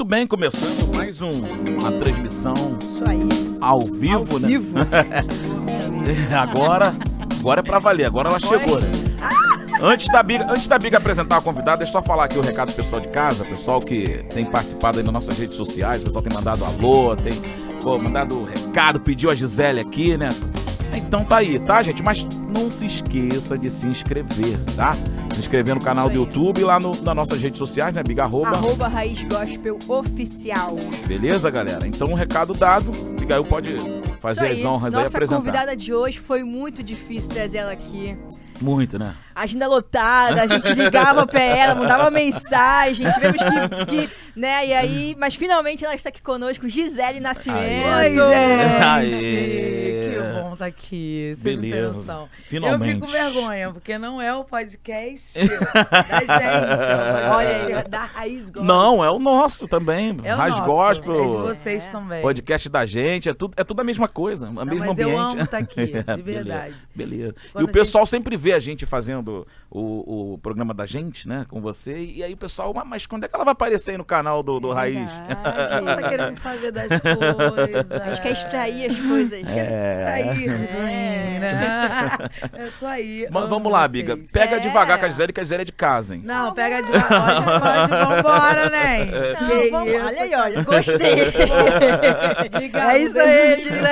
Muito bem, começando mais um, uma transmissão Isso aí. ao vivo, Ao né? vivo. agora, agora é pra valer, agora ela chegou, né? Antes da, Biga, antes da Biga apresentar a convidada, deixa eu só falar aqui o recado do pessoal de casa, pessoal que tem participado aí nas nossas redes sociais, o pessoal tem mandado alô, tem pô, mandado recado, pediu a Gisele aqui, né? Então tá aí, tá, gente? Mas não se esqueça de se inscrever, tá? Se inscrever no canal do. YouTube e lá no, nas nossas redes sociais, né? Biga arroba. Arroba Raiz Gospel Oficial. Beleza, galera? Então, um recado dado. Bigail pode fazer as honras aí e Nossa apresentar. convidada de hoje foi muito difícil trazer ela aqui. Muito, né? Agenda lotada, a gente ligava pra ela, mandava mensagem, tivemos que, que, né, e aí, mas finalmente ela está aqui conosco, Gisele Nascimento. Gente! Aê. Que bom estar aqui. Vocês Beleza. noção. Finalmente. Eu fico com vergonha, porque não é o podcast da gente. é Olha aí. da Raiz Gospel. Não, é o nosso também. é o Raiz nosso, Gospel, É de vocês É. também. podcast da gente, é tudo, é tudo a mesma coisa, o Não, mesmo mas ambiente. eu amo estar aqui, de Beleza, verdade. Beleza. Quando e o a pessoal sempre vê a gente fazendo o, o programa da gente, né, com você, e aí o pessoal, "Mas- mas quando é que ela vai aparecer aí no canal do, do Raiz? A gente tá querendo saber das coisas. A gente quer extrair as coisas. É. Tá aí, É. Resuína. Eu tô aí. Mas amo vamos lá, vocês. Biga. Pega É. devagar com a Gisele, que a Gisele é de casa, hein? Não, pega de pode, pode, vambora, né? Não, vamos, isso? olha aí, olha, gostei. Obrigada, é isso aí, Gisele.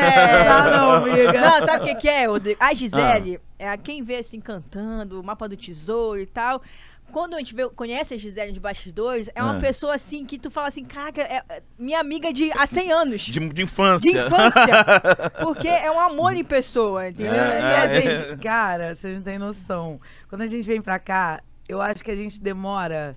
Ah, não, amiga. Não, sabe o que, que é, Rodrigo? A Gisele, é a quem vê assim cantando, o mapa do tesouro e tal. Quando a gente vê, conhece a Gisele de bastidores, é uma Ah. pessoa assim que tu fala assim, caraca, é é minha amiga de há 100 anos. De, de infância. De infância. Porque é um amor em pessoa, entendeu? É, e a é. gente, Cara, vocês não têm noção. Quando a gente vem pra cá, eu acho que a gente demora.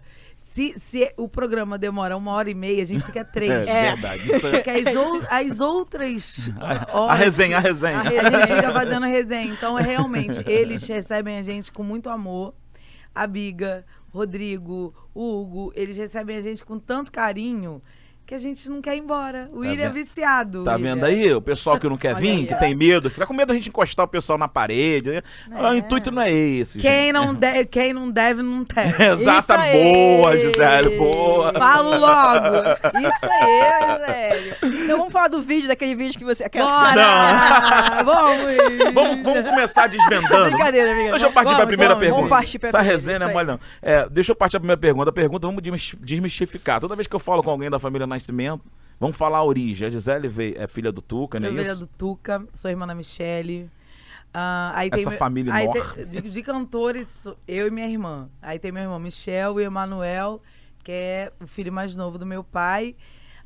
Se, se o programa demora uma hora e meia, a gente fica É, três. verdade. Isso é- Porque as, ou- as outras A horas. resenha, a resenha. A gente fica fazendo resenha. Então, é realmente, eles recebem a gente com muito amor. A Biga, Rodrigo, o Hugo, eles recebem a gente com tanto carinho que a gente não quer ir embora. O William é viciado. Tá William. vendo aí? O pessoal que não quer vir, aí, que ó. tem medo, fica com medo da gente encostar o pessoal na parede. né? O intuito não é esse. Quem gente. não, de- quem não deve, não tem. Exata, Isso aí. boa, Gisele, boa. Falo logo. Isso aí, Gisele. Então vamos falar do vídeo, daquele vídeo que você. Aquela... Bora! Vamos! Vamos, vamos começar desvendando. Brincadeira, amiga. Deixa eu partir para a primeira vamos, pergunta. vamos partir pra Essa resenha não é mole, não. É, deixa eu partir para a primeira pergunta. A pergunta, vamos desmis- desmistificar. Toda vez que eu falo com alguém da família Nascimento, vamos falar a origem. A Gisele veio, é filha do Tuca, não é Sou filha do Tuca, sou irmã da Michelle. Ah, aí Essa tem, família aí tem- de, de cantores, eu e minha irmã. Aí tem meu irmão Michel e Emanuel, que é o filho mais novo do meu pai.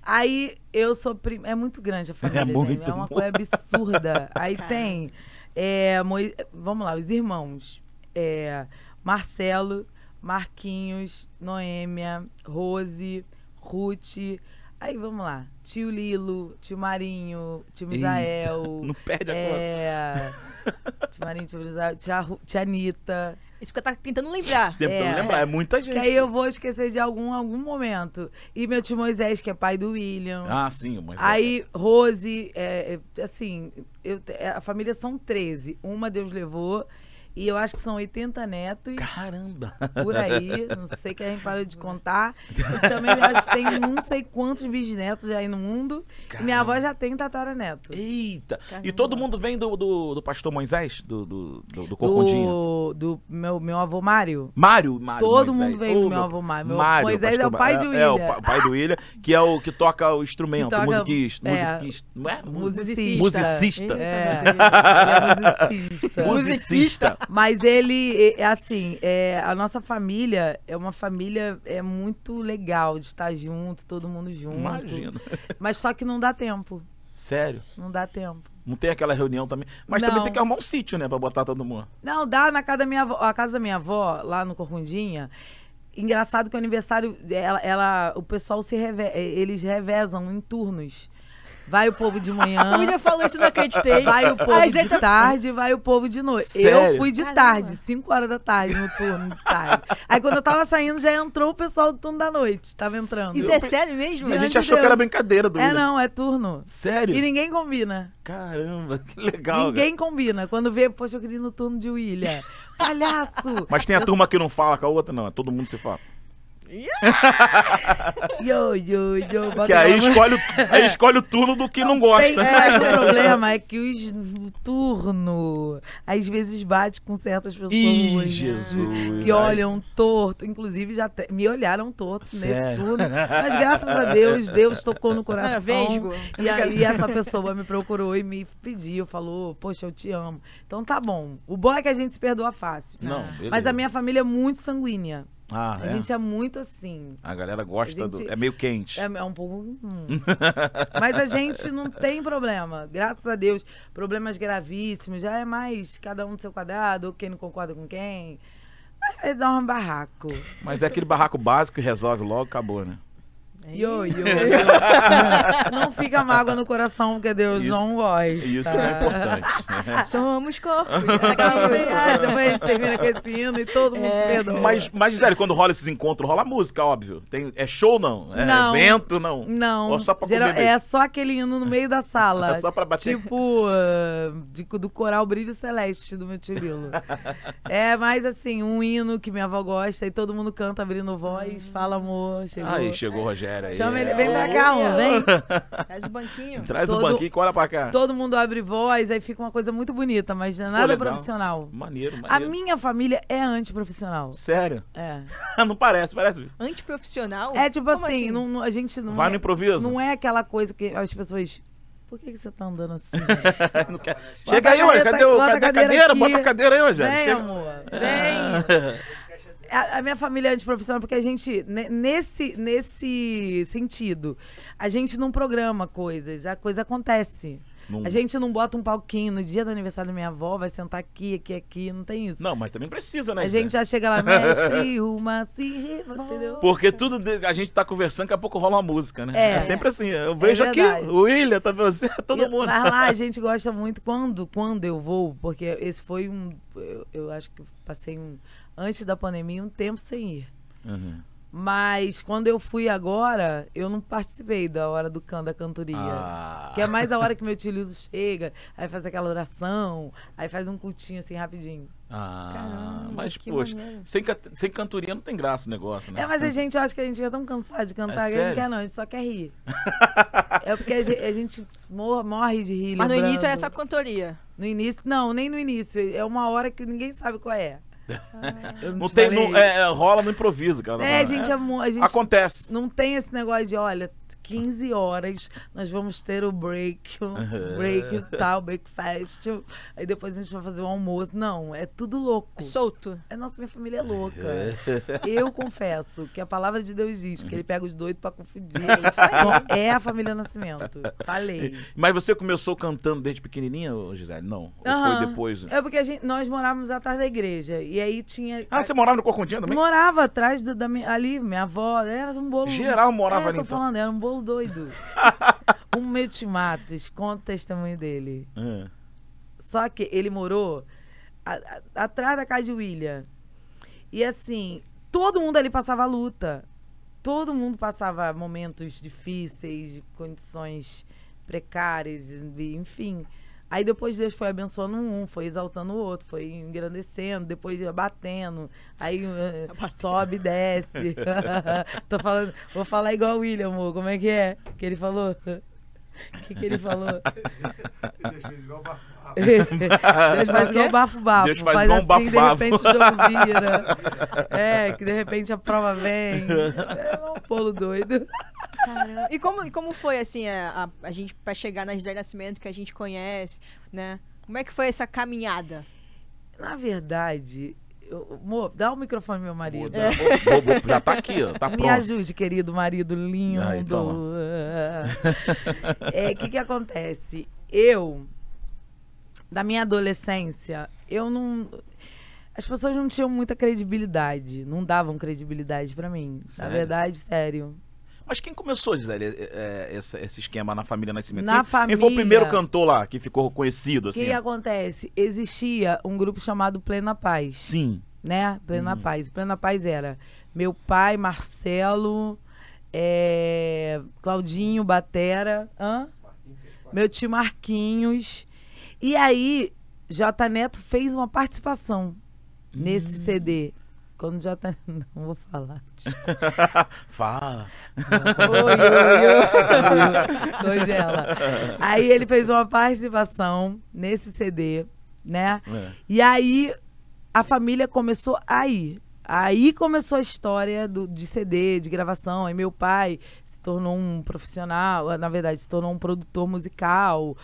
Aí eu sou prim... É muito grande a família, gente. muito É uma coisa absurda. Aí tem. é, Moi- Vamos lá, os irmãos. É, Marcelo, Marquinhos, Noêmia, Rose, Ruth. Aí vamos lá. Tio Lilo, tio Marinho, tio Misael. Não perde a conta. É. Tio Marinho, tio Misael, tia, Ru- tia Anitta. Isso que eu tava tentando lembrar. Tentando é. lembrar, é muita gente. Que aí eu vou esquecer de algum, algum momento. E meu tio Moisés, que é pai do William. Ah, sim, mas. Aí, Rose, é, é, assim, eu, é, a família são 13. Uma Deus levou. E eu acho que são 80 netos. Caramba! Por aí, não sei que a gente parou de contar. Eu também acho que tem não sei quantos bisnetos já aí no mundo. E minha avó já tem tataraneto. Eita! E Caramba. todo mundo vem do, do, do pastor Moisés? Do, do, do, do Corcundinha? Do, do meu, meu avô Mário. Mário, Mário. Todo Moisés. mundo vem do meu avô Mário. Meu Mário, Moisés é o pai do É, o William. pa- pai do William, que é o que toca o instrumento, toca- musiquista. é. musiquista. Não é? Musicista. Musicista. É, é musicista. Musicista. Mas ele, é, assim, é, a nossa família é uma família é muito legal de estar junto, todo mundo junto. Imagina. Mas só que não dá tempo. Sério. Não dá tempo. Não tem aquela reunião também. Mas Não. também tem que arrumar um sítio, né? Pra botar todo mundo. Não, dá na casa da minha avó. A casa da minha avó, lá no Corrundinha. Engraçado que o aniversário, ela, ela- o pessoal se reve, eles revezam em turnos. Vai o povo de manhã. O William falou isso, eu não acreditei. Vai o povo Ai, de tá- tarde, vai o povo de noite. Sério? Eu fui de Caramba. tarde, 5 horas da tarde, no turno de tarde. Aí quando eu tava saindo, já entrou o pessoal do turno da noite. Tava entrando. Isso é sério mesmo? a gente de achou que era brincadeira do É, William. não, é turno. Sério? E ninguém combina. Caramba, que legal. ninguém combina. Quando vê, poxa, eu queria ir no turno de William. Palhaço! cara. Mas tem a turma que não fala com a outra, não. é Todo mundo se fala. Yo, yo, yo. bota Que aí escolhe, o- aí escolhe o turno do que não Tem, gosta. mas o problema é que os o turno às vezes bate com certas pessoas Ih, Jesus. que Ai. olham torto. Inclusive, já te- me olharam torto nesse Sério? turno. Mas graças a Deus, Deus tocou no coração. Vesgo. E aí essa pessoa me procurou e me pediu, falou, poxa, eu te amo. Então tá bom. O bom é que a gente se perdoa fácil. Não, Mas a minha família é muito sanguínea. Ah, A é? gente é muito assim. A galera gosta a do. gente- É meio quente. É, é um pouco. hum. Mas a gente não tem problema. Graças a Deus. Problemas gravíssimos. Já é mais cada um do seu quadrado, quem não concorda com quem. Às vezes dá um barraco. Mas é aquele barraco básico que resolve logo, acabou, né? Yo, yo, yo. Não fica mágoa no coração, porque Deus Isso- não gosta. Isso é importante. Somos corpos. Aquela música, depois a gente termina com esse hino e todo mundo se perdoa. Mas, mas Gisele, quando rola esses encontros, rola música, óbvio. Tem, é show, não? É Não. evento, não? Não, Ou só pra geral- comer mesmo? é só aquele hino no meio da sala. É só pra bater. Tipo, ah, de- do coral Brilho Celeste do meu tio Lilo. é mais assim, um hino que minha avó gosta e todo mundo canta abrindo voz, fala amor, chegou. Aí, chegou o Rogério aí. Chama ele, É. vem pra cá, amor, vem. Traz o banquinho. Traz o Todo- banquinho e olha pra cá. Todo mundo abre voz, aí fica uma coisa muito bonita, mas não é nada legal. profissional. Maneiro, A maneiro. minha família é antiprofissional. Sério? É. não parece, parece. Antiprofissional? É tipo Como assim, Não, não- a gente não. Vai é, no improviso. não é aquela coisa que as pessoas. Por que, que você tá andando assim? Não quer- Bota Chega a aí, ué. Cadê, o, a cadê a cadeira cadeira? aqui. Bota a cadeira aí, Rogério. Vem, Chega. amor. Vem. A, a minha família é antiprofissional porque a gente, ne- nesse, nesse sentido, a gente não programa coisas, a coisa acontece. Não- A gente não bota um palquinho no dia do aniversário da minha avó, vai sentar aqui, aqui, aqui, não tem isso. Não, mas também precisa, né? a Gisele? gente já chega lá, mestre, uma sirva, entendeu? Porque tudo de- a gente tá conversando, daqui a pouco rola uma música, né? É. É, sempre assim. Eu vejo aqui, verdade. o William, tá você, todo E- mundo. Mas lá a gente gosta muito quando, quando eu vou, porque esse foi um. Eu, eu acho que passei um. Antes da pandemia, um tempo sem ir. Uhum. Mas quando eu fui agora, eu não participei da hora do can da cantoria. Ah. Que é mais a hora que meu tio chega, aí faz aquela oração, aí faz um cultinho assim rapidinho. Ah, Caramba, mas, poxa, maneiro. sem, sem cantoria não tem graça o negócio, né? É, mas a gente, eu acho que a gente fica tão cansado de cantar É que a gente quer não, a gente só quer rir. é porque a gente, a gente mor- morre de rir. Mas no lembrando. início é essa cantoria. No início, não, nem no início. É uma hora que ninguém sabe qual é. Eu Não te tem, falei. não, é, é, rola no improviso, cara. É, gente, é mo- a gente Acontece. não tem esse negócio de, olha, 15 horas nós vamos ter o break, o break tal, breakfast, aí depois a gente vai fazer o almoço. Não, é tudo louco. Solto. É, nossa, minha família é louca. Eu confesso que a palavra de Deus diz que ele pega os doidos pra confundir. Só é a família Nascimento. Falei. Mas você começou cantando desde pequenininha, Gisele? Não? Ou foi depois? É porque a gente, nós morávamos atrás da igreja. E aí tinha. Ah, você morava no Corcundinha também? Morava atrás do- da minha, ali, minha avó, era um bolo. Geral morava é, ali, tô então. falando, era um bolo doido. o tio Matos, conta o testemunho dele. É. Só que ele morou a- a- atrás da casa de William. E assim, todo mundo ali passava luta. Todo mundo passava momentos difíceis, de condições precárias, enfim. Aí depois Deus foi abençoando um, foi exaltando o outro, foi engrandecendo, depois batendo, aí eh, sobe e desce. Tô falando, vou falar igual o William, amor, como é que é? Que ele falou? O que, que ele falou? Deus fez igual bafo. Deus faz igual bafo-bafo. Deus faz igual um assim, de bafo-bafo. repente o jogo vira. É, que de repente a prova vem. É um bolo doido. Caramba. E como, e como foi, assim, a, a, a gente pra chegar na Gisele Nascimento que a gente conhece, né? Como é que foi essa caminhada? Na verdade, eu, Mo, dá o microfone meu marido. Vou vou- vou- já tá aqui, ó. Tá Me pronto. ajude, querido marido lindo. Aí, toma. É, o que que acontece? Eu, da minha adolescência, eu não... As pessoas não tinham muita credibilidade, não davam credibilidade pra mim. Sério? Na verdade, sério. Mas quem começou, Gisele, é, é, esse, esse esquema na família Nascimento? Na quem, Quem foi o família. primeiro cantor lá que ficou conhecido, O assim? que acontece? Existia um grupo chamado Plena Paz. Sim. né? Plena Paz. Plena Paz era meu pai, Marcelo, é, Claudinho, Batera, hã? meu tio Marquinhos. E aí, J Neto fez uma participação nesse CD. Quando já tá. Não vou falar. Fala. Oi, oi, oi. Aí ele fez uma participação nesse CD, né? É. E aí a família começou a ir. Aí começou a história do, de CD, de gravação. Aí meu pai se tornou um profissional, na verdade, se tornou um produtor musical,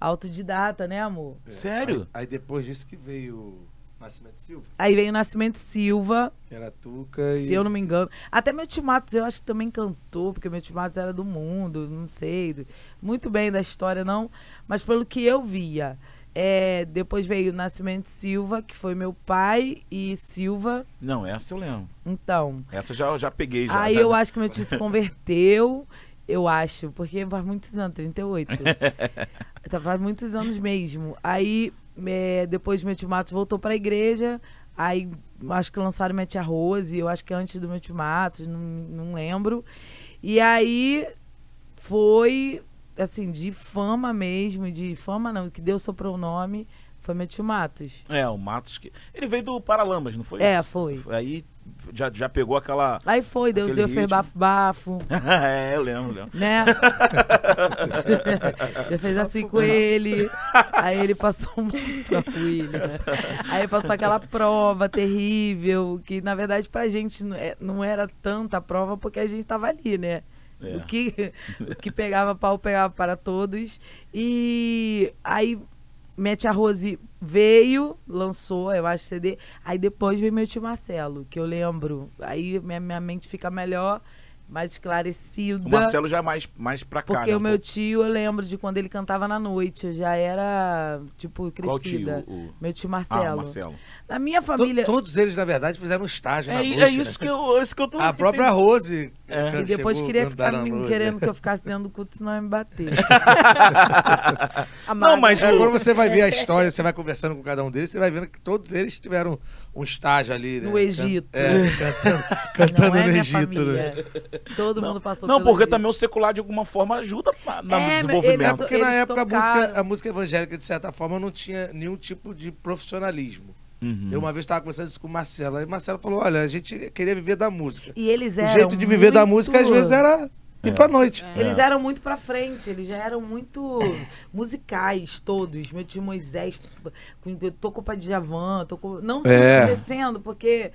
autodidata, né, amor? Sério? Aí depois disso que veio Nascimento Silva, Aí veio o Nascimento Silva, que era Tuca e... se eu não me engano. Até meu tio Matos, eu acho que também cantou, porque meu tio Matos era do mundo, não sei do- muito bem da história, não. Mas pelo que eu via. É, depois veio o Nascimento Silva, que foi meu pai, e Silva. Não, essa eu lembro. Então. Essa eu já, já peguei já. aí já- eu acho que meu tio se converteu, eu acho, porque faz muitos anos, 38. Tá, faz muitos anos mesmo. Aí, é, depois meu tio Matos voltou pra igreja, aí acho que lançaram minha tia Rose, eu acho que antes do meu tio Matos, não, não lembro. E aí foi, assim, de fama mesmo, de fama não, que deu soprou o nome, foi meu tio Matos. É, o Matos que. Ele veio do Paralamas, não foi? É, isso? foi. Aí já, já pegou aquela. Aí foi, Deus deu, fez ritmo. bafo-bafo. é, eu lembro, lembro. né? Já fez assim com ele. Aí ele passou um pra William. Aí passou aquela prova terrível, que na verdade pra gente não é- não era tanta prova porque a gente tava ali, né? É. O, que, o que pegava pau pegava para todos. E aí minha tia Rose veio, lançou, eu acho, CD. Aí depois veio meu tio Marcelo, que eu lembro. Aí minha, minha mente fica melhor, mais esclarecida. O Marcelo já é mais, mais pra cá, Porque né, o um meu pouco. tio, eu lembro de quando ele cantava na noite. Eu já era, tipo, Qual tio? crescida. O- Meu tio Ah, Marcelo. o Marcelo. Na minha To- família. Todos eles, na verdade, fizeram um estágio É, na i- noite, é né? isso, que eu, isso que eu tô. A própria Rose. É. can- E depois chegou queria ficar me Rose. querendo que eu ficasse dentro do culto, senão ia me bater. Não, mas É, quando você vai ver a história, você vai conversando com cada um deles, você vai vendo que todos eles tiveram um estágio ali, né? No Egito. É, cantando, cantando não é no Egito, né? Todo mundo passou Não, porque Egito. também o secular de alguma forma ajuda no É, mas É desenvolvimento. porque na época a música, a música evangélica, de certa forma, não tinha nenhum tipo de profissionalismo. Uhum. Eu uma vez estava conversando isso com o Marcelo, aí o Marcelo falou, olha, a gente queria viver da música. E eles O eram. jeito de viver da muito- música, às vezes, era ir pra noite. Eles É. eram muito pra frente, eles já eram muito musicais, todos. Meu tio Moisés com- tocou pra Djavan, tocou. Não se É. esquecendo, porque.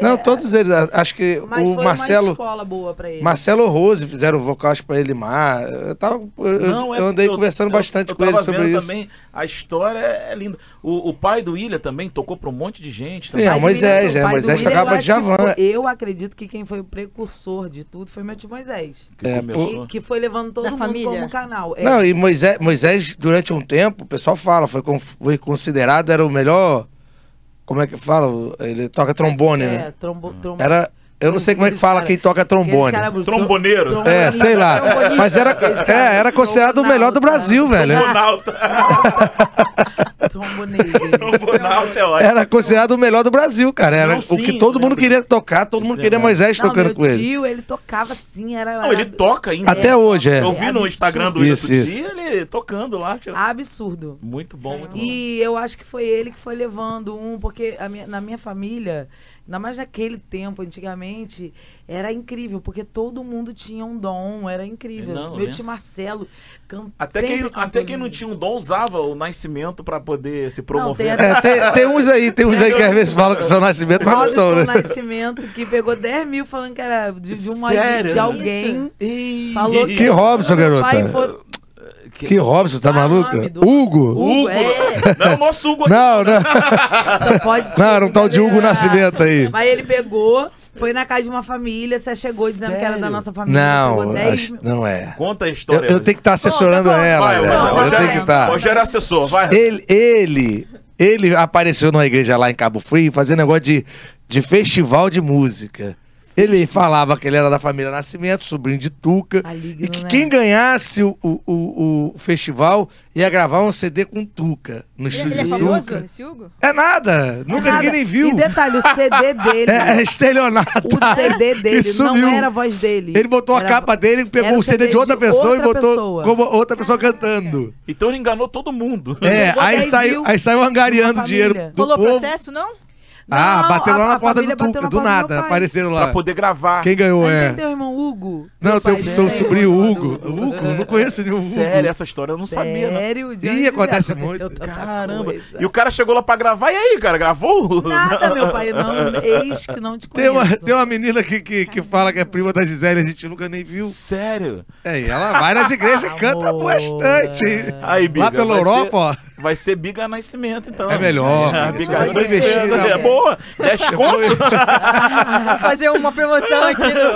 Não, é, todos eles, acho que Mas o foi uma Marcelo... escola boa pra eles. Marcelo Rose fizeram vocal acho, pra Elimar. Eu, tava, eu, Não, é eu andei porque conversando eu- bastante eu com ele sobre vendo isso. também, a história é linda. O, o pai do William também tocou pra um monte de gente. Sim, também. é, Moisés, é, Moisés tocava eu que Djavan. foi- Eu acredito que quem foi o precursor de tudo foi meu tio Moisés. Que É, começou. Que foi levando todo Da mundo família? como canal. É, Não, e Moisés, Moisés, durante um tempo, o pessoal fala, foi, foi considerado, era o melhor. Como é que fala? Ele toca trombone, é, né? trombo, trombo, Era. Eu não sei como é que fala quem toca trombone. Tromboneiro? É, sei lá. Mas era, é, era considerado o melhor do Brasil, velho. Trombonauta. Trombonauta é ótimo. Era considerado o melhor do Brasil, cara. Era Não, o sim, que todo mundo queria tocar, todo mundo é queria. Moisés Não, tocando meu com ele. tio, ele tocava assim, era... Não, ele toca ainda. Até hoje, é. Eu vi no absurdo. Instagram do Isso, outro isso. dia, ele tocando lá. tirando- Absurdo. Muito bom, muito bom. E eu acho que foi ele que foi levando um, porque a minha- na minha família, ainda mais naquele tempo, antigamente, era incrível, porque todo mundo tinha um dom, era incrível. Não, Meu né? tio Marcelo can, Até quem, até quem não tinha um dom usava o nascimento pra poder se promover. tem É, tem, tem uns aí, tem uns aí que às vezes falam que são nascimento, mas não são, né? Nascimento, que pegou 10 mil falando que era de, de, uma, Sério? de alguém. Falou que, Que Robson, pai garota? For- Que Robson, tá é o maluco? do- Hugo? Hugo. é. Não, nosso Hugo aqui. Não, não. Então pode ser. Não, era um tal de Hugo. Nascimento aí. Mas ele pegou, foi na casa de uma família, você chegou dizendo que era da Sério? nossa família. Não, pegou 10 acho- mil. não é. Conta a Eu, história. eu tenho que estar assessorando Conta, ela, Vai, vai, Eu Rogério, tenho que estar. Rogério é assessor, vai. Ele, ele, ele apareceu numa igreja lá em Cabo Frio fazendo negócio de, de festival de música. Ele falava que ele era da família Nascimento, sobrinho de Tuca. Maligno, e que né? quem ganhasse o, o, o, o festival ia gravar um CD com Tuca. No Ele, estúdio ele é de famoso, Tuca. esse Hugo? É nada. Nunca Nada. ninguém nem viu. E detalhe, o CD dele. É, é estelionato. O CD dele sumiu. não era a voz dele. Ele botou a Era- capa dele, pegou o CD de outra pessoa e outra botou pessoa. como outra pessoa cantando. Então ele enganou todo mundo. É, aí 10 saiu, aí saiu angariando dinheiro do Rolou povo. processo, não? Ah, bateram lá na porta do Tuca, na do porta do nada. Apareceram lá. Pra poder gravar. Quem ganhou é. tem teu irmão Hugo. Não, tem o seu sobrinho Hugo. Hugo, não conheço nenhum Hugo. Sério, essa história eu não sabia, não. Sério? Ih, acontece muito. Caramba. coisa? E o cara chegou lá pra gravar, e aí, cara? Gravou? Nada, meu pai, não. Eis que não te Tem conheço. uma, tem uma menina que, que, que fala que é prima da Gisele, a gente nunca nem viu. Sério? É, e ela vai nas igrejas e canta Amor. bastante. Aí, Biga, Lá pela Europa, ser- ó. Vai ser Biga Nascimento, então. É melhor, É, Biga, Biga você foi Nascimento. investida. É boa. 10 conto. Vou fazer uma promoção aqui no.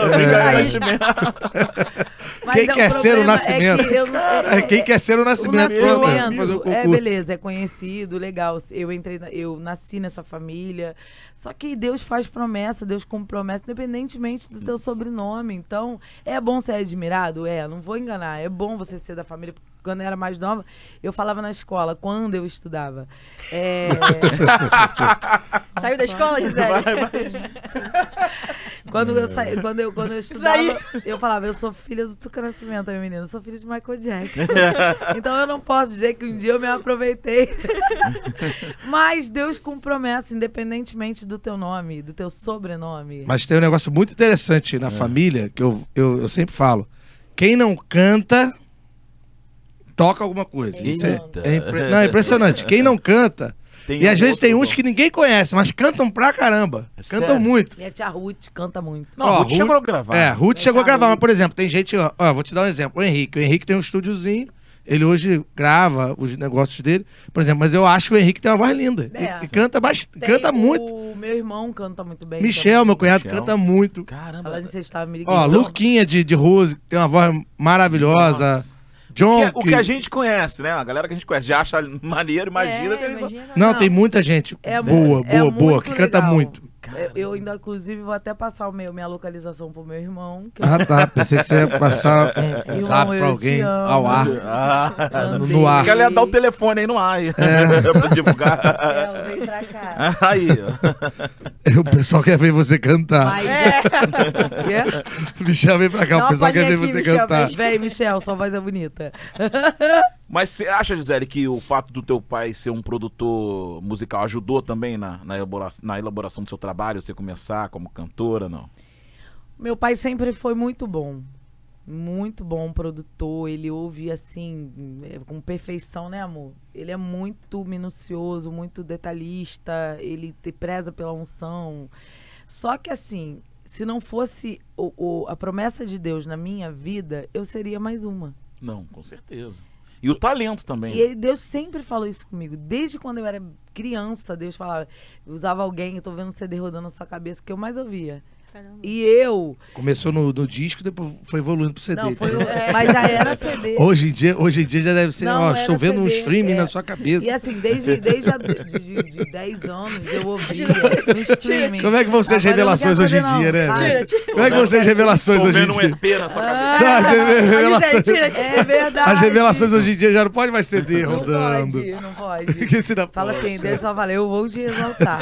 Quem quer ser o Nascimento? Quem quer ser o nascimento, pronto, é beleza, é conhecido, legal. Eu entrei, na- eu nasci nessa família. Só que Deus faz promessa, Deus cumpre promessa, independentemente do teu sobrenome. Então, é bom ser admirado? É, não vou enganar. É bom você ser da família. Quando eu era mais nova, eu falava na escola, quando eu estudava. É, Saiu da escola, Gisele? quando, eu saí, quando, eu, quando eu estudava, aí. eu falava, eu sou filha do Tuca Nascimento, minha menina. Eu sou filha de Michael Jackson. então eu não posso dizer que um dia eu me aproveitei. Mas Deus cumpre promessa, independentemente do teu nome, do teu sobrenome. Mas tem um negócio muito interessante na família, que eu, eu, eu sempre falo. Quem não canta, toca alguma coisa. Isso é, é impre- não, é impressionante. Quem não canta, Tem e às um vezes tem uns dom. que ninguém conhece, mas cantam pra caramba. É cantam sério? muito. Minha tia Ruth canta muito. Não, Ó, a Ruth Ruth- chegou a gravar. É, Ruth Deixa chegou a gravar, Ruth. mas, por exemplo, tem gente, ó, ó, vou te dar um exemplo. O Henrique. O Henrique tem um estúdiozinho, ele hoje grava os negócios dele, por exemplo, mas eu acho que o Henrique tem uma voz linda. É. E, e canta, bastante, Tem canta o muito. meu irmão canta muito bem. Michel, meu cunhado, Michel. canta muito. Caramba. Falando você estava me ligando. Ó, Luquinha de, de Rose, que tem uma voz maravilhosa. Nossa. John. Que é- o que- que a gente conhece, né? A galera que a gente conhece já acha maneiro, imagina É, que imagina. Não, Não. tem muita gente É boa, é boa, boa, que canta legal. muito. Eu- Eu ainda, inclusive, vou até passar o meu, minha localização pro meu irmão. Que Ah, tá. Pensei que você ia passar um, um Irmão, zap eu pra alguém ao ar. Ah, no- no ar. Ela ia dar o telefone aí no ar. É. pra divulgar. Michel, vem pra cá. aí, ó. O pessoal quer ver você cantar. Mas É. Michel, vem pra cá, Dá o pessoal quer ver aqui, você Michel, cantar. vem. Vem, Michel, sua voz é bonita. Mas você acha, Gisele, que o fato do teu pai ser um produtor musical ajudou também na, na, elabora- na elaboração do seu trabalho, você começar como cantora, não? Meu pai sempre foi muito bom. Muito bom produtor. Ele ouve assim, é, com perfeição, né, amor? Ele é muito minucioso, muito detalhista. Ele te preza pela unção. Só que assim, se não fosse o- o- a promessa de Deus na minha vida, eu seria mais uma. Não, com certeza. E o talento também. E ele- Deus sempre falou isso comigo. Desde quando eu era criança, Deus falava. Usava alguém, eu tô vendo um CD rodando na sua cabeça, que eu mais ouvia. Caramba. E eu. Começou no, no disco, depois foi evoluindo pro CD. Não, foi, entendeu? mas já era CD. Hoje em dia, hoje em dia já deve ser, Não, ó, estou vendo um CD, streaming é. na sua cabeça. E assim, desde, desde a, de, de, de 10 anos eu ouvia no streaming. Como é que vão ser as não revelações hoje em dia, não. né? Ai, velho? Como é que vão ser as revelações Tô hoje em vendo um dia? EP na sua Ah, cabeça. Não, as revelações, Gisele, tira. É verdade. as revelações hoje em dia já não pode mais CD não rodando. pode, não pode. Que se dá Fala pode. assim, Deus só fala, eu vou te exaltar.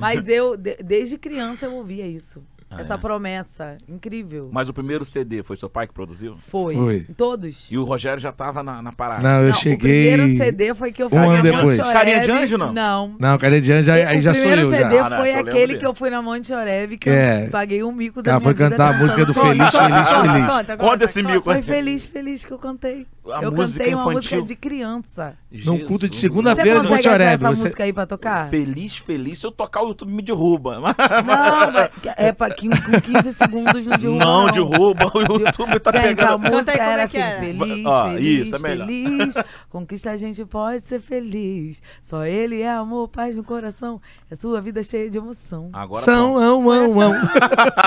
Mas eu, de- desde criança, eu ouvia isso isso. Essa é? promessa. Incrível. Mas o primeiro CD foi seu pai que produziu? Foi. Foi. Todos. E o Rogério já tava na, na parada. Não, eu Não, cheguei. O primeiro CD foi que eu um fui ano na depois. Monte Oreb. Carinha de Anjo, não? Não. Não, cara de anjo, aí, o já sou primeiro eu CD já. Ah, né, foi lembro aquele dele. que eu fui na Monte Oreb, que É. eu paguei um mico da Ela minha foi vida cantar a música do Feliz, Feliz, conta, Feliz. conta, esse mico Foi feliz, feliz que eu cantei. A eu música cantei uma infantil. música de criança. Num culto de segunda-feira consegue Monte Oreb. essa Você... música aí pra tocar? Feliz, feliz. Se eu tocar, o YouTube me derruba. Não, é pra, que- com 15 segundos não derruba. Não, derruba. O YouTube tá Gente, a pegando. música Canta aí era é assim, era. feliz, Ó, feliz, isso, é melhor. feliz. Conquista a gente pode ser feliz. Só ele é amor, paz no coração. É sua vida cheia de emoção. Agora, São, ão, ão, ão.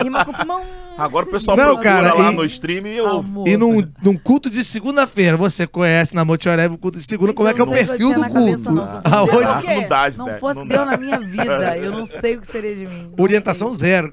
Rima com pulmão. Agora o pessoal Não, procura cara, lá e- no stream e ouve. Amor. E num, num culto de segunda-feira, você conhece na Monte Oreb o culto de segunda, como é que é o eu perfil do eu culto? não. Aonde? Não dá, Não fosse Deus na minha vida, eu não sei o que seria de mim. Orientação zero.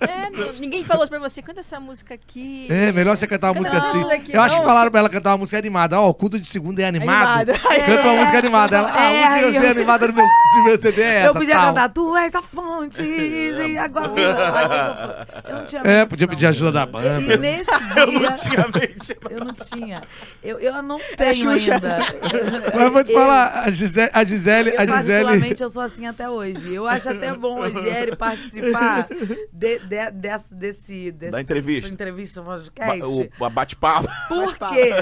É, não- ninguém falou pra você, canta essa música aqui. É, melhor você cantar uma Canta música essa assim. música aqui, Eu acho que não. falaram pra ela cantar uma música animada. Ó, o culto de segunda é animado. Animado. Canta uma música animada. Ela, ah, a É, música que eu eu- tenho animada no meu primeiro CD é essa. eu podia tal. cantar, tu és a fonte de água viva. Eu não tinha É, mente, podia não. pedir ajuda da banda. E nesse dia, Antigamente. eu não tinha. Eu, eu não tenho Xuxa. ainda. Mas eu vou te Eu- falar, a Gisele, a Gisele, Eu, a Gisele particularmente, eu sou assim até hoje. Eu acho até bom o Rogério participar de, de- desse, desse, desse- Da entrevista. dessa entrevista Ba- podcast. O a bate-papo. Por quê?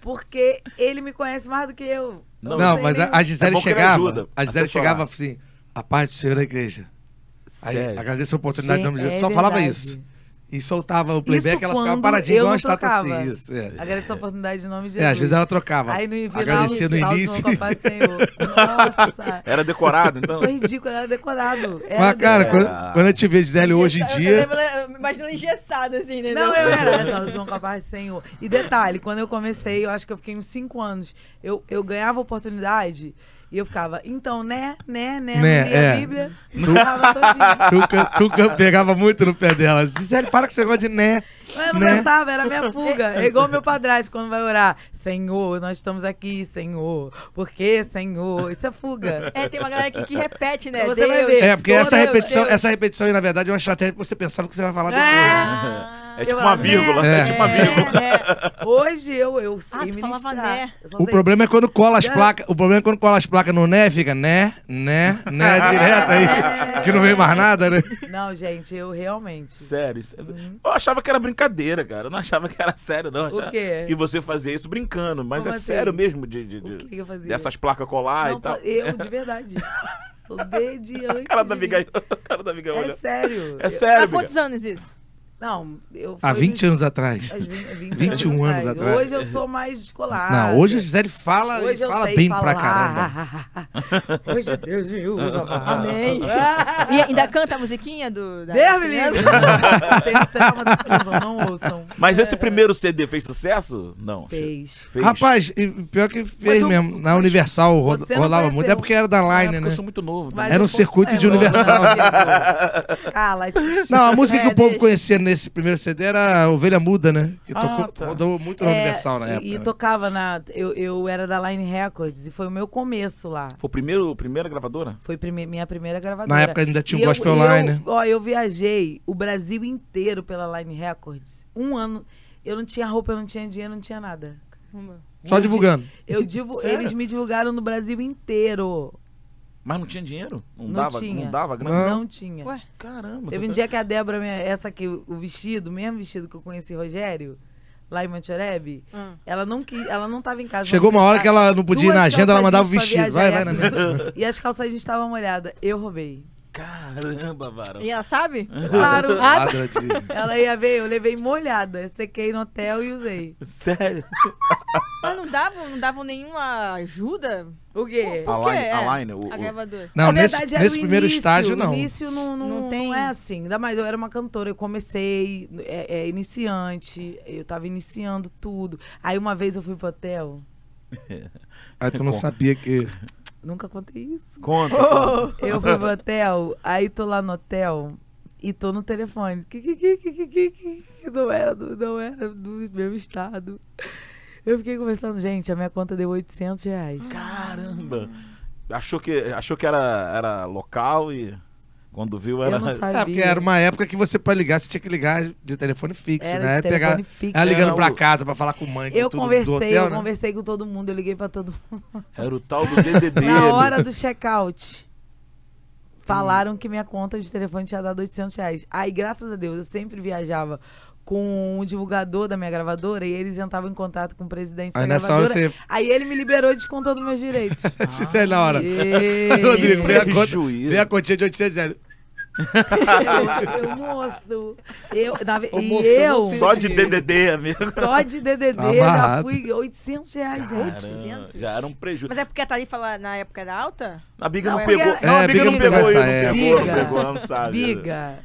Porque ele me conhece mais do que eu. Não, Não, tem mas a, nenhum- a Gisele É chegava. a Gisele chegava assim, a paz do Senhor da igreja. Aí, agradeço a oportunidade em nome de Gente, Jesus. é Só falava verdade. isso. E soltava o playback, Isso ela ficava paradinha eu igual uma estátua assim. Isso, é. Agradeço a oportunidade em nome de É, Jesus. às vezes ela trocava. Aí no final, Agradecia no início. Senhor. Nossa. Era decorado, então? Sou ridículo, era decorado. Era Mas, cara, decorado. quando, quando a gente vê Gisele hoje em Eu dia. lembro, eu imagino ela engessada, assim, entendeu? Não, eu era. Não, João Capaz Senhor. E detalhe, quando eu comecei, eu acho que eu fiquei uns 5 anos. Eu, eu ganhava oportunidade e eu ficava, então, né, né, né, Né, não é. a Bíblia. Tuca, Tuca pegava muito no pé dela. Gisele, para com esse negócio de né. Mas Eu não Né? cantava, era minha fuga. É igual meu padrasto quando vai orar. Senhor, nós estamos aqui, Senhor. Por que, Senhor? Isso é fuga. É, tem uma galera aqui que repete, né? Você vai Deus. ver. É, porque essa repetição, eu- essa repetição aí, na verdade, é uma estratégia que você pensava que você vai falar depois. né? Ah, É tipo uma vírgula. É tipo uma vírgula. É, é. Hoje eu, eu sei Ah, tu falava ministrar. né. Eu O problema é quando cola as É. placas. O problema é quando cola as placas no né, fica né, né, né, direto aí. Que não vem mais nada, né? Não, gente, eu realmente. Sério. isso- Eu achava que era brincadeira, cara. Eu não achava que era sério, não. O quê? E você fazia isso brincando. Mas Como é assim? sério mesmo de, de- O de- que que eu fazia? dessas placas colar Não, e tal. Eu, de verdade. Obediente. A cara da amiga, cara da amiga É olha. sério. É sério, Há quantos anos isso? Não, eu. Há foi 20 nos- anos atrás. às 20, 20 21 anos atrás. Hoje eu sou mais descolada. Não, hoje a Gisele fala Hoje eu fala sei bem falar. pra caramba. Hoje Deus me usa. Amém. E ainda canta a musiquinha do. Da Deus me livre. Não ouçam. Mas esse primeiro CD fez sucesso? Não. Fez. Fez. Rapaz, pior que fez mesmo. Na Universal rolava muito. É porque era da Line, né? eu sou muito novo. né? Era um circuito de É, Universal. Cala, Não, a música que É, o povo deixa. conhecia nesse primeiro CD era Ovelha Muda, né? Que Ah, tocou, tá. rodou muito na É, Universal na época. E né? tocava na. Eu, eu era da Line Records e foi o meu começo lá. Foi o primeiro, a primeira gravadora? Foi prime- minha primeira gravadora. Na época ainda tinha o eu- Gospel eu- Line, né? Ó, eu viajei o Brasil inteiro pela Line Records. Um ano. Eu não tinha roupa, eu não tinha dinheiro, não tinha nada. Só divulgando. Eu divu Sério? Eles me divulgaram no Brasil inteiro. Mas não tinha dinheiro? Não, Não dava? tinha. Não dava grana? Não, tinha. Ué? Caramba. Teve um dia que a Débora, minha- essa aqui, o vestido, o mesmo vestido que eu conheci Rogério, lá em Manchoreb, Hum. ela não quis, ela não tava em casa. Chegou uma hora que ela não podia ir na agenda, ela mandava o vestido. Vai, vai, viajar, né? e as- E as calças jeans estavam molhadas. Eu roubei. Caramba, varão. E ela sabe? Claro. Ela ia ver, eu levei molhada. Sequei no hotel e usei. Sério? Mas não davam, não davam nenhuma ajuda? O quê? A quê? line, É, a line, o, A gravadora. Não, Na nesse, verdade, nesse primeiro início. estágio, não. O início não, não, Não não, tem- é assim. Ainda mais eu era uma cantora, eu comecei, é, é, iniciante, eu tava iniciando tudo. Aí uma vez eu fui pro hotel, Aí tu não sabia que. nunca contei isso. Conta. Eu fui pro hotel, aí tô lá no hotel e tô no telefone. Que, que, que, que, que, que, que, que não era do, não era do meu estado. Eu fiquei conversando, gente, a minha conta deu 800 reais. Caramba. Achou que, achou que era, era local e quando viu era... Eu não sabia. É, porque era uma época que você, pra ligar, você tinha que ligar de telefone fixo, Era né? de Pegar, fixo. ela ligando Era pra o- casa pra falar com mãe, com Eu tudo do conversei, hotel, eu né? conversei com todo mundo, eu liguei pra todo mundo. Era o tal do DDD. Na hora do check-out, falaram que minha conta de telefone tinha dado 800 reais. Aí, graças a Deus, eu sempre viajava com o divulgador da minha gravadora e eles entravam em contato com o presidente Aí da nessa hora gravadora. você. Aí ele me liberou descontando meus direitos. Isso aí na hora. E- Rodrigo, vem a, conta, vem a continha de 800 reais. eu, eu, moço, eu, na Ô, e moço, eu Só de DDD, amigo. só de DDD, já Amarrado. fui 800 reais. Caramba, 800? Já era um prejuízo. Mas é porque a Tarifa lá na época era alta? A Biga Não, não, porque pegou. era- Não, a É, Biga Biga não pegou, essa não pegou, não Biga. pegou, não sabe. Biga.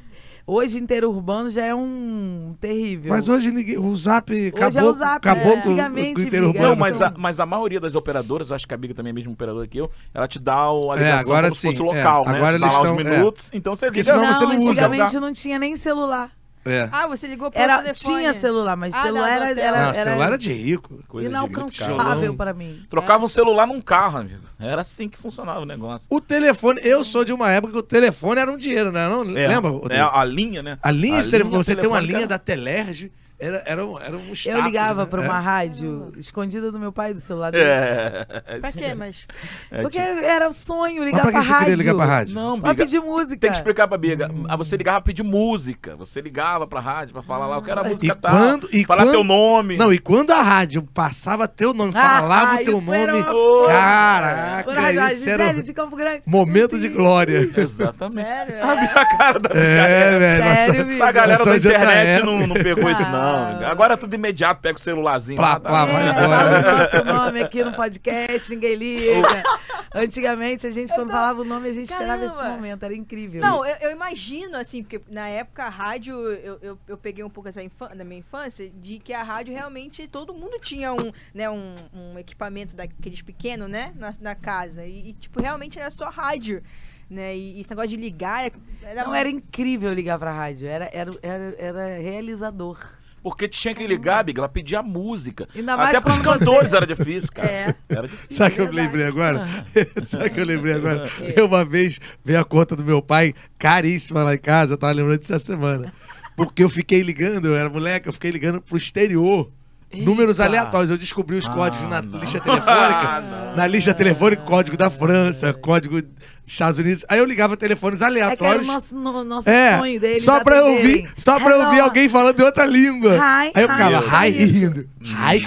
Hoje interurbano já é um terrível. Mas hoje ninguém, o Zap acabou, é o Zap, acabou é. com, Antigamente, o interurbano. Não, É, mas a, mas a maioria das operadoras, acho que a Biga também é a mesma operadora que eu, ela te dá o- a ligação agora como se fosse sim, local, é. né? Agora eles lá estão- os é. minutos, então você Porque liga. senão não, você não usa. antigamente não tinha nem celular. É. Ah, você ligou pro Era, telefone. tinha celular, mas Ah, celular não, era, era, Não, era celular era de rico. Coisa de inalcançável para mim. Trocava um celular num carro, amigo. Era assim que funcionava o negócio. O telefone, eu sou de uma época que o telefone era um dinheiro, né? Não, É, lembra? É, a linha, né? A linha de telefone, você tem uma linha da Telerge, era, era, um, era um Eu status, ligava né? pra É. uma rádio escondida do meu pai do celular dele. É. Pra quê, mas... É, Porque tipo- era sonho Mas ligar pra pra que você rádio. queria ligar pra rádio? Não, Pra Biga. pedir música. Tem que explicar pra Biga. Ah, Você ligava pra pedir música. Você ligava pra rádio pra falar lá, eu quero a Ah, música e tal. quando- e falar quando- teu nome. Não, e quando a rádio passava teu nome, Ah, falava ah, o teu era nome, uma caraca, Quando a rádio isso era um de Campo Grande. momento de glória. Exatamente. Sério? A É. minha cara da É, velho. Sério? Essa galera da internet não pegou isso, não. Ah. Agora é tudo imediato, pega o celularzinho Plá, lá. tá? plá, vai É, embora. fala o nosso nome aqui no podcast, ninguém liga. Antigamente, a gente, quando falava o nome, a gente esperava esse Caramba. momento, era incrível. Não, eu, eu imagino, assim, porque na época a rádio, eu, eu, eu peguei um pouco essa infância, da minha infância, de que a rádio realmente, todo mundo tinha um, né, um, um equipamento daqueles pequenos, né, na, na casa. E, e, tipo, realmente era só rádio, né, e, esse negócio de ligar... Era, Não, era incrível ligar pra rádio, era, era, era, era realizador. Porque tinha que ligar, Biga, ela pedia música. Até pros quando você- cantores era difícil, cara. É. Era difícil. Sabe o que eu lembrei agora? Sabe o que eu lembrei agora? Eu uma vez veio a conta do meu pai, caríssima lá em casa, eu tava lembrando disso essa semana. Porque eu fiquei ligando, eu era moleque, eu fiquei ligando pro exterior. Números Eita. aleatórios. Eu descobri os Ah, códigos na não. lista telefônica. Ah, na lista telefônica, código da França, código dos Estados Unidos. Aí eu ligava telefones É que era o aleatórios. nosso, no- nosso É, sonho deles. só pra eu ouvir, só pra ouvir alguém falando em outra língua. Hi, Aí eu ficava, hi, hi, e rindo. Hi.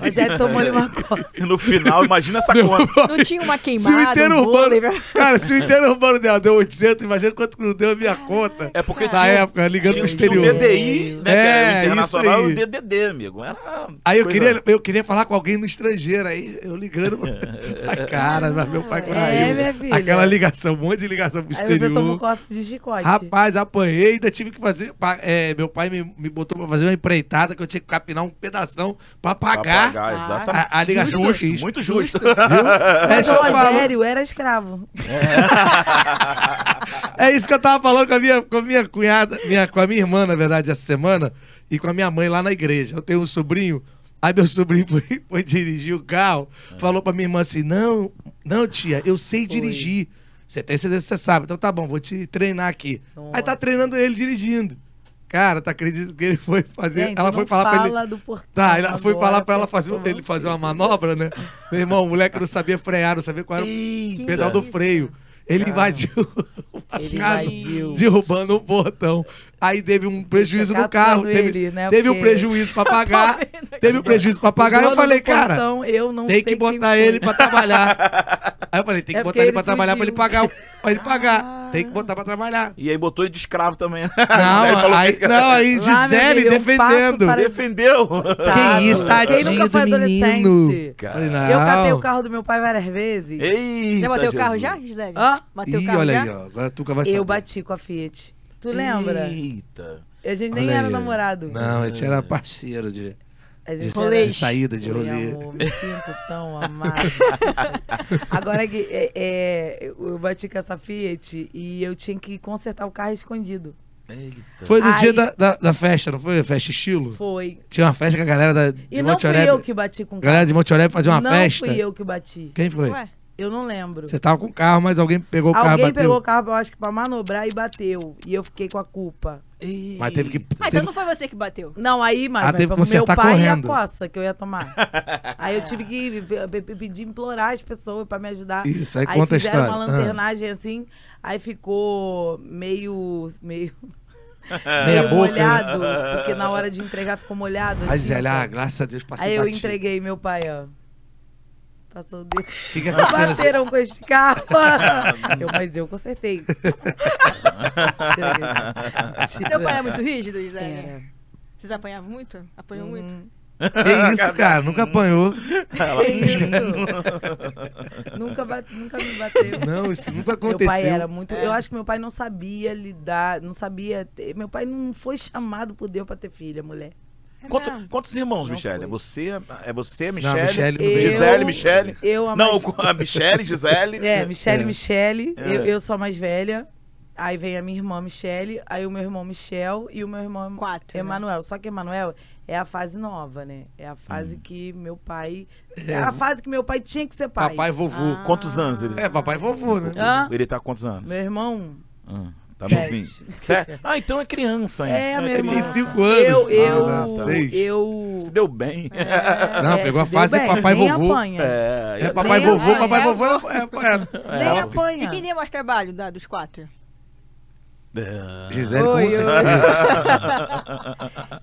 O Rogério tomou-lhe uma coisa. E no final, imagina essa conta. Não tinha uma Se o queimada, inteiro um urbano, vôlei, cara, se o inteiro urbano dela deu 800, imagina quanto que não deu a minha conta. É porque Na tinha, época, ligando pro tinha, tinha o exterior. DDI, né? que É, era o internacional isso aí. o DDD, amigo. Era Aí eu coisa- queria, eu queria falar com alguém no estrangeiro, aí eu ligando. a cara, mas meu pai caiu. É, minha. Aquela ligação, um monte de ligação pro Aí você exterior. tomou costa de chicote. Rapaz, apanhei, ainda tive que fazer. é, meu pai me, me botou pra fazer uma empreitada que eu tinha que capinar um pedação pra Pra pagar, pagar, Ah, exatamente. a, a ligação Justo, muito justo. Viu? É isso o que eu falo. Era escravo. É isso que eu tava falando com a minha, com a minha cunhada, minha, com a minha irmã, na verdade, essa semana, e com a minha mãe lá na igreja. Eu tenho um sobrinho, aí meu sobrinho foi, foi dirigir o carro, falou pra minha irmã assim: não, não, tia, eu sei dirigir. Você tem certeza que você sabe. Então tá bom, vou te treinar aqui. Aí tá treinando ele dirigindo. Cara, tá acreditando que ele foi fazer. Gente, ela não foi falar pra ele. fala do portão Tá, ela foi falar pra ela fazer, ele fazer uma manobra, né? Meu irmão, o moleque não sabia frear, não sabia qual era o Eita. pedal do freio. Ele invadiu a casa, derrubando um portão. Aí teve um prejuízo no carro. Teve, ele, né, teve um prejuízo pra pagar. teve um prejuízo pra pagar. Aí eu O falei, cara, portão, eu não tem sei que botar ele pra trabalhar. Aí eu falei, tem que É botar ele ele pra trabalhar pra ele pagar. Pra ele pagar. Tem que botar pra trabalhar. E aí botou ele de escravo também. Não, Ele falou aí, que- não, aí Lá, Gisele passo defendendo. para- Defendeu. Que isso, Quem tadinho nunca foi do menino. Falei, Eu catei o carro do meu pai várias vezes. Eita, Já bateu o carro já, Gisele? Hã? Bateu o Ih, carro olha já? aí, ó. Agora tu que vai saber. Eu bati com a Fiat. Tu lembra? Eita. A gente nem Olha era aí. namorado. Não, a gente era parceiro de, A de, gente Rolê. de saída, de rolê. amor, me sinto tão amado. Agora que é, é, eu bati com essa Fiat e eu tinha que consertar o carro escondido. Eita. Foi no Aí- dia da, da, da festa, não foi? Festa estilo? Foi. Tinha uma festa com a galera da, de E não Monte fui Oreb. eu que bati com o A galera carro. de Monte Oreb fazia uma não festa. fui eu que bati. Quem foi? Ué, Eu não lembro. Você tava com o carro, mas alguém pegou o carro Alguém bateu. pegou o carro, eu acho que pra manobrar e bateu. E eu fiquei com a culpa. Mas teve que. Ah, então teve- não foi você que bateu. Não, aí, mas, Ah, mas teve que meu consertar pai correndo. e a coça que eu ia tomar. aí eu tive que pe- pe- pedir, implorar as pessoas pra me ajudar. Isso, aí conta a fizeram história. uma Ah. lanternagem assim, aí ficou meio... meio... Meia meio boca. molhado, porque na hora de entregar ficou molhado. A a Gisele, tinta. ah, graças a Deus, passei Aí eu batido. entreguei meu pai, ó. Passou o dedo. Que. Bateram com esse carro. eu, mas eu consertei. Seu pai é muito rígido? Era. Vocês apanhavam muito? Apanhou muito? Uhum. Que isso, cara? Nunca apanhou. Que isso? nunca, bate- nunca me bateu. Não, isso nunca Meu aconteceu. pai era muito. É. Eu acho que meu pai não sabia lidar, não sabia. ter- meu pai não foi chamado por Deus pra ter filha, mulher. Quanto- mesmo? quantos irmãos, Não Michele? foi. É você, é você, Não, Michele? Michele não Eu- veio. Gisele, Michele? Eu, a Não, mais- a Michele, Gisele. É, Michele, É. Michele. É. Eu, eu sou a mais velha. Aí vem a minha irmã Michele, aí o meu irmão Michel e o meu irmão Quatro. né? Emanuel. Só que Emanuel é a fase nova, né? É a Hum. fase que meu pai. É a fase que meu pai tinha que ser pai. Papai e vovô. Ah. Quantos anos ele É, papai e vovô, né? Hã? Ele tá com quantos anos? Meu irmão. Ah, tá novinho. Sete? Ah, então é criança ainda. É, meu criança. irmão. Tem cinco anos. Eu, eu, Ah, seis. eu. Se deu bem. Não, É, pegou a se deu fase bem, papai e nem vovô. Apanha. É, É, papai e Nem vovô, apanha. papai e É, vovô é, é, Nem é, apanha. E quem deu mais trabalho da, dos quatro? é. Gisele, com Oi, certeza.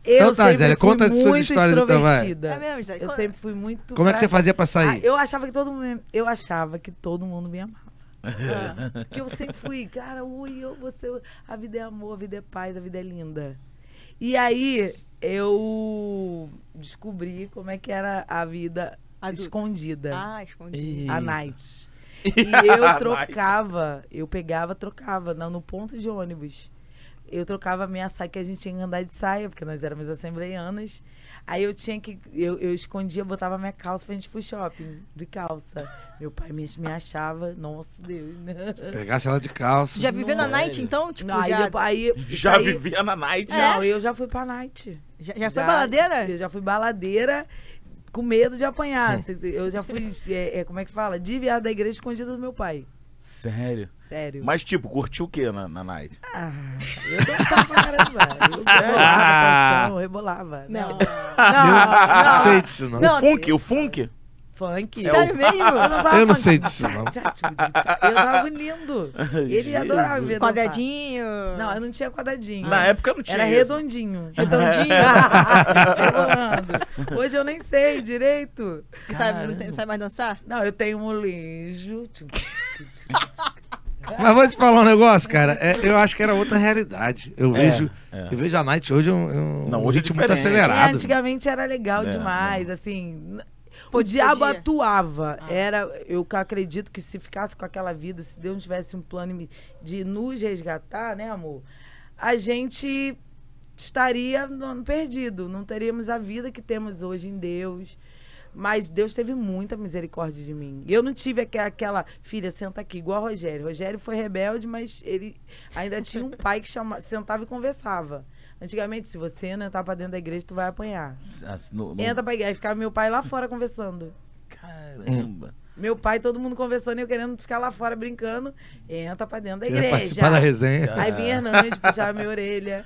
Eu Então tá, sempre Zélia, fui conta as suas muito histórias, então, vai. extrovertida. É mesmo, Gisele? Eu sempre fui muito. Como é que você fazia pra Ah, sair? eu achava que todo mundo, eu achava que todo mundo me amava. Porque eu sempre fui, cara, ui, eu, você, a vida é amor, a vida é paz, a vida é linda. E aí eu descobri como é que era a vida Adulta. escondida, Ah, escondi. a night. E eu trocava, eu pegava, trocava no, no ponto de ônibus. Eu trocava a minha saia, que a gente tinha que andar de saia, porque nós éramos assembleianas. Aí eu tinha que. Eu, eu escondia, botava minha calça pra gente ir pro shopping, de calça. Meu pai me, me achava, nossa Deus. né? Pegasse ela de calça. Já viveu na night, então? Tipo, Não, aí, já, aí, Já aí- vivia na night. Não, eu já fui pra night. já, já foi baladeira? Eu já fui baladeira com medo de apanhar. Eu já fui, é, é, como é que fala? Desviada da igreja escondida do meu pai. Sério. Sério. Mas, tipo, curtiu o que na, na night? Ah, eu dançava pra caramba. Eu rebolava chão, eu rebolava. Não. Não, Não não, não. Não, o funk, o funk? Funk. Sério mesmo? Eu não, Eu sei disso, não. Eu tava lindo. Ele adorava ver. Quadradinho. Não, eu não tinha quadradinho. Na época não tinha Era isso. redondinho. Redondinho. Hoje eu nem sei direito. Não sabe, não, tem- não sabe mais dançar? Não, eu tenho um molejo. Mas vou te falar um negócio, cara. É, eu acho que era outra realidade. Eu vejo, é. eu vejo a night hoje um, um Não, hoje é ritmo muito. É, acelerado. antigamente era legal É, demais, assim. O Podia. diabo atuava. Ah. Era, eu acredito que se ficasse com aquela vida, se Deus tivesse um plano de nos resgatar, né, amor? A gente estaria no- perdido. Não teríamos a vida que temos hoje em Deus. Mas Deus teve muita misericórdia de mim. Eu não tive aque- aquela filha, senta aqui, igual a Rogério. Rogério foi rebelde, mas ele ainda tinha um pai que chama, sentava e conversava. Antigamente, se você não entrar pra dentro da igreja, tu vai apanhar. Assim, no- no- Entra pra igreja. Aí ficava meu pai lá fora conversando. Caramba. Meu pai, todo mundo conversando e eu querendo ficar lá fora brincando. Entra pra dentro da igreja. participar da resenha. Aí vinha Hernandes, puxava minha orelha.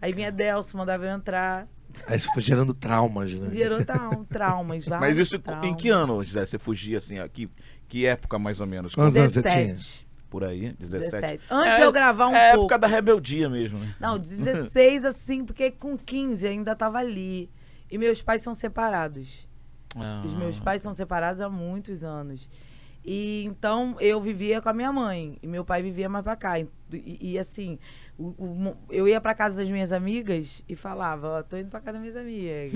Aí vinha Delcio, mandava eu entrar. Aí isso foi gerando traumas, né? Gerou trau- traumas, Mas vários isso em traumas. que ano, Gisele, você fugia assim? ó, Que, que época mais ou menos? Quantos anos você tinha? 17. Por aí? 17. 17. Antes É, eu gravar um é pouco. época da rebeldia mesmo, né? Não, 16 assim, porque com 15 ainda tava ali. E meus pais são separados. Os meus Ah. pais são separados há muitos anos. E então eu vivia com a minha mãe e meu pai vivia mais pra cá. E, e, assim, o- o eu ia pra casa das minhas amigas e falava, ó, tô indo pra casa das minhas amigas.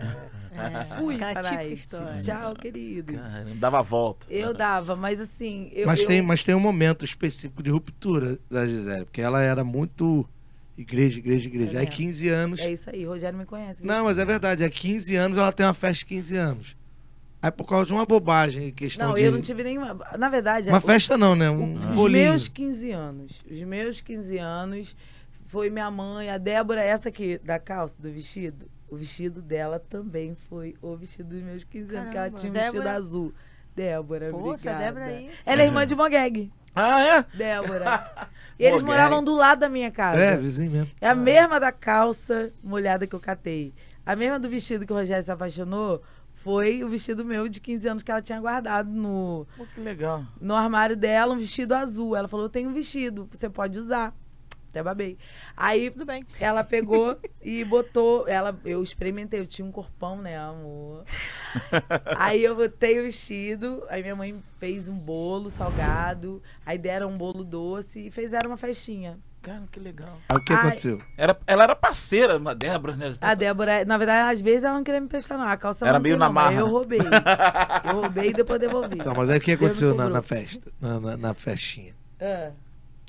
Fui para típica aí. história. Tchau, queridos. Caramba, dava a volta. Eu dava, mas assim, eu, Mas, eu- tem, mas tem um momento específico de ruptura da Gisele, porque ela era muito igreja, igreja, igreja. É Aí mesmo. 15 anos. é isso aí, Rogério me conhece. Não, mas é verdade. Há 15 anos ela tem uma festa de 15 anos. Aí por causa de uma bobagem, questão Não, de. eu não tive nenhuma. Na verdade, Uma o- festa não, né? Um Os bolinho. meus 15 anos. Os meus 15 anos foi minha mãe, a Débora, essa aqui da calça, do vestido. O vestido dela também foi o vestido dos meus 15 anos, que ela Caramba, tinha um Débora- vestido azul. Débora, Pô, obrigada. Débora aí. Ela é irmã de Mogueg. Ah, é? Débora. E eles Mogueg. moravam do lado da minha casa. É, vizinho mesmo. É a mesma da calça molhada que eu catei. A mesma do vestido que o Rogério se apaixonou foi o vestido meu de 15 anos que ela tinha guardado no, Pô, que legal. no armário dela um vestido azul. Ela falou: Eu tenho um vestido, você pode usar. Até babei. Aí Tudo bem. ela pegou e botou. Ela, eu experimentei, eu tinha um corpão, né, amor? aí eu botei o vestido, aí minha mãe fez um bolo salgado, aí deram um bolo doce e fizeram uma festinha. Cara, que legal. Aí o que Ai. aconteceu? Era, ela era parceira, uma Débora, né? A Débora, na verdade, às vezes ela não queria me prestar, não. A calça Era meio na não, marra, Eu né? roubei. Eu roubei e depois devolvi. Então, mas aí o que aconteceu na, na festa? Na, na, na festinha? É.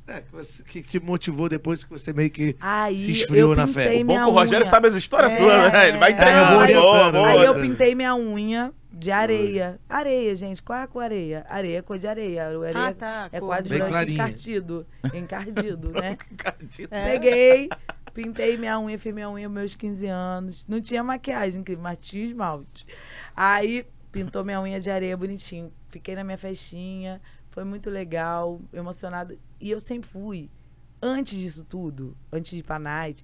É, que, você, que te motivou depois que você meio que. Aí Se esfriou na festa. O bom que o Rogério unha. sabe as histórias É, todas, né? Ele vai é. É, eu vou boa, orientando, boa. Aí eu pintei minha unha de areia. Areia, gente. Qual é a cor areia? Areia é cor de areia. Areia Ah, tá, é cor. quase Bem branco encardido. Encardido, né? É. Peguei, pintei minha unha, fiz minha unha aos meus 15 anos. Não tinha maquiagem, incrível, mas tinha esmalte. Aí pintou minha unha de areia bonitinho. Fiquei na minha festinha, foi muito legal, emocionada. E eu sempre fui. Antes disso tudo, antes de ir pra night,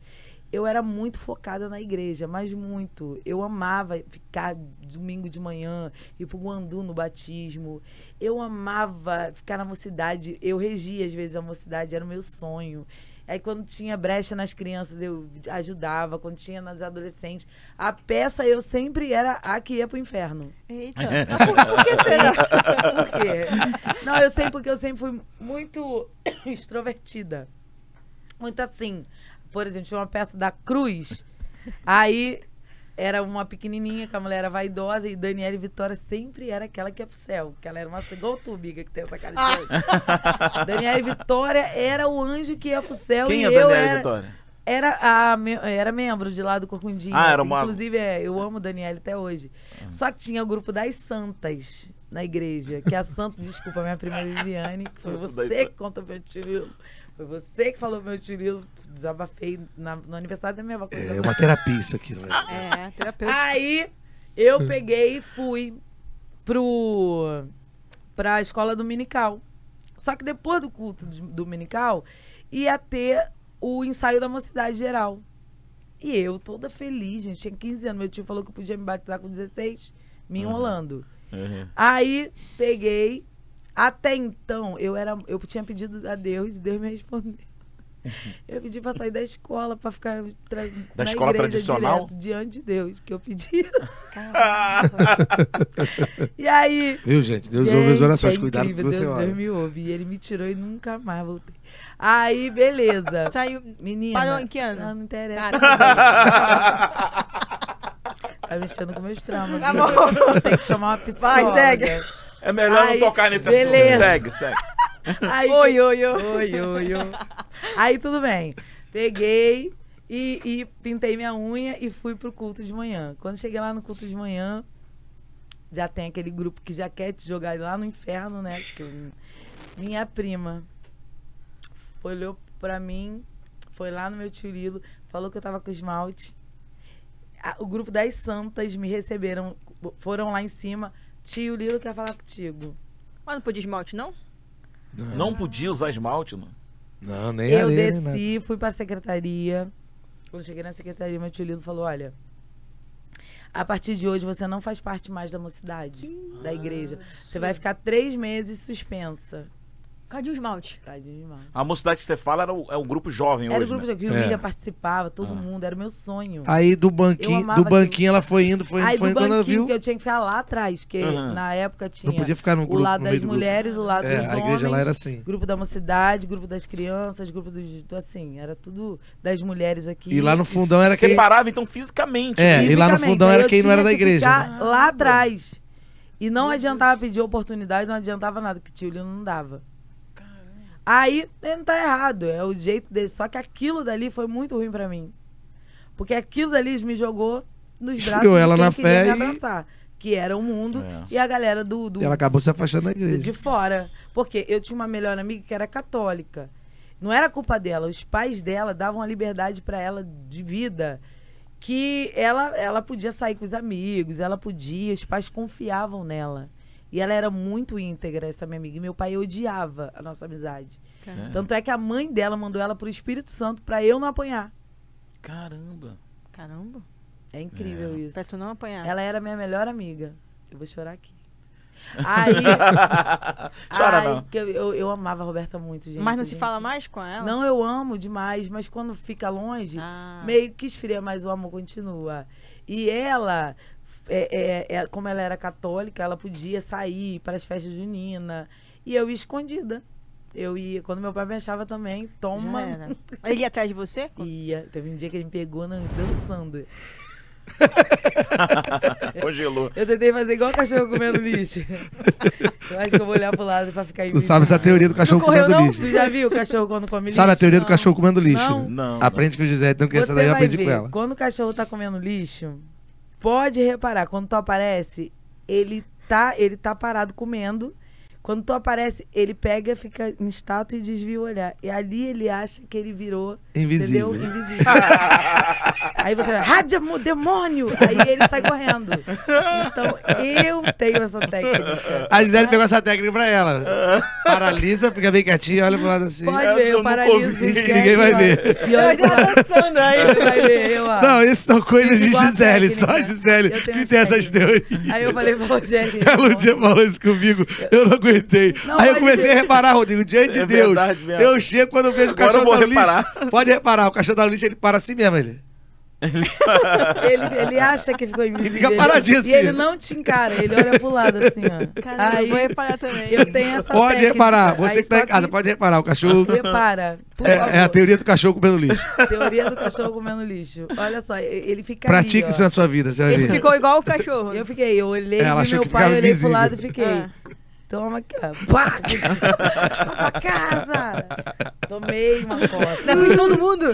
eu era muito focada na igreja, mas muito. Eu amava ficar domingo de manhã, ir pro Guandu no batismo. Eu amava ficar na mocidade. Eu regia, às vezes, a mocidade, era o meu sonho. Aí, quando tinha brecha nas crianças, eu ajudava. Quando tinha nos adolescentes. A peça, eu sempre era a que ia pro inferno. Eita. Por, por que será? Por quê? Não, eu sei porque eu sempre fui muito extrovertida. Muito assim. Por exemplo, tinha uma peça da Cruz. Aí era uma pequenininha, que a mulher era vaidosa, e Daniela e Vitória sempre era aquela que ia pro céu. Que ela era uma igual tu, Biga, que tem essa cara de anjo. Daniela e Vitória era o anjo que ia pro céu. Quem e é a eu Daniela era, Vitória? era, a, era membro de lá do Corcundinho. Ah, era uma- Inclusive, é, eu amo Daniela até hoje. Só que tinha o grupo das santas na igreja. Que a santa, desculpa, minha prima Viviane, que foi você que contou meu tio. Foi você que falou meu tio. Desabafei na- no aniversário da minha avó. É uma terapia isso aqui, não é? É, terapeuta. Aí eu peguei e fui pro pra escola dominical. Só que depois do culto dominical ia ter o ensaio da mocidade geral. E eu toda feliz, gente, tinha 15 anos, meu tio falou que eu podia me batizar com 16, me enrolando. Uhum. Aí peguei, até então eu era eu tinha pedido a Deus e Deus me respondeu. Eu pedi pra sair da escola, pra ficar tra- Da na escola igreja tradicional? direto, diante de Deus, que eu pedi. E aí. Viu, gente? Deus gente, ouve as orações. é Cuidado com você Deus, olha. Deus me ouve. E ele me tirou e nunca mais voltei. Aí, beleza. Saiu. Menina. Parou em que ano? Não, não interessa. Ah, tá mexendo com meus traumas. Tá bom. Tem que chamar uma psicóloga. Vai, segue. É melhor Aí, não tocar nesse beleza. assunto. Segue, segue. Aí, Oi, oi, oi. Oi, oi, oi. Aí tudo bem. Peguei e, e pintei minha unha e fui pro culto de manhã. Quando cheguei lá no culto de manhã, já tem aquele grupo que já quer te jogar lá no inferno, né? Eu- minha prima foi, olhou pra mim, foi lá no meu tio Lilo, falou que eu tava com esmalte. O grupo das santas me receberam, foram lá em cima. Tio Lilo quer falar contigo. Mas não podia esmalte, não? Não podia usar esmalte, não. Não, nem Eu nada. desci, fui pra secretaria. Quando cheguei na secretaria, meu tio Lilo falou: olha. A partir de hoje você não faz parte mais da mocidade, da igreja. Você vai ficar três meses suspensa. Cadê o esmalte? Tadinho demais. A mocidade que você fala era o, é o grupo jovem Era o hoje, grupo né? de que o É. William participava, todo Ah. mundo, era o meu sonho. Aí do banquinho, amava do banquinho ela foi indo, foi indo, Aí foi do indo. Quando ela banquinho viu, que eu tinha que ficar lá atrás, porque Aham. na época tinha não podia ficar no o grupo, lado no das meio do grupo. mulheres, o lado É, dos a homens. igreja lá era assim. Grupo da mocidade, grupo das crianças, grupo dos. Assim, era tudo das mulheres aqui. E lá no fundão era quem... Separava, então, fisicamente. É, e lá no Fisicamente. fundão Aí era eu quem não era da que igreja. ficar né? Lá atrás. E não adiantava pedir oportunidade, não adiantava nada, que tio Lino não dava. Aí, ele não tá errado, é o jeito dele. Só que aquilo dali foi muito ruim pra mim. Porque aquilo dali me jogou nos braços Esfriou de ela na fé me e- abraçar. Que era o mundo É. e a galera do, do, E ela acabou se afastando da de, igreja. de fora. Porque eu tinha uma melhor amiga que era católica. Não era culpa dela, os pais dela davam a liberdade pra ela de vida que ela, ela podia sair com os amigos, ela podia, os pais confiavam nela. E ela era muito íntegra, essa minha amiga. E meu pai odiava a nossa amizade. Sério? Tanto é que a mãe dela mandou ela pro Espírito Santo pra eu não apanhar. Caramba. Caramba. É incrível isso. Pra tu não apanhar. Ela era minha melhor amiga. Eu vou chorar aqui. Aí. Chora ai, não. que eu, eu, eu amava a Roberta muito, gente. Mas não se gente. fala mais com ela? Não, eu amo demais, mas quando fica longe, Ah. meio que esfria, mas o amor continua. E ela, é, é, é, como ela era católica, ela podia sair para as festas juninas. E eu ia escondida. Eu ia, quando meu pai me achava também, toma. Ele ia atrás de você? Ia. Teve um dia que ele me pegou na- dançando. Congelou. Eu tentei fazer igual cachorro comendo lixo. eu acho que eu vou olhar pro lado pra ficar Tu sabe essa teoria do cachorro Não correu, comendo não? lixo. Tu já viu o cachorro quando come lixo? Sabe a teoria do Não. cachorro comendo lixo? Não. Não. Aprende com o Gisele, então que essa Você daí eu vai aprendi ver, com ela. quando o cachorro tá comendo lixo, pode reparar, quando tu aparece, ele tá, ele tá parado comendo. Quando tu aparece, ele pega, fica em estátua e desvia o olhar. E ali ele acha que ele virou, Invisível. entendeu? Invisível. Aí você vai, rádio, demônio! Aí ele sai correndo. Então, eu tenho essa técnica. A Gisele pegou essa técnica pra ela. Paralisa, fica bem quietinho, olha pro lado assim. Pode Essa ver, eu paraliso. esquece, Ninguém vai ver. E olha pro lado. dançando aí. Você vai ver, eu. Não, isso são coisas de Gisele, só a Gisele que tem essas teorias. Aí eu falei pro Rogério. Ela um dia falou isso comigo, eu não aguentei. Não, Aí eu comecei a reparar, Rodrigo, diante de É Deus. Eu chego quando eu vejo o Agora cachorro da lixo. Pode reparar, o cachorro da lixo ele para assim mesmo, ele. Ele, ele acha que ficou invisível. fica paradinho E assim. ele não te encara, ele olha pro lado assim, ó. Caramba, Aí eu vou reparar também. eu tenho essa Pode técnica. reparar, você Aí que tá em casa, pode reparar, o cachorro. Repara, É, é a teoria do cachorro comendo lixo. Teoria do cachorro comendo lixo. Olha só, ele fica Pratique ali, isso ó. na sua vida, você vai Ele ver. ficou igual o cachorro. Eu fiquei, eu olhei, Ela achou meu que pai, olhei pro lado e fiquei. Ah. Toma aqui, ó. Pá! Toma pra casa! Tomei uma foto. Na frente de todo mundo.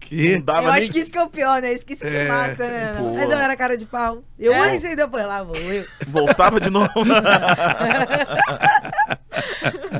Que? Não dava eu nem... acho que isso que é o pior, né? Isso que isso que É, mata, né? Mas eu era cara de pau. Eu É? depois lá, vou eu. Voltava de novo.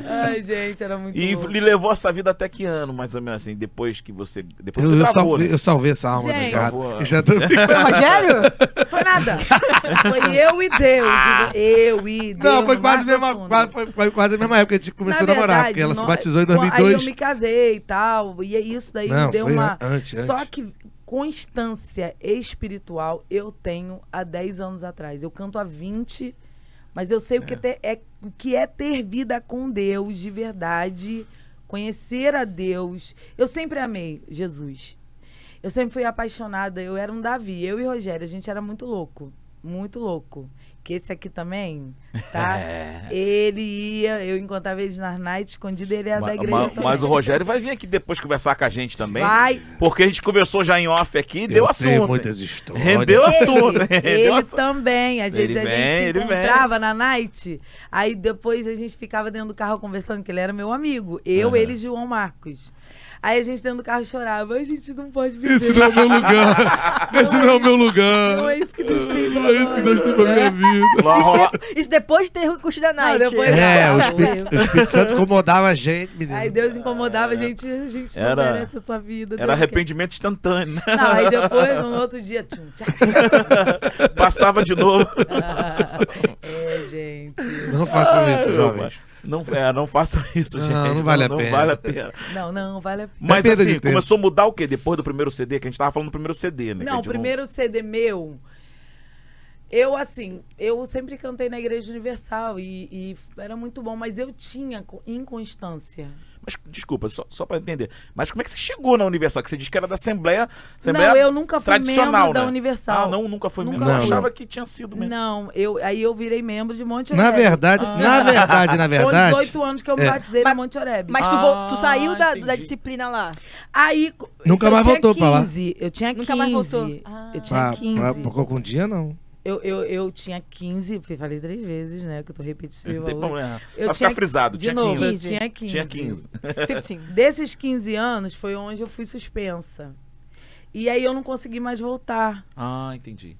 Ai, gente, era muito e louco. lhe levou essa vida até que ano, mais ou menos assim, depois que você. Depois Eu, você eu gravou, salvei, né? eu salvei essa alma Gente. do. Eu já tô... Foi o Rogério? Foi nada. Foi eu e Deus. Eu e Deus. Não, foi quase, mesma, quase, foi, foi quase a mesma época que a gente começou Na a namorar, verdade, porque ela se nó- batizou em Aí eu 2002. me casei e tal. E isso daí Não, me deu foi uma. an- antes, Só antes. que constância espiritual eu tenho há 10 anos atrás. Eu canto há 20, mas eu sei o que, ter- é, o que é ter vida com Deus de verdade, conhecer a Deus. Eu sempre amei Jesus. Eu sempre fui apaixonada. Eu era um Davi. Eu e Rogério, a gente era muito louco. Muito louco. Que esse aqui também, tá? Ele ia, eu encontrava ele nas nights escondido, ele era Ma- da igreja. ma- mas o Rogério vai vir aqui depois conversar com a gente também. Vai. Porque a gente conversou já em off aqui e deu assunto. muitas histórias. Rendeu assunto. Ele, Rendeu ele assunto. também. Às vezes Ele a vem, gente se ele vem. encontrava na night. Aí depois a gente ficava dentro do carro conversando, que ele era meu amigo. Eu, Aham. ele e João Marcos. Aí a gente dentro do carro chorava. A gente não pode viver. Esse não é o meu lugar. Esse não é o meu lugar. Não é isso que Deus tem pra Não é isso que Deus tem pra minha vida. Isso depois de ter curtido a night. depois- É, Não, o não, Espírito, não. o Espírito Santo incomodava a gente, menino. Aí Deus incomodava a gente. A gente não Era- merece essa vida. Era Deus arrependimento instantâneo, né? quer. Não, aí depois, no outro dia. Tchum, tchá. Passava de novo. é, gente. Não façam isso, Ai, jovens. Não, é, não façam isso, Não, gente. não vale a não pena. vale a pena. Não, não, vale a pena. Mas de assim, tempo. começou a mudar o quê? Depois do primeiro CD, que a gente tava falando do primeiro CD, né? Não, o primeiro CD meu. Eu, assim, eu sempre cantei na Igreja Universal e, e era muito bom, mas eu tinha co- inconstância. Mas, desculpa, só, só pra entender. Mas como é que você chegou na Universal? Que você disse que era da Assembleia, Assembleia não, eu nunca fui tradicional, membro da né? Universal. Ah, não, nunca foi Nunca membro. Eu fui. achava que tinha sido mesmo. Não, eu, aí eu virei membro de Monte Na Oreb. verdade, Ah. na verdade, na Com verdade. 18 anos que eu me É. batizei na Mas- Monte Oreb. Mas tu, Ah, tu saiu da, da disciplina lá. Aí. Nunca mais voltou pra lá? 15, Eu tinha 15. Nunca mais voltou. Ah. Eu tinha Pra, 15. pra, pra algum dia, não. Eu, eu, eu tinha 15, falei três vezes, né? Que eu tô repetitiva. Não tem problema. Eu tinha- ficar frisado. De tinha novo, 15. eu 15. tinha 15. Tinha 15. 15. Desses 15 anos foi onde eu fui suspensa. E aí eu não consegui mais voltar Ah, entendi.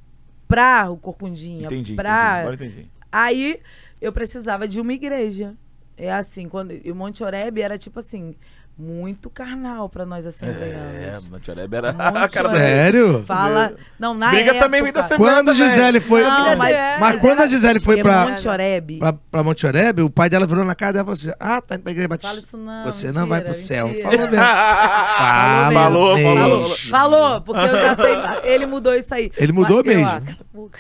pra o Corcundinha. Entendi. pra... entendi. Agora entendi. Aí eu precisava de uma igreja. É assim, quando e o Monte Oreb era tipo assim, muito carnal pra nós É, assembleanos. Mantioreb era a cara Sério? Fala, não, na Briga época, também vem da Assembleia Quando também. Gisele foi. Não, mas, mas- mas quando era- a Gisele foi pra, Monte Oreb. pra, pra Monte Oreb, o pai dela virou na cara dela e falou assim: Ah, tá indo pra igreja Fala batista. isso não. Você mentira, não vai pro céu. mentira. Falou mesmo. Fala Falou, mesmo. falou. Falou, porque eu já sei. Ele mudou isso aí. Ele mudou Mas eu, mesmo. ah, cala a boca.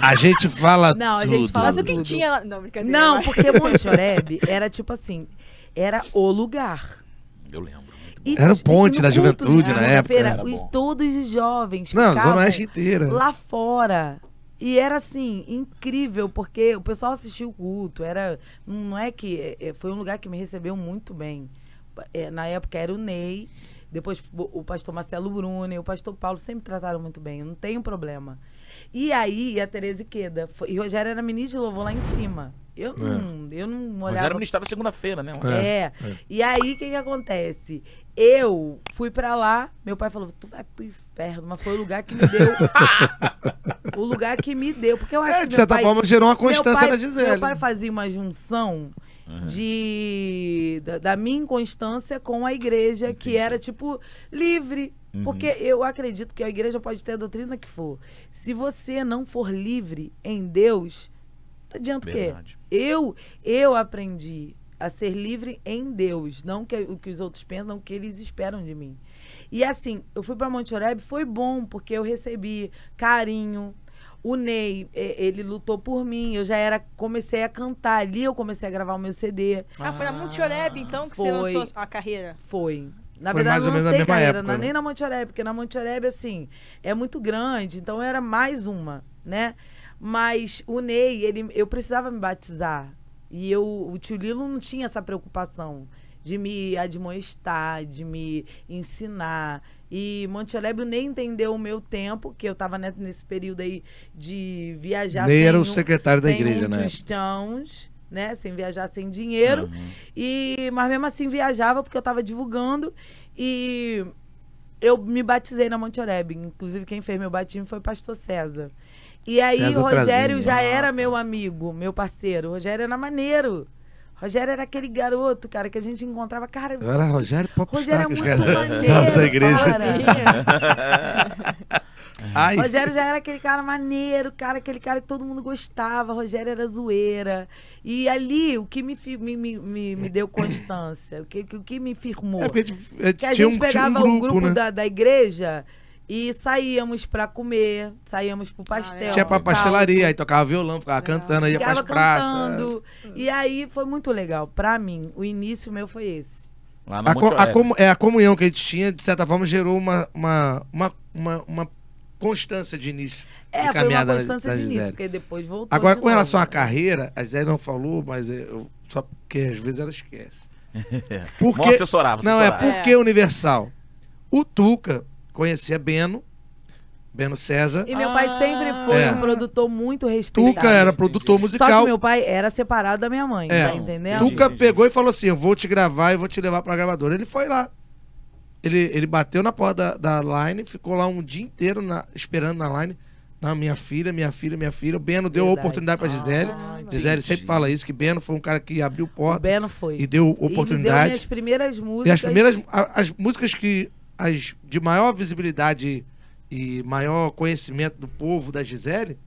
A gente fala Não, a tudo. gente fala Mas o que tudo. tinha lá. Não, brincadeira. Não, porque Monte Oreb era tipo assim, era o lugar. Eu lembro. E Era o ponte da juventude de na época, bom. Todos os jovens Não, Zona Oeste inteira. lá fora. E era assim, incrível, porque o pessoal assistiu o culto. Era, não é que. é, é, foi um lugar que me recebeu muito bem. É, na época era o Ney, depois o pastor Marcelo Bruno e o pastor Paulo sempre trataram muito bem, não tenho problema. E aí a Tereza Queda. Foi, e Rogério era ministro de louvor lá em cima. Eu não, eu não Mas olhava. era ministrado segunda-feira, né? É. E aí, o que que acontece? Eu fui pra lá, meu pai falou, tu vai pro inferno, mas foi o lugar que me deu. o lugar que me deu. Porque eu acho É, que de certa pai- forma, gerou uma constância pai- da Gisele. Meu pai fazia uma junção de da, da minha inconstância com a igreja, que era tipo livre. Uhum. Porque eu acredito que a igreja pode ter a doutrina que for. Se você não for livre em Deus, não adianta o quê? Eu, eu aprendi a ser livre em Deus, não que, o que os outros pensam, não o que eles esperam de mim. E assim, eu fui para Monte Oreb, foi bom, porque eu recebi carinho. O Ney, ele lutou por mim, eu já era, comecei a cantar, ali eu comecei a gravar o meu CD, Ah, foi na Monte Oreb, então, que você Foi. lançou a carreira. foi. Na Foi verdade, mais eu ou menos não na sei mesma carreira, época, na- né? nem na Monte Oreb, porque na Monte Oreb, assim, é muito grande, então era mais uma, né? Mas o Ney, ele, eu precisava me batizar. E eu, o tio Lilo não tinha essa preocupação de me admoestar, de me ensinar. E Monte nem entendeu o meu tempo, que eu estava nesse, período aí de viajar Ney sem era o um- secretário da sem igreja, um né? tostões, né? Sem viajar sem dinheiro. Uhum. E, mas mesmo assim viajava porque eu estava divulgando e eu me batizei na Monte Oreb. Inclusive quem fez meu batismo foi o pastor César. E aí César o Rogério Trazini. já Ah, era tá. meu amigo, meu parceiro. O Rogério era maneiro. Rogério era aquele garoto, cara, que a gente encontrava. Cara, Eu era Rogério Rogério é Popstar, muito cara. maneiro, da igreja. cara. Ai, Rogério já era aquele cara maneiro, cara, aquele cara que todo mundo gostava. Rogério era zoeira. E ali, o que me, me, me, me, deu constância, o que, o que me firmou. é a gente, a gente Que a gente um, pegava um o grupo, grupo né? da, da igreja e saíamos pra comer, saíamos pro pastel. Tinha pra pastelaria, aí tocava violão, ficava cantando, ia pras praças. E aí foi muito legal. Pra mim, o início meu foi esse. Lá na A, co- a comu- é, a comunhão que a gente tinha, de certa forma, gerou uma, uma, uma, uma, uma constância de início. É, de foi uma caminhada da- constância da de início, porque depois voltou. Agora, de com relação à carreira, a Gisele não falou, mas eu, só porque às vezes ela esquece. Porque, assessorar, vamos não, é assessorar. porque Universal. O Tuca conhecia Beno, Beno César. E meu pai sempre foi É. um produtor muito respeitado. Tuca era produtor Só musical. que meu pai era separado da minha mãe, É. tá entendendo? Tu- Tuca Entendi. pegou e falou assim: Eu vou te gravar e vou te levar pra gravadora. Ele foi lá. Ele, ele bateu na porta da, da line, ficou lá um dia inteiro na- esperando na line. Não, minha filha, minha filha, minha filha. O Beno deu Verdade. oportunidade pra Gisele. Ah, Gisele entendi. sempre fala isso, que Beno foi um cara que abriu O porta Beno foi. e deu E me deu oportunidade. minhas primeiras músicas. E as primeiras, a- as músicas que, as de maior visibilidade e maior conhecimento do povo da Gisele,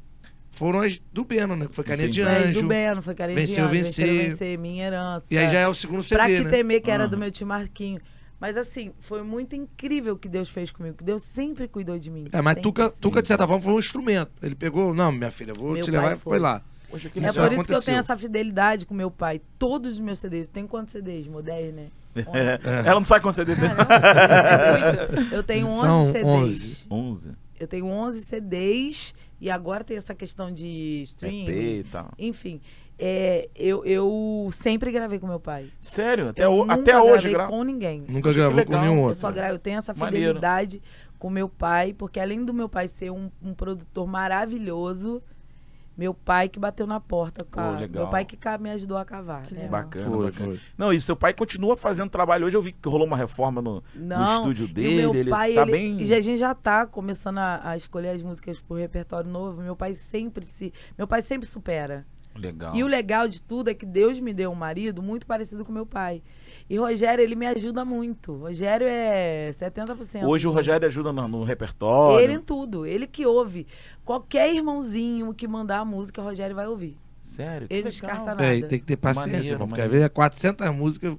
foram as do Beno, né? Que foi Carinha de Entendi. Foi Anjo. do Beno, foi Carinha Venceu, de Anjo, Venceu, Vencer. vencer, Minha Herança. E aí já é o segundo CD, Pra que né? temer, que era do Aham. meu tio Marquinho. Mas assim, foi muito incrível o que Deus fez comigo. Que Deus sempre cuidou de mim. É, mas Tuca, sempre. Tuca, de certa forma, foi um instrumento. Ele pegou, não, minha filha, vou Meu te levar e foi foi. lá. Poxa, que É por isso que eu aconteceu. tenho essa fidelidade com meu pai. Todos os meus CDs. Tem quantos CDs? Modés, né? É, Ela não sabe quando você deve Eu tenho 11 São CDs. 11. 11. Eu tenho 11 CDs. E agora tem essa questão de EP stream. e tal. Enfim. é, eu, eu sempre gravei com meu pai. Sério? Até, eu o- nunca até hoje, gravei gra... com ninguém. Nunca gravou com nenhum Eu outro. só gravo, eu tenho essa Maneiro. fidelidade com meu pai, porque além do meu pai ser um, um produtor maravilhoso, meu pai que bateu na porta. com a- Pô, legal. meu pai que me ajudou a cavar. né? Bacana, Foi, bacana. foi. Não, e seu pai continua fazendo trabalho. Hoje eu vi que rolou uma reforma no, no Não, estúdio e o dele. meu ele pai, tá ele- bem. e a gente já tá começando a, a escolher as músicas pro repertório novo. Meu pai sempre se, meu pai sempre supera. Legal. E o legal de tudo é que Deus me deu um marido muito parecido com meu pai. E Rogério, ele me ajuda muito. Rogério é 70%. Hoje o Rogério ajuda no, no repertório. Ele em tudo. Ele que ouve. Qualquer irmãozinho que mandar a música, o Rogério vai ouvir. Sério? Que Ele legal. descarta nada. É, tem que ter paciência, Maneiro, irmão, porque maneiro. às vezes é 400 músicas.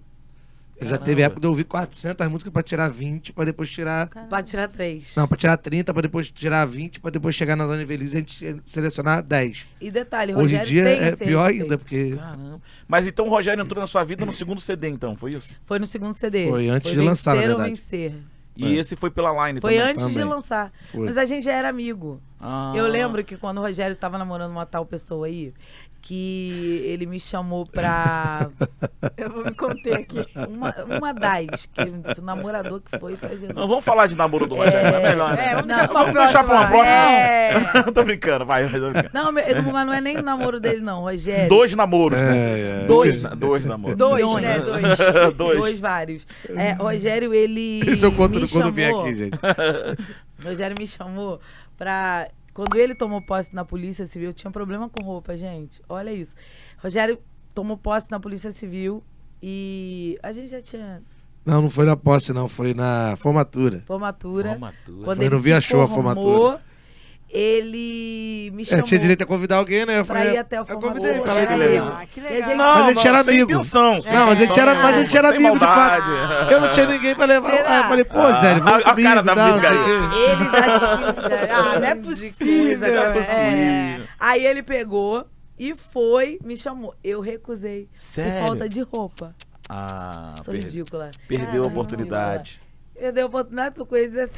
Eu já Caramba. teve época de eu ouvir 400 músicas pra tirar 20, pra depois tirar. Pra tirar três. Não, pra tirar 30, pra depois tirar 20, pra depois chegar na Dona Invelise e a gente selecionar 10. E detalhe, Hoje em Rogério dia tem é pior respeito. ainda, porque Caramba. Mas então o Rogério entrou na sua vida no segundo CD, então, foi isso? Foi no segundo CD. Foi antes de Vencer lançar, na ou verdade. Vencer. E É. esse foi pela Line Foi também. antes de também. lançar. Foi. Mas a gente já era amigo. Ah. Eu lembro que quando o Rogério tava namorando uma tal pessoa aí, que ele me chamou pra. Eu vou me conter aqui. Uma, uma das, que o namorador que foi. Não, vamos falar de namoro do Rogério, é, melhor, né? É, vamos Não, deixar pra vamos deixar pra uma próxima. É. tô brincando, vai, vai, tô brincando. Não, meu- não, mas não é nem namoro dele, não, Rogério. Dois namoros, né? É, é. Dois, dois namoros. Dois, Milhões. né? Dois. Dois. Dois vários. É, Rogério, ele. Esse eu conto me quando chamou- aqui, gente. Rogério me chamou pra. Quando ele tomou posse na Polícia Civil, tinha problema com roupa, gente. Olha isso. Rogério tomou posse na Polícia Civil e a gente já tinha Não, não foi na posse, não. Foi na formatura. formatura. Formatura. Quando Foi ele no Via se Show a formatura. Ele me É, chamou tinha direito a convidar alguém, né? Eu pra falei, ir até o eu formatura. convidei pra lá. que legal. eu. Ah, que legal. gente- Não, Mas a gente era amigo. intenção. Não, mas a gente era, mas a gente era amigo de fato. Eu não tinha ninguém pra levar. Será? Aí eu falei, pô, Ah, Zé, vamos a- a comigo cara da tal, não. Ele já tinha. Ah, não é possível. coisa acontecendo. É. Aí ele pegou e foi, me chamou. Eu recusei. Sério? Por falta de roupa. Ah, Sou per- ridícula. perdeu a oportunidade. Perdeu a oportunidade, tu coisa assim.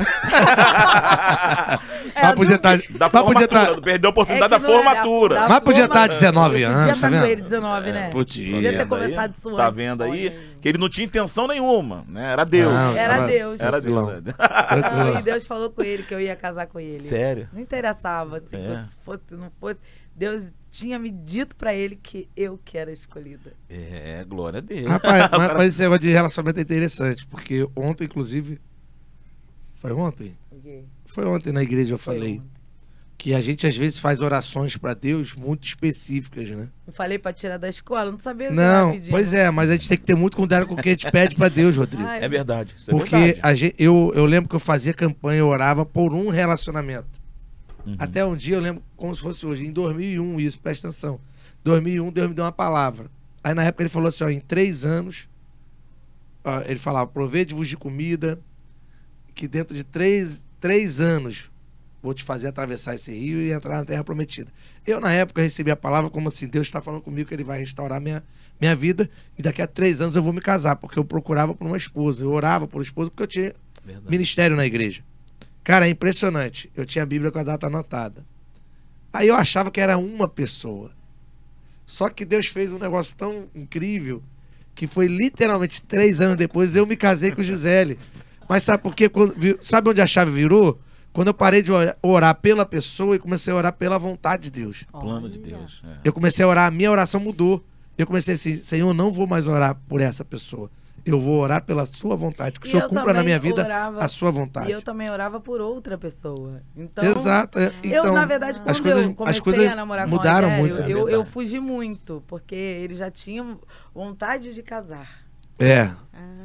Mas podia estar. Da Mas podia formatura, estar. perdeu a oportunidade É que da não era formatura. da Mas podia estar formatura. 19 Eu anos, Podia tá estar com vendo? ele 19, né? podia. Podia ter Vendo começado isso Tá antes. vendo aí? Que ele não tinha intenção nenhuma, né? Era Deus. Não, Era tava- Deus. Era Deus. Tranquilão. né? Não, Tranquilo. e Deus falou com ele que eu ia casar com ele. Sério? Não interessava, assim, É. se fosse, se não fosse. Deus tinha me dito pra ele que eu que era escolhida. É, glória a Deus. Rapaz, mas, mas esse negócio de relacionamento é interessante, porque ontem, inclusive. Foi ontem? Foi ontem na igreja eu falei que a gente às vezes faz orações pra Deus muito específicas, né? Eu falei pra tirar da escola, não sabia Não, pois é, mas a gente tem que ter muito cuidado com o que a gente pede pra Deus, Rodrigo. Ai, É verdade. Isso é Porque verdade. a gente, eu, eu lembro que eu fazia campanha, eu orava por um relacionamento. Uhum. Até um dia eu lembro como se fosse hoje, em 2001, isso, presta atenção. 2001, Deus me deu uma palavra. Aí na época ele falou assim: ó, em três anos, ó, ele falava, provede-vos de comida, que dentro de três, três anos vou te fazer atravessar esse rio e entrar na terra prometida. Eu, na época, recebi a palavra como assim: Deus está falando comigo que ele vai restaurar minha, minha vida e daqui a três anos eu vou me casar, porque eu procurava por uma esposa, eu orava por uma esposa porque eu tinha Verdade. ministério na igreja. Cara, é impressionante. Eu tinha a Bíblia com a data anotada. Aí eu achava que era uma pessoa. Só que Deus fez um negócio tão incrível que foi literalmente três anos depois eu me casei com Gisele. Mas sabe por quê? Quando sabe onde a chave virou? Quando eu parei de orar, orar pela pessoa e comecei a orar pela vontade de Deus. Plano de Deus. é. Eu comecei a orar, a minha oração mudou. Eu comecei assim, Senhor, eu não vou mais orar por essa pessoa. Eu vou orar pela sua vontade. Que o E Senhor eu cumpra na minha vida orava- a sua vontade. E eu também orava por outra pessoa. Então, Exato. é. eu, Então, na verdade, quando as coisas, eu comecei as coisas a namorar mudaram com o Rogério, muito. eu, eu verdade. fugi muito, porque ele já tinha vontade de casar. É.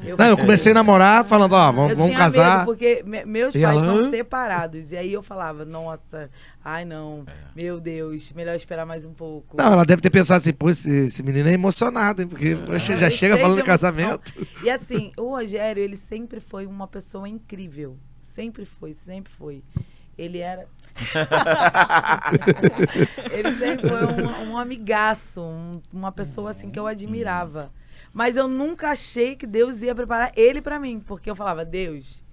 Eu, Não, eu comecei a namorar falando, ó, vamos, eu vamos tinha casar. medo, porque me- meus E pais ela, são separados. E aí eu falava, nossa, ai não, É. meu Deus, melhor esperar mais um pouco. Não, ela deve ter pensado assim, pô, esse, esse menino é emocionado, hein? Porque poxa, já Eu chega falando de de casamento. E assim, o Rogério, ele sempre foi uma pessoa incrível. Sempre foi, sempre foi. Ele era. ele sempre foi um, um amigaço, um- uma pessoa assim que eu admirava. Mas eu nunca achei que Deus ia preparar ele pra mim, porque eu falava, Deus.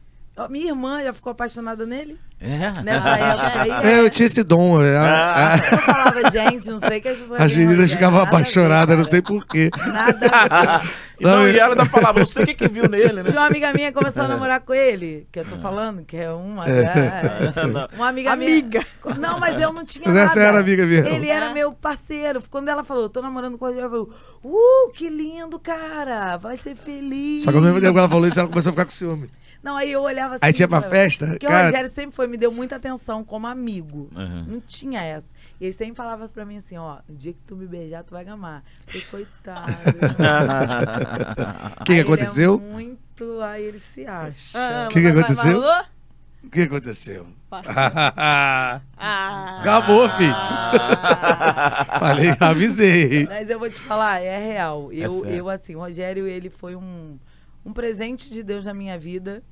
Minha irmã já ficou apaixonada nele É? nessa época aí. É, eu tinha esse dom. é, Ah. a- Eu falava, gente, não sei o que as pessoas as meninas ficavam apaixonadas, não sei porquê. Nada a ver. E, não, Não, e ela ainda falava, não sei o que, que viu nele, né? Tinha uma amiga minha que começou a namorar com ele, que eu tô falando, que é uma. É. é, uma amiga, Amiga. minha. Não, mas eu não tinha Mas essa nada. era amiga mesmo. Ele era meu parceiro. Quando ela falou, tô namorando com o Rogério, eu falei, uh, que lindo, cara. Vai ser feliz. Só que ao mesmo tempo que ela falou isso, ela começou a ficar com ciúme. Não, aí eu olhava assim. Aí tinha pra falava- festa, Porque o cara. Rogério sempre foi, me deu muita atenção como amigo. Uhum. Não tinha essa. E ele sempre falava pra mim assim, ó, no dia que tu me beijar, tu vai gamar. Eu, coitado. O que, que aconteceu? É muito. Aí ele se acha. Ah, Que que aconteceu? O que aconteceu? Ah. Acabou, filho. Falei, avisei. Mas eu vou te falar, é real. Eu, sério. eu assim, o Rogério, ele foi um, um presente de Deus na minha vida,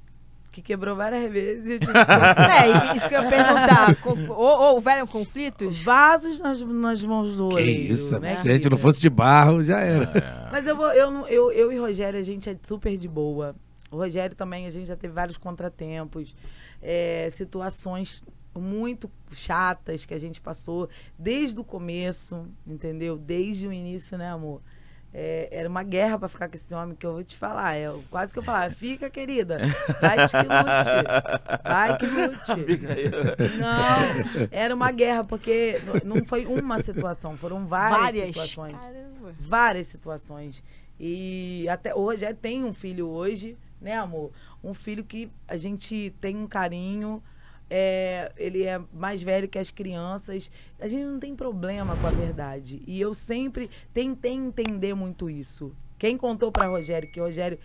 que quebrou várias vezes. e, Tipo, É, isso que eu ia perguntar. Com- Ou houveram conflitos? vasos nas, nas mãos do Que oleiro. isso, né, se a gente não fosse de barro, já era. Mas eu, vou, eu, eu, eu e Rogério, a gente é super de boa. O Rogério também, a gente já teve vários contratempos, é, situações muito chatas que a gente passou desde o começo, entendeu? Desde o início, né, amor? É, era uma guerra pra ficar com esse homem que eu vou te falar. É, quase que eu falava, fica, querida. Vai que lute. Vai que lute. Não, era uma guerra, porque não foi uma situação, foram várias, Várias. situações. Caramba. Várias situações. E até o Rogério tem um filho hoje, né, amor? Um filho que a gente tem um carinho. É, ele é mais velho que as crianças. A gente não tem problema com a verdade. E eu sempre tentei entender muito isso. Quem contou para Rogério que o Rogério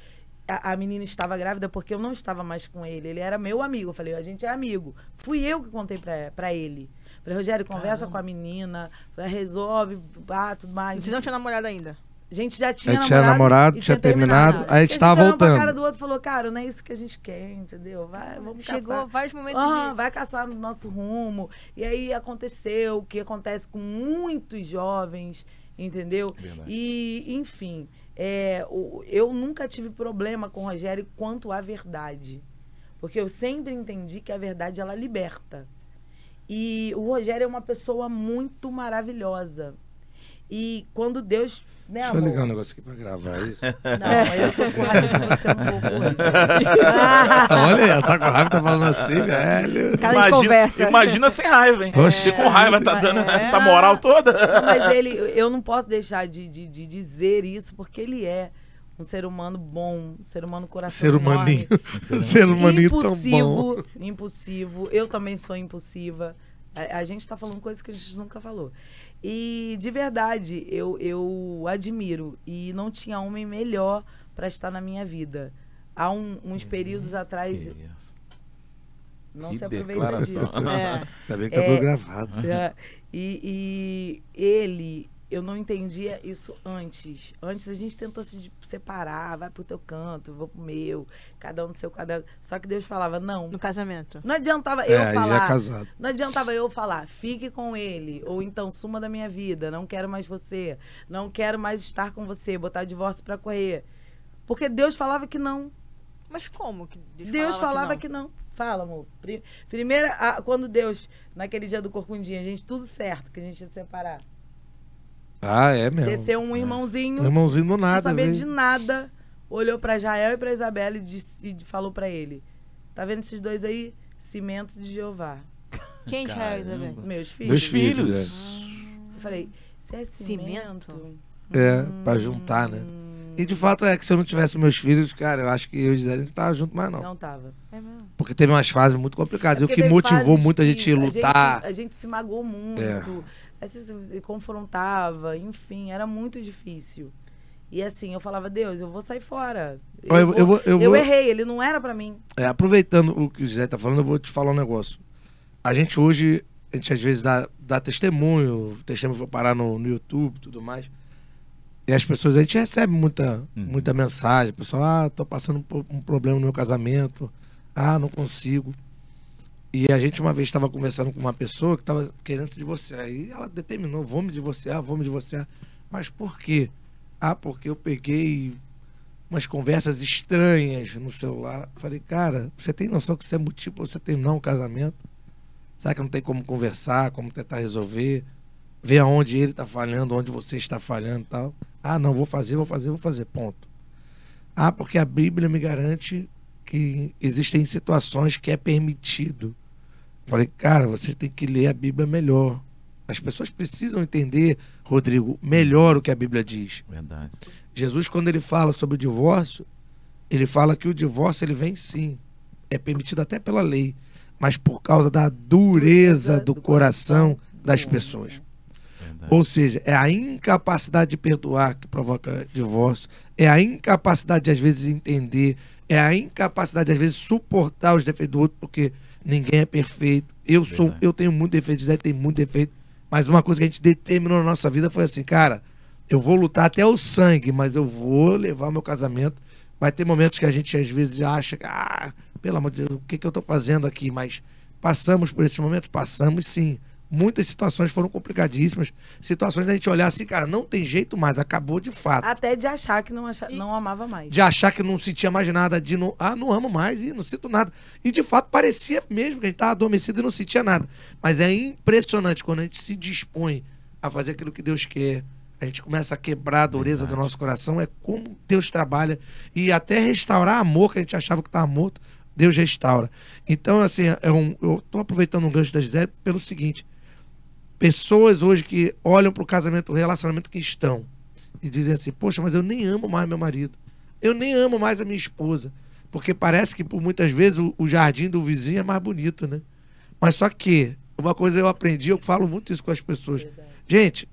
a, a menina estava grávida porque eu não estava mais com ele. Ele era meu amigo. Eu falei, a gente é amigo. Fui eu que contei pra, pra ele. Falei, Rogério, conversa com a menina, resolve, ah, tudo mais. Você não tinha namorado ainda? A gente já tinha A gente tinha namorado, e tinha terminado, aí a gente tava olhou pra voltando. cara do outro e falou, cara, não é isso que a gente quer, entendeu? Vai, vamos Chegou caçar. vários momentos Aham, de... vai caçar no nosso rumo. E aí aconteceu o que acontece com muitos jovens, entendeu? Verdade. E, enfim, é, eu nunca tive problema com o Rogério quanto à verdade. Porque eu sempre entendi que a verdade, ela liberta. E o Rogério é uma pessoa muito maravilhosa. E quando Deus... Né, Deixa eu amor? ligar um negócio aqui pra gravar isso. Não, eu tô com raiva de você um pouco hoje. Olha ela tá com raiva, tá falando assim, velho. Casa de conversa. imagina sem raiva, hein? Oxe. Você com raiva tá dando É. essa moral toda. Não, Mas ele, eu não posso deixar de, de, de dizer isso, porque ele é um ser humano bom, um ser humano coração Ser humaninho. enorme. Ser humaninho tão bom. impulsivo, impulsivo. Eu também sou impulsiva. A, a gente tá falando coisas que a gente nunca falou. E, de verdade, eu, eu admiro. E não tinha homem melhor para estar na minha vida. Há um- uns períodos atrás, não Que se aproveita disso. É. Ainda bem que tá É. tudo gravado. É, e, e ele, eu não entendia isso antes. Antes a gente tentou se separar, vai pro teu canto, vou pro meu, cada um no seu quadrado. Só que Deus falava, não. No casamento. Não adiantava É, eu é falar. casado. Não adiantava eu falar, fique com ele, ou então suma da minha vida, não quero mais você, não quero mais estar com você, botar divórcio pra correr. Porque Deus falava que não. Mas como que Deus, Deus falava que que não. Fala, amor. Pri- Primeira, a- quando Deus, naquele dia do corcundinha, a gente tudo certo, que a gente ia se separar. Ah, é mesmo. Desceu um irmãozinho, Um irmãozinho do não nada, sabia velho. de nada, olhou pra Jael e pra Isabela e, disse, e falou pra ele: Tá vendo esses dois aí? Cimentos de Jeová. não. Quem já é, Isabel? Meus filhos. Meus filhos, filhos. Eu falei: Isso é cimento? Cimento? é. É, pra juntar, né? E de fato é que se eu não tivesse meus filhos, cara, eu acho que eu e Gisele não tava junto mais, não. Não tava. É mesmo. Porque teve umas fases muito complicadas. É o que motivou fases muito a que gente a lutar. A gente, se magoou muito. É. Aí se, se confrontava, enfim, era muito difícil. E assim, eu falava, Deus, eu vou sair fora. Eu, eu- vou- eu vou- eu vou- errei, ele não era pra mim. É, aproveitando o que o Gisele tá falando, eu vou te falar um negócio. A gente hoje, a gente às vezes dá, dá testemunho, o testemunho foi parar no, no YouTube e tudo mais. E as pessoas, a gente recebe muita, Uhum. muita mensagem. O pessoal, ah, tô passando por um problema no meu casamento. Ah, não consigo. E a gente uma vez estava conversando com uma pessoa que estava querendo se divorciar. E ela determinou, vou me divorciar, vou me divorciar. Mas por quê? Ah, porque eu peguei umas conversas estranhas no celular. Falei, cara, você tem noção que isso é motivo pra você terminar um casamento? Será que não tem como conversar, como tentar resolver? Ver aonde ele está falhando, onde você está falhando e tal. Ah, não, vou fazer, vou fazer, vou fazer, ponto. Ah, porque a Bíblia me garante que existem situações que é permitido. Falei, cara, você tem que ler a Bíblia melhor. As pessoas precisam entender, Rodrigo, melhor o que a Bíblia diz. Verdade. Jesus, quando ele fala sobre o divórcio, ele fala que o divórcio ele vem sim. É permitido até pela lei, mas por causa da dureza do coração das pessoas. Verdade. Ou seja, é a incapacidade de perdoar que provoca divórcio, é a incapacidade de, às vezes, entender, é a incapacidade de, às vezes, suportar os defeitos do outro, porque ninguém é perfeito. Eu sou, Verdade. eu tenho muito defeito, Zé tem muito defeito, mas uma coisa que a gente determinou na nossa vida foi assim, cara, eu vou lutar até o sangue, mas eu vou levar meu casamento. Vai ter momentos que a gente às vezes acha, que, ah, pelo amor de Deus, o que, que eu tô fazendo aqui? Mas passamos por esses momentos? Passamos sim. Muitas situações foram complicadíssimas. Situações da gente olhar assim, cara, não tem jeito mais, acabou de fato. Até de achar que não, acha, não amava mais. De achar que não sentia mais nada, de não, ah, não amo mais e não sinto nada. E de fato parecia mesmo que a gente estava adormecido e não sentia nada. Mas é impressionante quando a gente se dispõe a fazer aquilo que Deus quer. A gente começa a quebrar a dureza Verdade. do nosso coração. É como Deus trabalha. E até restaurar amor que a gente achava que estava morto, Deus restaura. Então, assim, é um, eu estou aproveitando um gancho da Gisele pelo seguinte: pessoas hoje que olham para o casamento, o relacionamento cristão e dizem assim: Poxa, mas eu nem amo mais meu marido. Eu nem amo mais a minha esposa. Porque parece que, por muitas vezes, o, o jardim do vizinho é mais bonito, né? Mas só que, uma coisa eu aprendi, eu falo muito isso com as pessoas. Gente,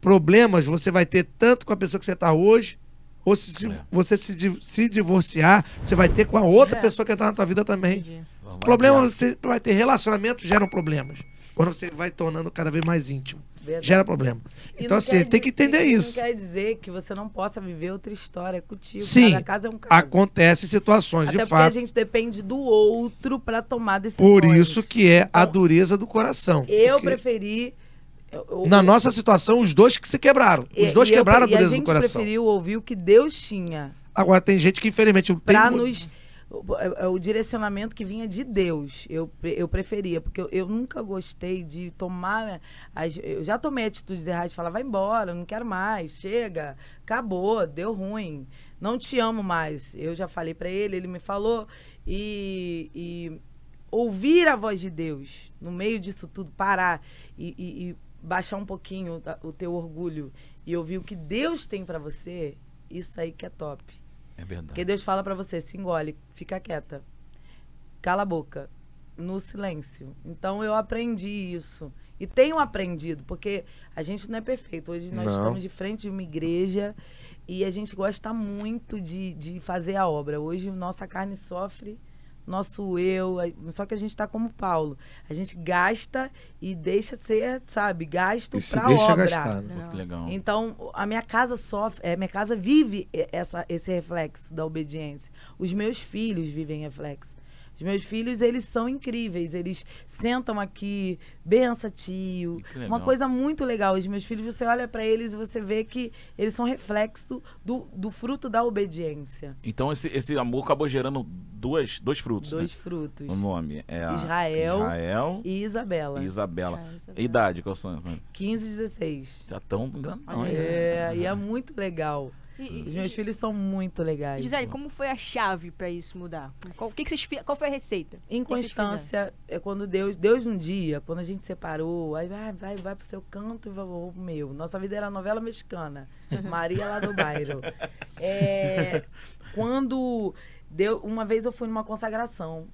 problemas você vai ter tanto com a pessoa que você está hoje, ou se, se É. você se, se divorciar, você vai ter com a outra É. pessoa que entrar na tua vida também. Problema você vai ter relacionamento geram problemas. Quando você vai tornando cada vez mais íntimo, Verdade. gera problema. E Então assim, tem que entender isso. Não quer dizer que você não possa viver outra história contigo. Sim, Cada caso é um caso. Acontece situações, Até de porque a fato. gente depende do outro pra tomar decisões. Por isso que é a Então, dureza do coração. Eu Porque preferi. eu- eu- Na nossa situação, os dois que se quebraram. Os e- dois e eu- quebraram a E dureza a do gente coração. preferiu ouvir o que Deus tinha Agora tem gente que, infelizmente, tem nos. O, é- é o direcionamento que vinha de Deus, eu, eu preferia, porque eu, eu nunca gostei de tomar. As, eu já tomei atitudes erradas falar, vai embora, não quero mais, chega, acabou, deu ruim, não te amo mais. Eu já falei pra ele, ele me falou, e, e ouvir a voz de Deus no meio disso tudo, parar e, e- e baixar um pouquinho o teu orgulho e ouvir o que Deus tem pra você, isso aí que é top. É verdade. Porque Deus fala pra você, se engole, fica quieta. Cala a boca. No silêncio. Então eu aprendi isso. E tenho aprendido, porque a gente não é perfeito. Hoje nós Não. estamos de frente de uma igreja e a gente gosta muito de, de fazer a obra. Hoje nossa carne sofre, nosso eu. a- Só que a gente está como Paulo. A gente gasta e deixa ser, sabe, gasto E se pra deixa obra. gastar. né? Legal. Então, a minha casa sofre, é, minha casa vive essa, esse reflexo da obediência. Os meus filhos vivem reflexo. Os meus filhos, eles são incríveis. Eles sentam aqui, bença tio. Uma coisa muito legal. Os meus filhos, você olha pra eles e você vê que eles são reflexo do, do fruto da obediência. Então esse, esse amor acabou gerando duas, dois frutos, Dois né? frutos. O nome é Israel Israel E Isabela. e Isabela. Ah, Isabela. Idade, qual são? 15 e 16. Já estão grandão. É, e é muito legal. E- Os e- meus filhos são muito legais. Gisele, como foi a chave pra isso mudar? Qual, que que vocês, qual foi a receita? Inconstância é quando Deus, Deus um dia, quando a gente separou, aí vai, vai, vai pro seu canto e vai pro meu. Nossa vida era novela mexicana. Maria lá do bairro. É, quando deu, uma vez eu fui numa consagração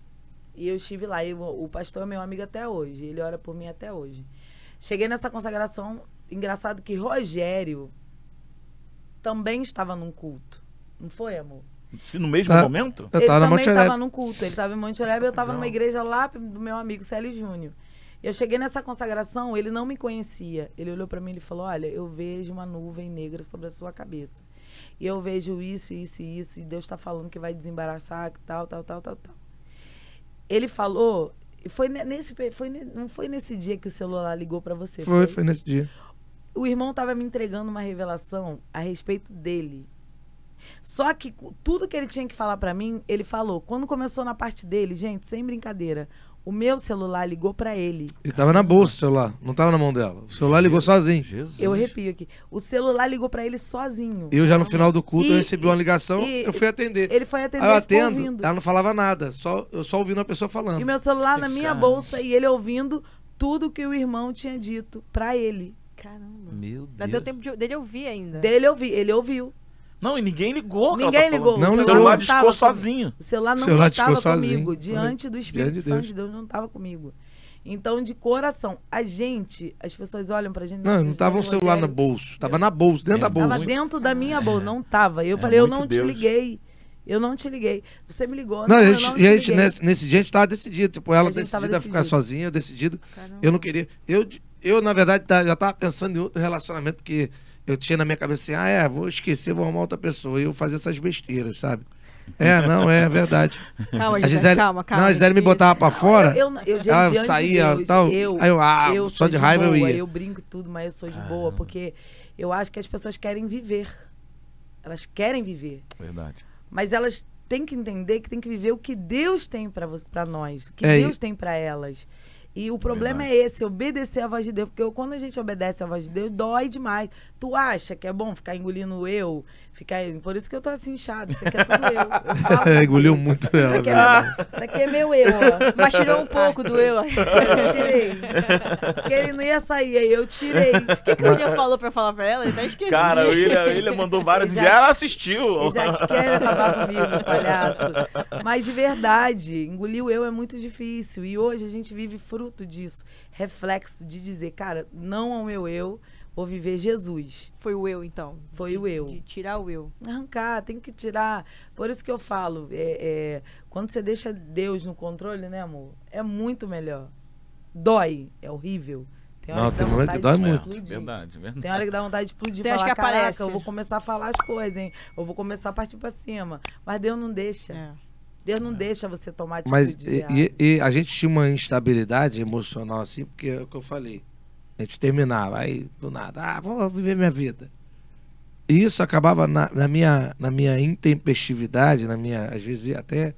e eu estive lá. E o, o pastor é meu amigo até hoje. Ele ora por mim até hoje. Cheguei nessa consagração, engraçado que Rogério também estava num culto. Não foi, amor? Se no mesmo Tá. momento? Eu ele tava também Monte estava Oreb. num culto. Ele estava em Monte Oreb, eu estava numa igreja lá do meu amigo Célio Júnior. Eu cheguei nessa consagração, ele não me conhecia. Ele olhou para mim e falou: Olha, eu vejo uma nuvem negra sobre a sua cabeça. E eu vejo isso, isso e isso. E Deus está falando que vai desembaraçar, que tal, tal, tal, tal, tal. Ele falou. e Foi ne- nesse, foi, não foi nesse dia que o celular ligou para você? Foi, foi nesse dia. O irmão estava me entregando uma revelação a respeito dele. Só que tudo que ele tinha que falar pra mim, ele falou. Quando começou na parte dele, gente, sem brincadeira, o meu celular ligou pra ele. Ele tava na bolsa o celular, não tava na mão dela. O celular ligou sozinho. Jesus. Eu arrepio aqui. O celular ligou pra ele sozinho. Eu já no final do culto eu E- recebi uma ligação, e- eu fui atender. Ele foi atender Aí eu atendo, ouvindo. ela não falava nada, só, eu só ouvindo a pessoa falando. E meu celular na minha bolsa e ele ouvindo tudo que o irmão tinha dito pra ele. Caramba. Meu Deus. Não deu tempo de- dele ouvir ainda. Dele ouvir, ele ouviu. Não, e ninguém ligou. Ninguém tá ligou. Não o celular não discou sozinho. O celular não O celular estava comigo. sozinho. Diante do Espírito Diante de Santo Deus. de Deus não estava comigo. Então, de coração, a gente, as pessoas olham pra gente. Não, não tava um celular no Rogério, bolso, tava na bolsa, dentro É, da bolsa. Tava dentro da minha bolsa, não tava. Eu É falei, eu não Deus. te liguei. Eu não te liguei. Você me ligou. Não, a eu gente, não e a te gente nesse, nesse dia a gente tava decidido. Tipo, ela decidida a ficar sozinha, eu decidido. Caramba. Eu não queria. Eu, eu na verdade, tá- já tava pensando em outro relacionamento, porque eu tinha na minha cabeça assim, ah, é, vou esquecer, vou arrumar outra pessoa. E eu fazia essas besteiras, sabe? É, não, é verdade. Calma, A Gisele, Gisele, calma, calma. não, a Gisele me botava pra fora. Eu, eu, eu, ela saía Deus, tal, Eu, aí eu, ah, eu só de raiva eu boa, ia. Eu brinco tudo, mas eu sou de boa, porque eu acho que as pessoas querem viver. Elas querem viver. Verdade. Mas elas têm que entender que tem que viver o que Deus tem pra nós, o que É, e- Deus tem pra elas. E o problema Verdade. é esse, obedecer a voz de Deus. Porque eu- quando a gente obedece a voz de Deus, dói demais. Tu acha que é bom ficar engolindo eu? Ficar... Por isso que eu tô assim inchado. Isso aqui é tudo eu. pra Engoliu você. muito Isso ela. aqui, né? é, isso aqui é meu eu, ó. Mas tirou um pouco do eu. O Eu tirei. Porque ele não ia sair, aí eu tirei. que, que o William falou pra falar pra ela? Ele tá esquecendo. Cara, o William, o William mandou várias ideias. Ela assistiu. Ele já quer acabar comigo, palhaço. Mas de verdade, engolir o eu é muito difícil. E hoje a gente vive fruto disso. Reflexo de dizer, cara, não ao meu eu, vou viver Jesus. Foi o eu, então. Foi De- o eu. De tirar o eu. Arrancar, tem que tirar. Por isso que eu falo, é, é, quando você deixa Deus no controle, né, amor? É muito melhor. Dói, é horrível. Tem hora Não, que tem momento que dói muito. Verdade, verdade. Tem hora que dá vontade de explodir Tem e hora falar, que aparece. eu vou começar a falar as coisas, hein? Eu vou começar a partir pra cima. Mas Deus não deixa. É. Deus não deixa você tomar Mas atitude. e, errada. e- e a gente tinha uma instabilidade emocional assim, porque é o que eu falei. A gente terminava, aí do nada, ah, vou viver minha vida. E isso acabava na, na minha, na minha intempestividade, na minha, às vezes até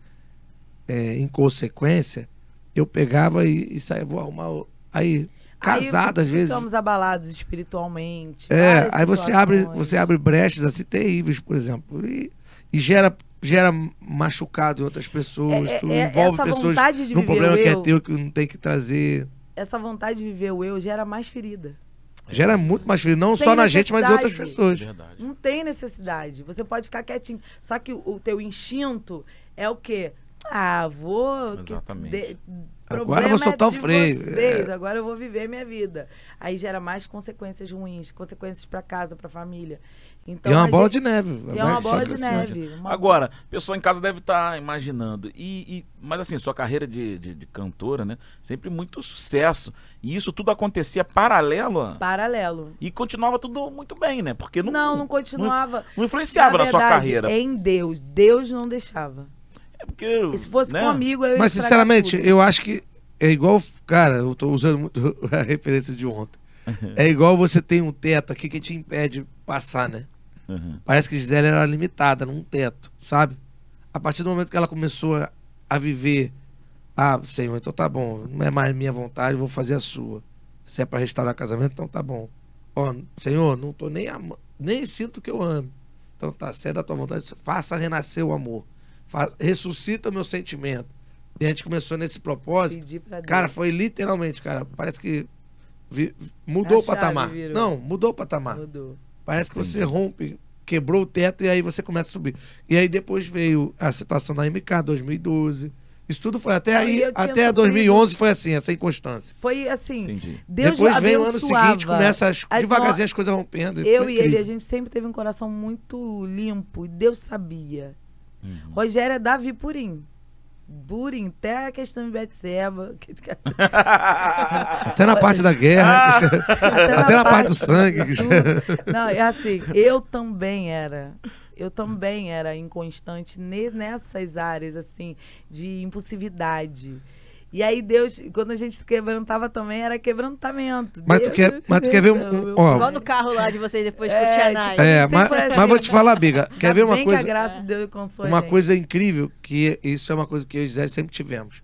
é, inconsequência, eu pegava e, e saía, vou arrumar. o- Aí, casado Aí às vezes. Ficamos abalados espiritualmente. É, aí você abre, você abre brechas assim terríveis, por exemplo, e, e gera, gera machucado em outras pessoas, É, é, tu é, envolve pessoas num problema o que é eu, teu que não tem que trazer. Essa vontade de viver o eu gera mais ferida. Gera muito mais feliz, não Sem só na gente, mas em outras pessoas. Verdade. Não tem necessidade. Você pode ficar quietinho. Só que o, teu instinto é o quê? Ah, vou. que- Exatamente. de- Agora eu vou soltar é o de freio. Vocês, É. Agora eu vou viver minha vida. Aí gera mais consequências ruins, consequências pra casa, pra família. Então, e é uma bola gente- de neve. e é uma bola de crescendo. neve. uma- Agora, o pessoal em casa deve estar imaginando. E, e- mas assim, sua carreira de, de- de cantora, né? Sempre muito sucesso. E isso tudo acontecia paralelo. a- Paralelo. E continuava tudo muito bem, né? Porque não, Não, não continuava. não influenciava na, sua verdade, carreira. É em Deus. Deus não deixava. É porque, E se fosse né? comigo, eu ia Mas, sinceramente, tudo. eu acho que é igual. Cara, eu tô usando muito a referência de ontem. É igual você tem um teto aqui que te impede passar, né? Uhum. Parece que Gisele era limitada num teto, sabe? A partir do momento que ela começou a, a viver, ah, Senhor, então tá bom, não é mais minha vontade, vou fazer a sua. Se é pra restaurar casamento, então tá bom. Ó, Senhor, não tô nem ama, nem sinto que eu amo. Então tá, se é da tua vontade, faça renascer o amor. Ressuscita o meu sentimento. E a gente começou nesse propósito. Cara, foi literalmente, cara, parece que vi- mudou A o patamar. virou. Não, mudou o patamar. Mudou. Parece que você rompe, quebrou o teto e aí você começa a subir. E aí depois veio a situação da MK 2012. Isso tudo foi até aí, até sofrido- 2011 foi assim, essa inconstância. Foi assim. Entendi. Deus depois vem o ano seguinte, começa as, As devagarzinho as coisas rompendo. Eu e ele, a gente sempre teve um coração muito limpo. E Deus sabia. Uhum. Rogério é Davi Purim. Purim, até a questão de Betseba. Até na parte da guerra, até na parte do sangue. Não, é assim, eu também era. Eu também era inconstante ne- nessas áreas, assim, de impulsividade. E aí Deus, quando a gente se quebrantava também, era quebrantamento. Mas tu quer- mas tu quer ver um- um- ó, Igual no carro lá de vocês depois com o É, Tia tipo, Nai. É, mas, assim, mas vou te né? falar, Biga. Quer ver uma coisa? Que a graça de Deus console Uma gente. coisa incrível, que isso é uma coisa que eu e Gisele sempre tivemos.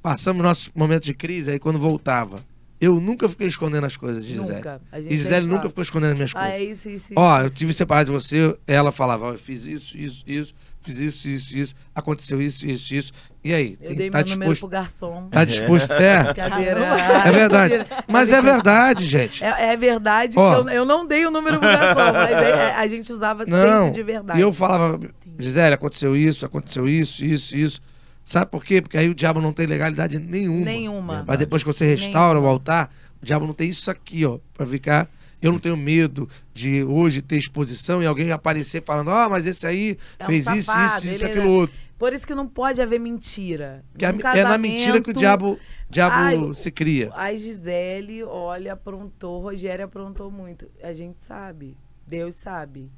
Passamos nossos momentos de crise, aí quando voltava, eu nunca fiquei escondendo as coisas de Gisele. Nunca. A gente E Gisele nunca fala, ficou escondendo as minhas Ah, coisas. é isso, isso, Ó, isso, eu tive separado de você, ela falava, ó, eu fiz isso, isso, isso, fiz isso, isso, isso, aconteceu isso, isso, isso. E aí? Eu Tem- dei tá meu número disposto? pro garçom. Tá disposto? É. É verdade. Mas é verdade, gente. É, é verdade Ó. eu, eu não dei o número pro garçom, mas é- é- a gente usava Não. sempre de verdade. E eu falava, Gisele, aconteceu isso, aconteceu isso, isso, isso. Sabe por quê? Porque aí o diabo não tem legalidade nenhuma. Nenhuma. Mas depois que você restaura Nenhuma. o altar, o diabo não tem isso aqui, ó, pra ficar. Eu não tenho medo de hoje ter exposição e alguém aparecer falando, ó, mas esse aí É um fez isso, safado, isso, isso, ele aquilo é- outro. Por isso que não pode haver mentira. Que é, é na mentira que o casamento, diabo, diabo Ai, se cria. A Gisele, olha, aprontou, Rogério aprontou muito. A gente sabe. Deus sabe.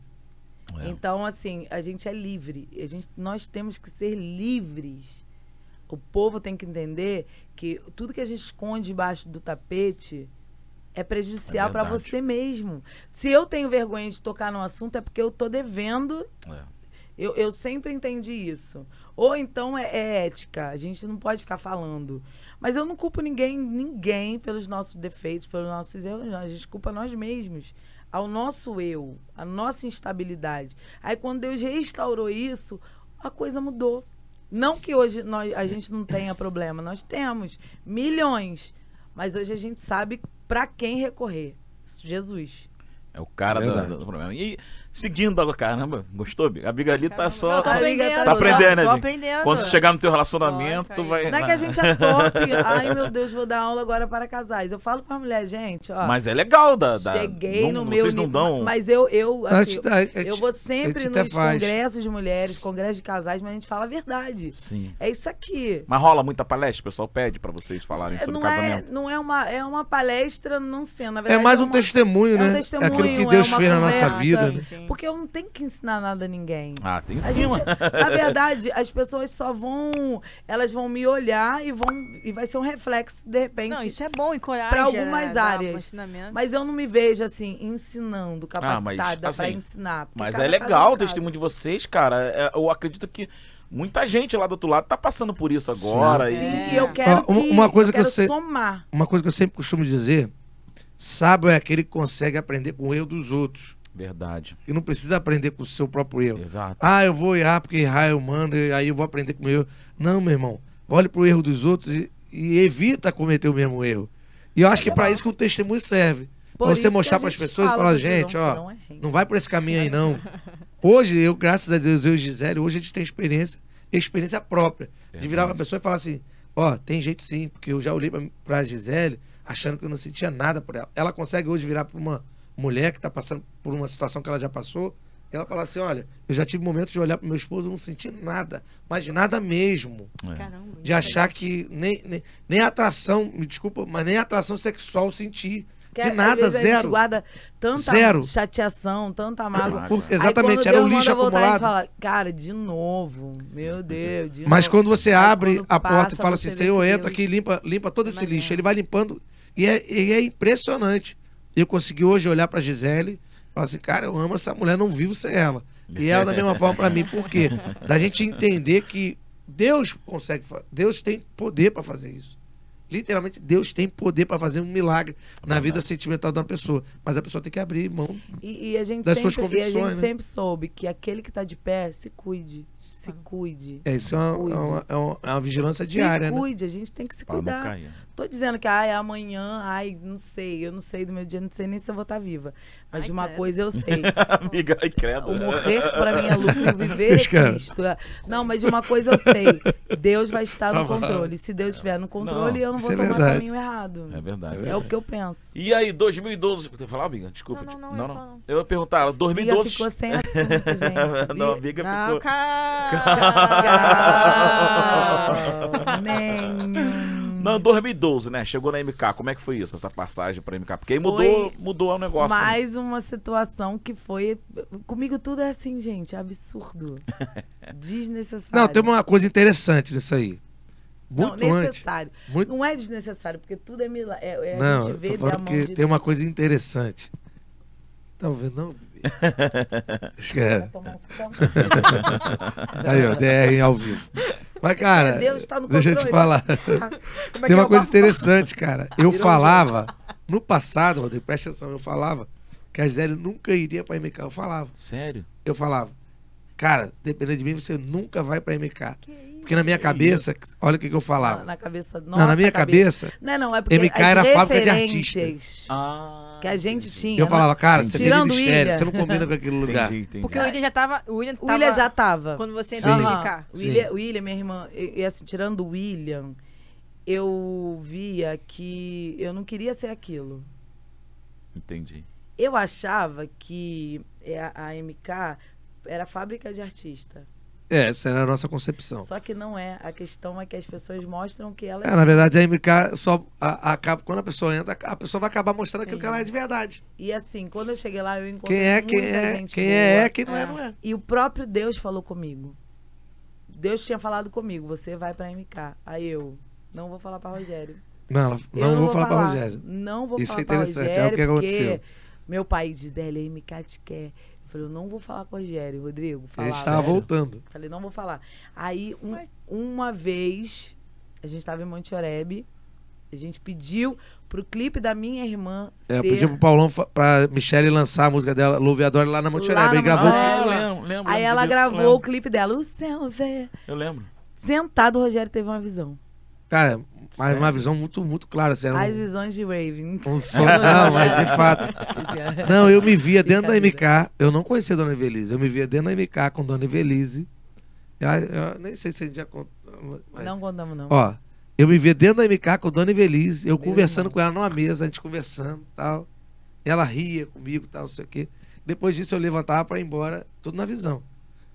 É. Então, assim, a gente é livre. A gente, nós temos que ser livres. O povo tem que entender que tudo que a gente esconde debaixo do tapete é prejudicial É para você mesmo. Se eu tenho vergonha de tocar no assunto, é porque eu tô devendo É. eu, eu sempre entendi isso. Ou então é, é ética, a gente não pode ficar falando. Mas eu não culpo ninguém, ninguém pelos nossos defeitos, pelos nossos erros, não. A gente culpa nós mesmos. Ao nosso eu, a nossa instabilidade. Aí quando Deus restaurou isso, a coisa mudou. Não que hoje nós, a gente não tenha problema, nós temos milhões. Mas hoje a gente sabe para quem recorrer. Jesus. É o cara do, do problema. E seguindo agora, caramba, gostou? Biga? A Biga ali tá só. Não, Amiga, aprendendo. tá aprendendo, né, Tô aprendendo. Quando você chegar no teu relacionamento, Lógico, tu vai. Não é que a gente é top. Ai, meu Deus, vou dar aula agora para casais. Eu falo pra mulher, gente, ó. Mas é legal da. da Cheguei não- no meu Vocês não dão. Mas eu, eu, assim, da- a gente- eu vou sempre nos faz. congressos de mulheres, congressos de casais, mas a gente fala a verdade. Sim. É isso aqui. Mas rola muita palestra, o pessoal pede pra vocês falarem É, sobre não, é, casamento. não é uma é uma palestra não sendo, na É verdade. mais um uma- testemunho, é um né? testemunho, é aquilo é que Deus fez na nossa vida. Sim, né? Sim. Porque eu não tenho que ensinar nada a ninguém. Ah, tem A sim. gente, na verdade, as pessoas só vão, elas vão me olhar e vão e vai ser um reflexo de repente. Não, isso é bom, encoraja. Pra algumas né, dar um áreas. ensinamento. Mas eu não me vejo assim ensinando, Ah, mas, capacitada pra assim, ensinar. porque Mas é caso legal um o testemunho de vocês, cara. É, eu acredito que muita gente lá do outro lado tá passando por isso agora. Sim. e- Sim, e eu quero Ó, uma- que, uma coisa eu que eu sei- somar. Uma coisa que eu sempre costumo dizer: sábio é aquele que consegue aprender com o erro dos outros. Verdade. E não precisa aprender com o seu próprio erro. Exato. Ah, eu vou errar porque errar é humano, e aí eu vou aprender com o meu erro. Não, meu irmão. Olhe pro erro dos outros e, e evita cometer o mesmo erro. E eu acho que para isso que o testemunho serve. Por Pra você mostrar a para as gente pessoas e fala falar, que não gente, ó, foram errei. não vai por esse caminho aí não. Hoje, eu, graças a Deus, eu e Gisele, hoje a gente tem experiência, experiência própria. De virar uma Verdade. pessoa e falar assim, ó, tem jeito sim, porque eu já olhei pra, pra Gisele achando que eu não sentia nada por ela. Ela consegue hoje virar pra uma mulher que tá passando por uma situação que ela já passou, ela fala assim, olha, eu já tive momentos de olhar pro meu esposo e não sentir nada, mas nada mesmo. É. Caramba. De achar que nem, nem, nem atração, me desculpa, mas nem atração sexual eu senti. Que De às nada, vezes A gente zero. guarda tanta Zero. chateação, tanta mágoa. Por- Aí exatamente, quando era um lixo manda voltar, a gente acumulado. Fala, cara, de novo. Meu Deus, de Mas novo. quando você Aí abre quando a porta e fala assim, Senhor, entra Deus- aqui e limpa, limpa todo esse Imagina. lixo. Ele vai limpando. E é, e é impressionante. Eu consegui hoje olhar pra Gisele e falar assim, cara, eu amo essa mulher, não vivo sem ela. E ela da mesma forma pra mim. Por quê? Da gente entender que Deus consegue, Deus tem poder pra fazer isso. Literalmente, Deus tem poder pra fazer um milagre na vida sentimental de uma pessoa. Mas a pessoa tem que abrir mão. E, e a gente, das suas sempre, e a gente convicções, né? sempre soube que aquele que tá de pé, se cuide. Se cuide. É, isso é uma, é uma, é uma- é uma vigilância se diária, né? cuide, a gente tem que se cuidar. Tô dizendo que ai, amanhã, ai, não sei, eu não sei do meu dia, não sei nem se eu vou estar viva. Mas Ai, de uma credo. coisa eu sei. Amiga, ai, credo. O morrer pra mim é lucro, viver é Escreve. Cristo. É. Não, mas de uma coisa eu sei. Deus vai estar Tá no bom. controle. Se Deus estiver no controle, Não, eu não vou é tomar verdade. caminho errado. É verdade. É o que eu penso. E aí, 2012. Você falar, amiga? Desculpa. Não, não, não, eu ia falar. Eu ia perguntar, ela, Biga 2012. ficou sem assunto, gente. não, a Bi- Biga Não, ficou. Calma, nenhum. Não, 2012, né? Chegou na MK. Como é que foi isso, essa passagem pra MK? Porque aí Foi mudou, mudou o negócio. né? Mais uma situação que foi. Comigo tudo é assim, gente. Absurdo. Desnecessário. Não, tem uma coisa interessante nisso aí. Muito não, antes. necessário. Muito... Não é desnecessário, porque tudo é milagre. É, é Não, a gente vê tô falando mão que de tem uma coisa interessante. Tá ouvindo, não? Tomar um cipó? Aí, ó, DR ao vivo. Mas, cara, Deus tá no deixa eu te falar. Como é Tem que uma é o coisa interessante, cara. Eu falava, no passado, Rodrigo, presta atenção, eu falava que a Gisele nunca iria pra MK. Eu falava. Sério? Eu falava, cara, dependendo de mim, você nunca vai pra MK. Porque na minha cabeça, olha o que, que eu Na, falava. na cabeça. Não, na minha cabeça, Não, não, é porque MK as era fábrica de referências Ah. Que a gente entendi. tinha. eu falava, cara, você tem Tirando o ministério, William. você não combina com aquele lugar. Entendi, entendi. Porque o William já tava. O William, O William tava- já tava. Quando você entrou no. MK. O. William, William, minha irmã, e, e assim, tirando o William, eu via que eu não queria ser aquilo. Entendi. Eu achava que é, a, a MK era fábrica de artista. É, essa era a nossa concepção. Só que não é. A questão é que as pessoas mostram que ela É, na verdade, a MK só acaba. Quando a pessoa entra, a pessoa vai acabar mostrando aquilo que ela é de verdade. E assim, quando eu cheguei lá, eu encontrei Quem é, quem é, quem boa. é, é, quem não é, não é. E o próprio Deus falou comigo. Deus tinha falado comigo, você vai pra MK. Aí eu, não vou falar pra Rogério. Não, ela- Eu não, vou falar pra Rogério. Não vou Isso falar é pra interessante, Rogério. é o que aconteceu. Meu pai, Gisele, a MK te quer. Eu falei, eu não vou falar com o Rogério, Rodrigo. Ele Falar, estava sério. voltando. Falei, não vou falar. Aí, um- uma vez, a gente tava em Monte Oreb, a gente pediu pro clipe da minha irmã É, eu ser... pedi pro Paulão, pra Michelle lançar a música dela, Louve Adore, lá na Monte Oreb. Ele na gravou. Ah, lembro, lembro. Aí ela disso, gravou lembro. o clipe dela, o céu vê. Eu lembro. Sentado, o Rogério teve uma visão. Cara, mas uma visão muito, muito clara. Assim, As um, visões de Raven. um sonho. Não, mas de fato. Não, eu me via dentro da. MK. Eu não conhecia a Dona Evelise. Eu me via dentro da MK com Dona Evelise. Eu, eu nem sei se a gente já contou. mas- Não contamos, não. Ó, eu me via dentro da MK com Dona Evelise, eu Meu conversando irmão. com ela numa mesa, a gente conversando e tal. Ela ria comigo e tal, não sei o quê. Depois disso eu levantava pra ir embora, tudo na visão.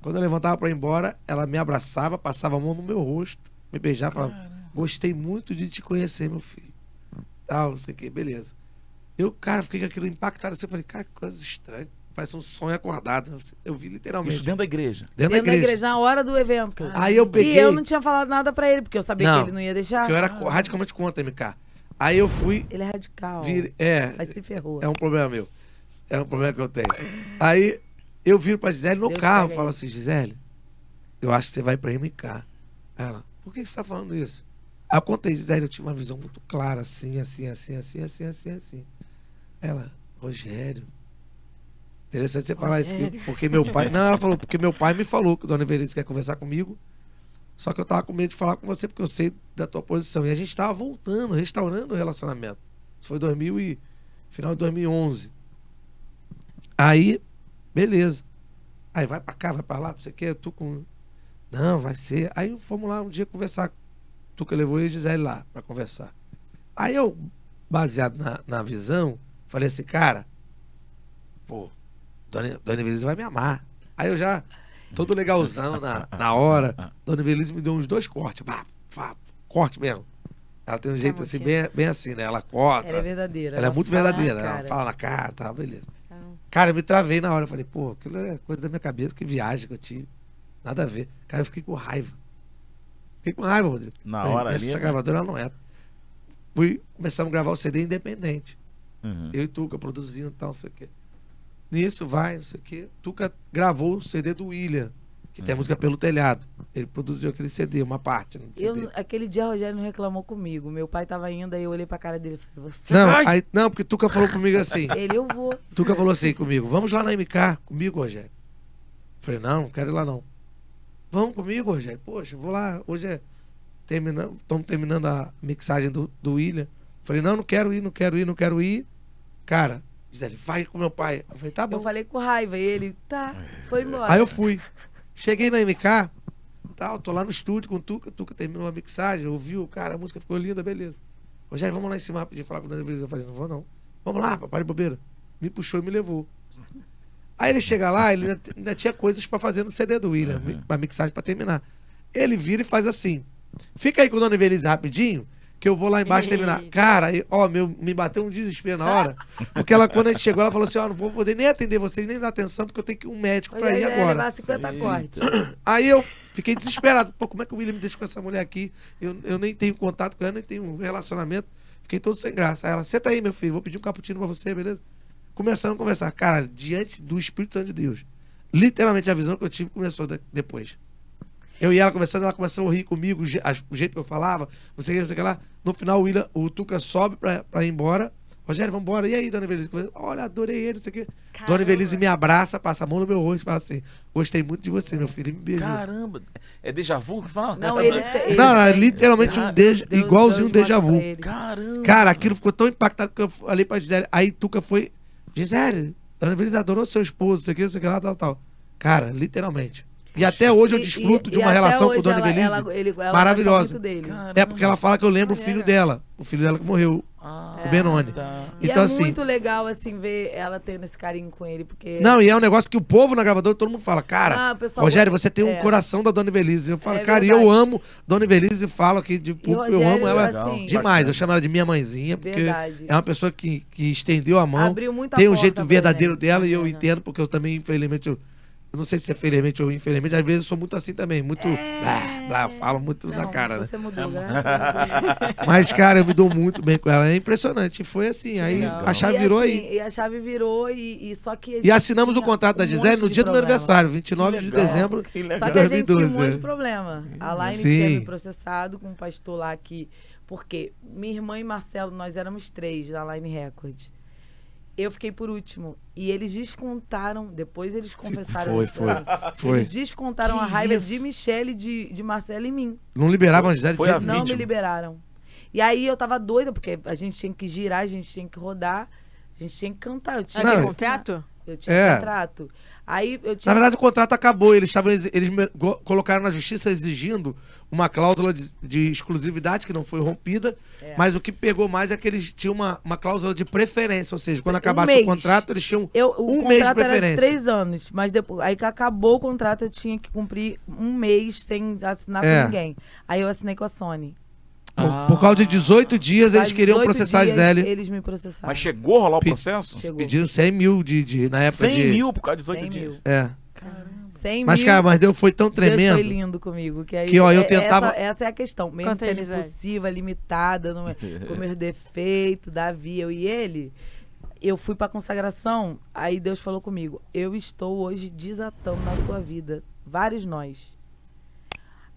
Quando eu levantava pra ir embora, ela me abraçava, passava a mão no meu rosto, me beijava, falava: Gostei muito de te conhecer, meu filho. Tal, não sei o quê, beleza. Eu, cara, fiquei com aquilo impactado assim, eu falei, cara, que coisa estranha. Parece um sonho acordado. Eu vi literalmente. Isso dentro da igreja. dentro, Dentro da igreja, na hora do evento. Aí eu peguei. E eu não tinha falado nada pra ele, porque eu sabia Não, que ele não ia deixar. Porque eu era co- radicalmente contra MK. Aí eu fui. Ele é radical. vir- é, Mas se ferrou. É um problema meu. É um problema que eu tenho. Aí eu viro pra Gisele no Deus carro, pega falo assim, Gisele, eu acho que você vai pra MK. Ela, por que você tá falando isso? Aí eu contei, Gisele, eu tive uma visão muito clara, assim, assim, assim, assim, assim, assim, assim. Ela, Rogério. Interessante você falar isso, Rogério. porque meu pai. Não, ela falou, porque meu pai me falou que o Dona Everest quer conversar comigo. Só que eu tava com medo de falar com você, porque eu sei da tua posição. E a gente tava voltando, restaurando o relacionamento. Isso foi 2000 e, final de 2011. Aí, beleza. Aí vai pra cá, vai pra lá, não sei o que, eu tô com. Não, vai ser. Aí fomos lá um dia conversar. Tu que levou eu e Gisele lá pra conversar. Aí eu, baseado na, na visão, falei assim, cara, pô, Dona, Dona Evelise vai me amar. Aí eu já, todo legalzão na, na hora, Dona Evelise me deu uns dois cortes. Corte mesmo. Ela tem um jeito assim, bem, bem assim, né? Ela corta. Ela é verdadeira. Ela é muito fala na verdadeira, ela fala na cara, tá, beleza. Então, Cara, eu me travei na hora, eu falei, pô, aquilo é coisa da minha cabeça, que viagem que eu tive. Nada a ver. Cara, eu fiquei com raiva. Fiquei com raiva, Rodrigo. Na Falei, hora Essa ali, né? gravadora ela não é. Fui, começamos a gravar o CD independente. Uhum. Eu e Tuca produzindo e tal, não sei o quê. Nisso vai, não sei o quê. Tuca gravou o CD do William, que tem a Uhum. música Pelo Telhado. Ele produziu aquele CD, uma parte do eu, CD. aquele dia, o Rogério não reclamou comigo. Meu pai tava indo, aí eu olhei pra cara dele e falei, você Não, vai? aí, não, porque Tuca falou comigo assim. Ele, eu vou. Tuca falou assim comigo, vamos lá na MK comigo, Rogério. Falei, não, não quero ir lá não. Vamos comigo, Rogério. Poxa, vou lá, hoje é. Terminando, estamos terminando a mixagem do, do William. Falei, não, não quero ir, não quero ir, não quero ir. Cara, Gisele, vai com meu pai. Eu falei, tá bom. Eu falei com raiva. E ele, tá, foi embora. Aí eu fui. Cheguei na MK, tal, tô lá no estúdio com o Tuca, Tuca terminou a mixagem, ouviu, cara, a música ficou linda, beleza. Rogério, vamos lá em cima pedir falar com o Dani. Eu falei, não vou não. Vamos lá, papai de bobeira. Me puxou e me levou. Aí ele chega lá, ele ainda, ainda tinha coisas pra fazer no CD do William, Uhum. pra mixagem pra terminar. Ele vira e faz assim. Fica aí com o Dona Evelise rapidinho, que eu vou lá embaixo terminar. Cara, aí, ó, meu, me bateu um desespero na hora. Porque ela, quando a gente chegou, ela falou assim: ó, não vou poder nem atender vocês, nem dar atenção, porque eu tenho que ir um médico pra ir ia agora. levar 50 cortes. Aí eu fiquei desesperado. Pô, como é que o William me deixa com essa mulher aqui? Eu, eu nem tenho contato com ela, nem tenho um relacionamento. Fiquei todo sem graça. Aí ela, senta aí, meu filho, vou pedir um cappuccino pra você, beleza? Começamos a conversar. Cara, diante do Espírito Santo de Deus. Literalmente a visão que eu tive começou de- depois. Eu e ela conversando, ela começou a rir comigo, o jeito que eu falava, não sei o que, não sei o que lá. No final, o, William, o Tuca sobe pra, pra ir embora. Rogério, vambora. E aí, dona Evelise? Olha, adorei ele, não sei o quê. Dona Evelise me abraça, passa a mão no meu rosto e fala assim: Gostei muito de você, meu filho. E me beijou. Caramba. É déjà vu que fala? Não, ele, ele Não, não, é literalmente um déjà, Deus- igualzinho um déjà vu. Caramba. Cara, aquilo ficou tão impactado que eu falei pra Gisele. Aí Tuca foi. Gisele, Dona Evelise adorou seu esposo, isso aqui, isso aqui lá, tal, tal. Cara, literalmente. E até hoje eu E- desfruto e- de e uma relação com hoje Dona Evelise. maravilhosa. É porque ela fala que eu lembro o filho dela. O filho dela que morreu. Ah, o Benoni. tá. E Então, é assim. muito legal, assim, ver ela tendo esse carinho com ele, porque... Não, e é um negócio que o povo na gravadora, todo mundo fala, cara, Ah, o pessoal Rogério, você tem um é. coração da Dona Evelise. Eu falo, É cara, e verdade. eu amo Dona Evelise e falo aqui de E o público, eu Rogério, amo ela assim, demais. Eu chamo ela de minha mãezinha, porque Verdade. é uma pessoa que, que estendeu a mão. Abriu muita tem um jeito verdadeiro dela e eu entendo, porque eu também, infelizmente, eu, eu não sei se é felizmente ou infelizmente, às vezes eu sou muito assim também, muito blá, blá, falo muito na É. Não, cara, né? Você mudou, a Deus. Mas, cara, eu me dou muito bem com ela. É impressionante. Foi assim, aí Legal. a chave E virou assim, aí. E a chave virou e, e só que. E assinamos o contrato da Gisele no dia do meu problema. aniversário, 29 de dezembro. Que legal. Só que a gente tinha um 2012, monte é. de problema. A Line Sim. tinha me processado com um pastor lá que. Porque minha irmã e Marcelo, nós éramos três na Line Records. Eu fiquei por último. E eles descontaram. Depois eles confessaram Foi, isso foi, foi. Eles descontaram Que a raiva isso? de Michelle, de, de Marcelo e mim. Não liberavam a Gisele Foi a Não vítima. me liberaram. E aí eu tava doida, porque a gente tinha que girar, a gente tinha que rodar, a gente tinha que cantar. Eu tinha Não, que contrato? Eu tinha É. contrato. Aí eu Na tinha. verdade, o contrato acabou. Eles, estavam, eles colocaram na justiça exigindo uma cláusula de, de exclusividade que não foi rompida. É. Mas o que pegou mais é que eles tinham uma, uma cláusula de preferência. Ou seja, quando Um acabasse mês. o contrato, eles tinham. eu, o um mês de contrato era preferência. três anos, mas depois, aí que acabou o contrato, eu tinha que cumprir um mês sem assinar É. com ninguém. Aí eu assinei com a Sony. Por, por causa de 18 dias, eles Faz queriam 18 processar a dias, Gisele. Eles me processaram. Mas chegou a rolar o Pe- processo? Chegou. Pediram 100 mil de, de, na época 100 de. mil por causa de 18 100 dias. mil. É. 100 Mas, mil. cara, mas Deus foi tão Deus tremendo. foi lindo comigo. Que, aí, Que, ó, eu é- tentava- Essa, essa é a questão. Mesmo Quanto sendo eles impulsiva, limitada, não é- com meus defeitos, Davi, eu e ele, eu fui pra consagração, aí Deus falou comigo, eu estou hoje desatando na tua vida. Vários nós.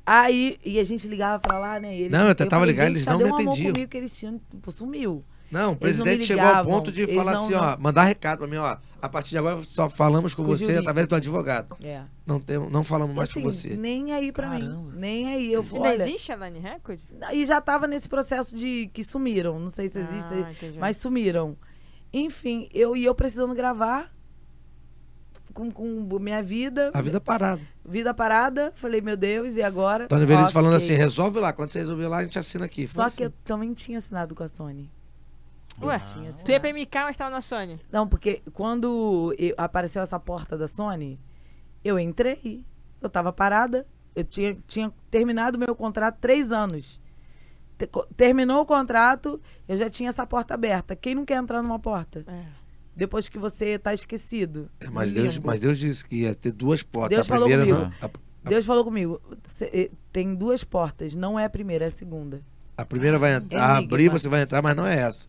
Aí, e a gente ligava pra lá, né? eles- Não, eu tentava ligar, gente, eles não me atendiam. comigo que eles tinham, tipo, sumiu. Não, o Eles não presidente me chegou ao ponto de falar não- assim, ó, mandar recado pra mim, ó. A partir de agora só falamos com o você Gilberto. através do advogado. É. Não, tem, não falamos mais Assim, com você. Nem aí pra Caramba. mim. Nem aí. Eu, Ainda olha, existe a Line Record? E já tava nesse processo de que sumiram. Não sei se existe, Ah, mas sumiram. Enfim, eu e eu precisando gravar com, com minha vida, A vida parada. vida parada. Falei, meu Deus, e agora? Tony Veríssimo falando assim, resolve lá. Quando você resolver lá, a gente assina aqui. Só Foi que eu assim. também tinha assinado com a Sony. Ué, Tinha tu ia pra. MK, mas tava na Sony. Não, porque quando eu- apareceu essa porta da Sony, eu entrei. Eu tava parada. Eu tinha, tinha terminado meu contrato três anos. Terminou o contrato, eu já tinha essa porta aberta. Quem não quer entrar numa porta? É. Depois que você tá esquecido. É, mas, Deus, limbo. mas Deus disse que ia ter duas portas. Deus a falou primeira comigo. não. A, Deus falou comigo, "Cê- eh, tem duas portas, não é a primeira, é a segunda. a primeira vai entrar, Enigma. abrir, você vai entrar, mas não é essa.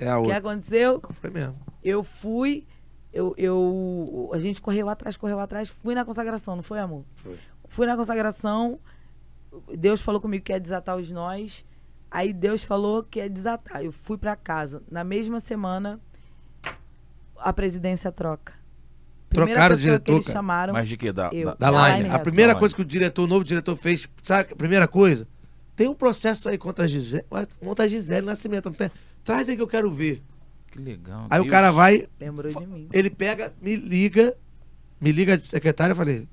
É a O que outra. aconteceu? Foi mesmo. Eu fui, eu, eu, a gente correu atrás, correu atrás, fui na consagração, não foi, amor? Foi. Fui na consagração, Deus falou comigo que ia desatar os nós, aí Deus falou que ia desatar. Eu fui pra casa. Na mesma semana, a presidência troca. Primeira Trocaram o diretor, que eles cara. chamaram. Mas de que? Da, Eu. da- Da Da Line. Line A primeira Da coisa que o diretor, o novo diretor fez, sabe a primeira coisa? Tem um processo aí contra a Gisele, contra a Gisele Nascimento. tem? Traz aí que eu quero ver. Que legal. Aí o Deus. cara vai, Lembrou de mim. ele pega, me liga, me liga de secretária, eu falei,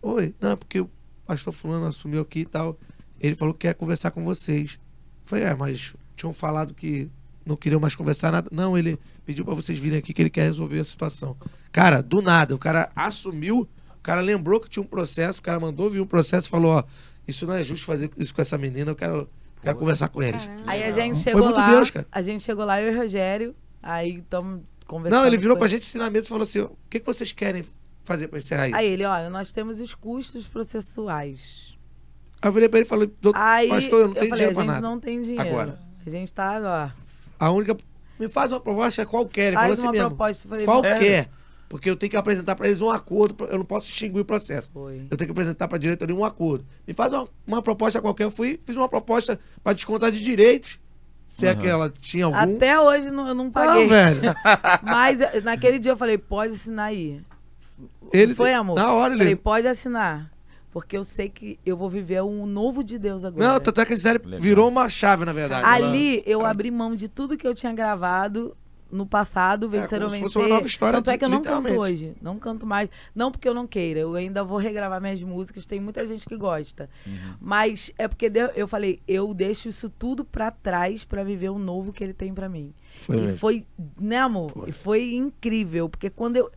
oi, não, porque o pastor fulano assumiu aqui e tal. Ele falou que quer conversar com vocês. Eu falei, é, mas tinham falado que não queriam mais conversar nada. Não, ele pediu pra vocês virem aqui que ele quer resolver a situação. Cara, do nada, o cara assumiu, o cara lembrou que tinha um processo, o cara mandou vir um processo e falou, ó, isso não é justo fazer isso com essa menina, eu quero, quero conversar com eles. Aí a gente chegou lá. Deus, cara. A gente chegou lá, eu e o Rogério. Aí estamos conversando. Não, ele virou com pra gente na mesa e falou assim, o que, que vocês querem fazer pra encerrar isso? Aí ele, olha, nós temos os custos processuais. Aí eu virei pra ele e falei, pastor, eu não tenho falei, dinheiro a pra gente nada. não tem dinheiro. Agora. A gente tá, ó, A única. Me faz uma proposta qualquer. Ele faz assim uma mesmo. proposta. Falei, Qualquer. Porque eu tenho que apresentar pra eles um acordo. Eu não posso extinguir o processo. Foi. Eu tenho que apresentar pra diretoria um acordo. Me faz uma, uma proposta qualquer. Eu fui, fiz uma proposta pra descontar de direitos. Se é Aham. que ela tinha algum. Até hoje não- eu não paguei. Não, velho. Mas eh, naquele dia eu falei, pode assinar aí. Ele Foi, amor? Na hora Falei, ele. pode assinar. Porque eu sei que eu vou viver um novo de Deus agora. Não, tanto é que a Gisele Legal. virou uma chave, na verdade. Ela- Ali eu ela- abri mão de tudo que eu tinha gravado. no passado, vencer ou como se fosse vencer. uma nova história, Tanto é que eu não canto hoje. Não canto mais. Não porque eu não queira. Eu ainda vou regravar minhas músicas. Tem muita gente que gosta. Mas é porque eu falei, eu deixo isso tudo pra trás pra viver o novo que ele tem pra mim. Foi e mesmo. foi, né, amor? E foi incrível. Porque quando eu.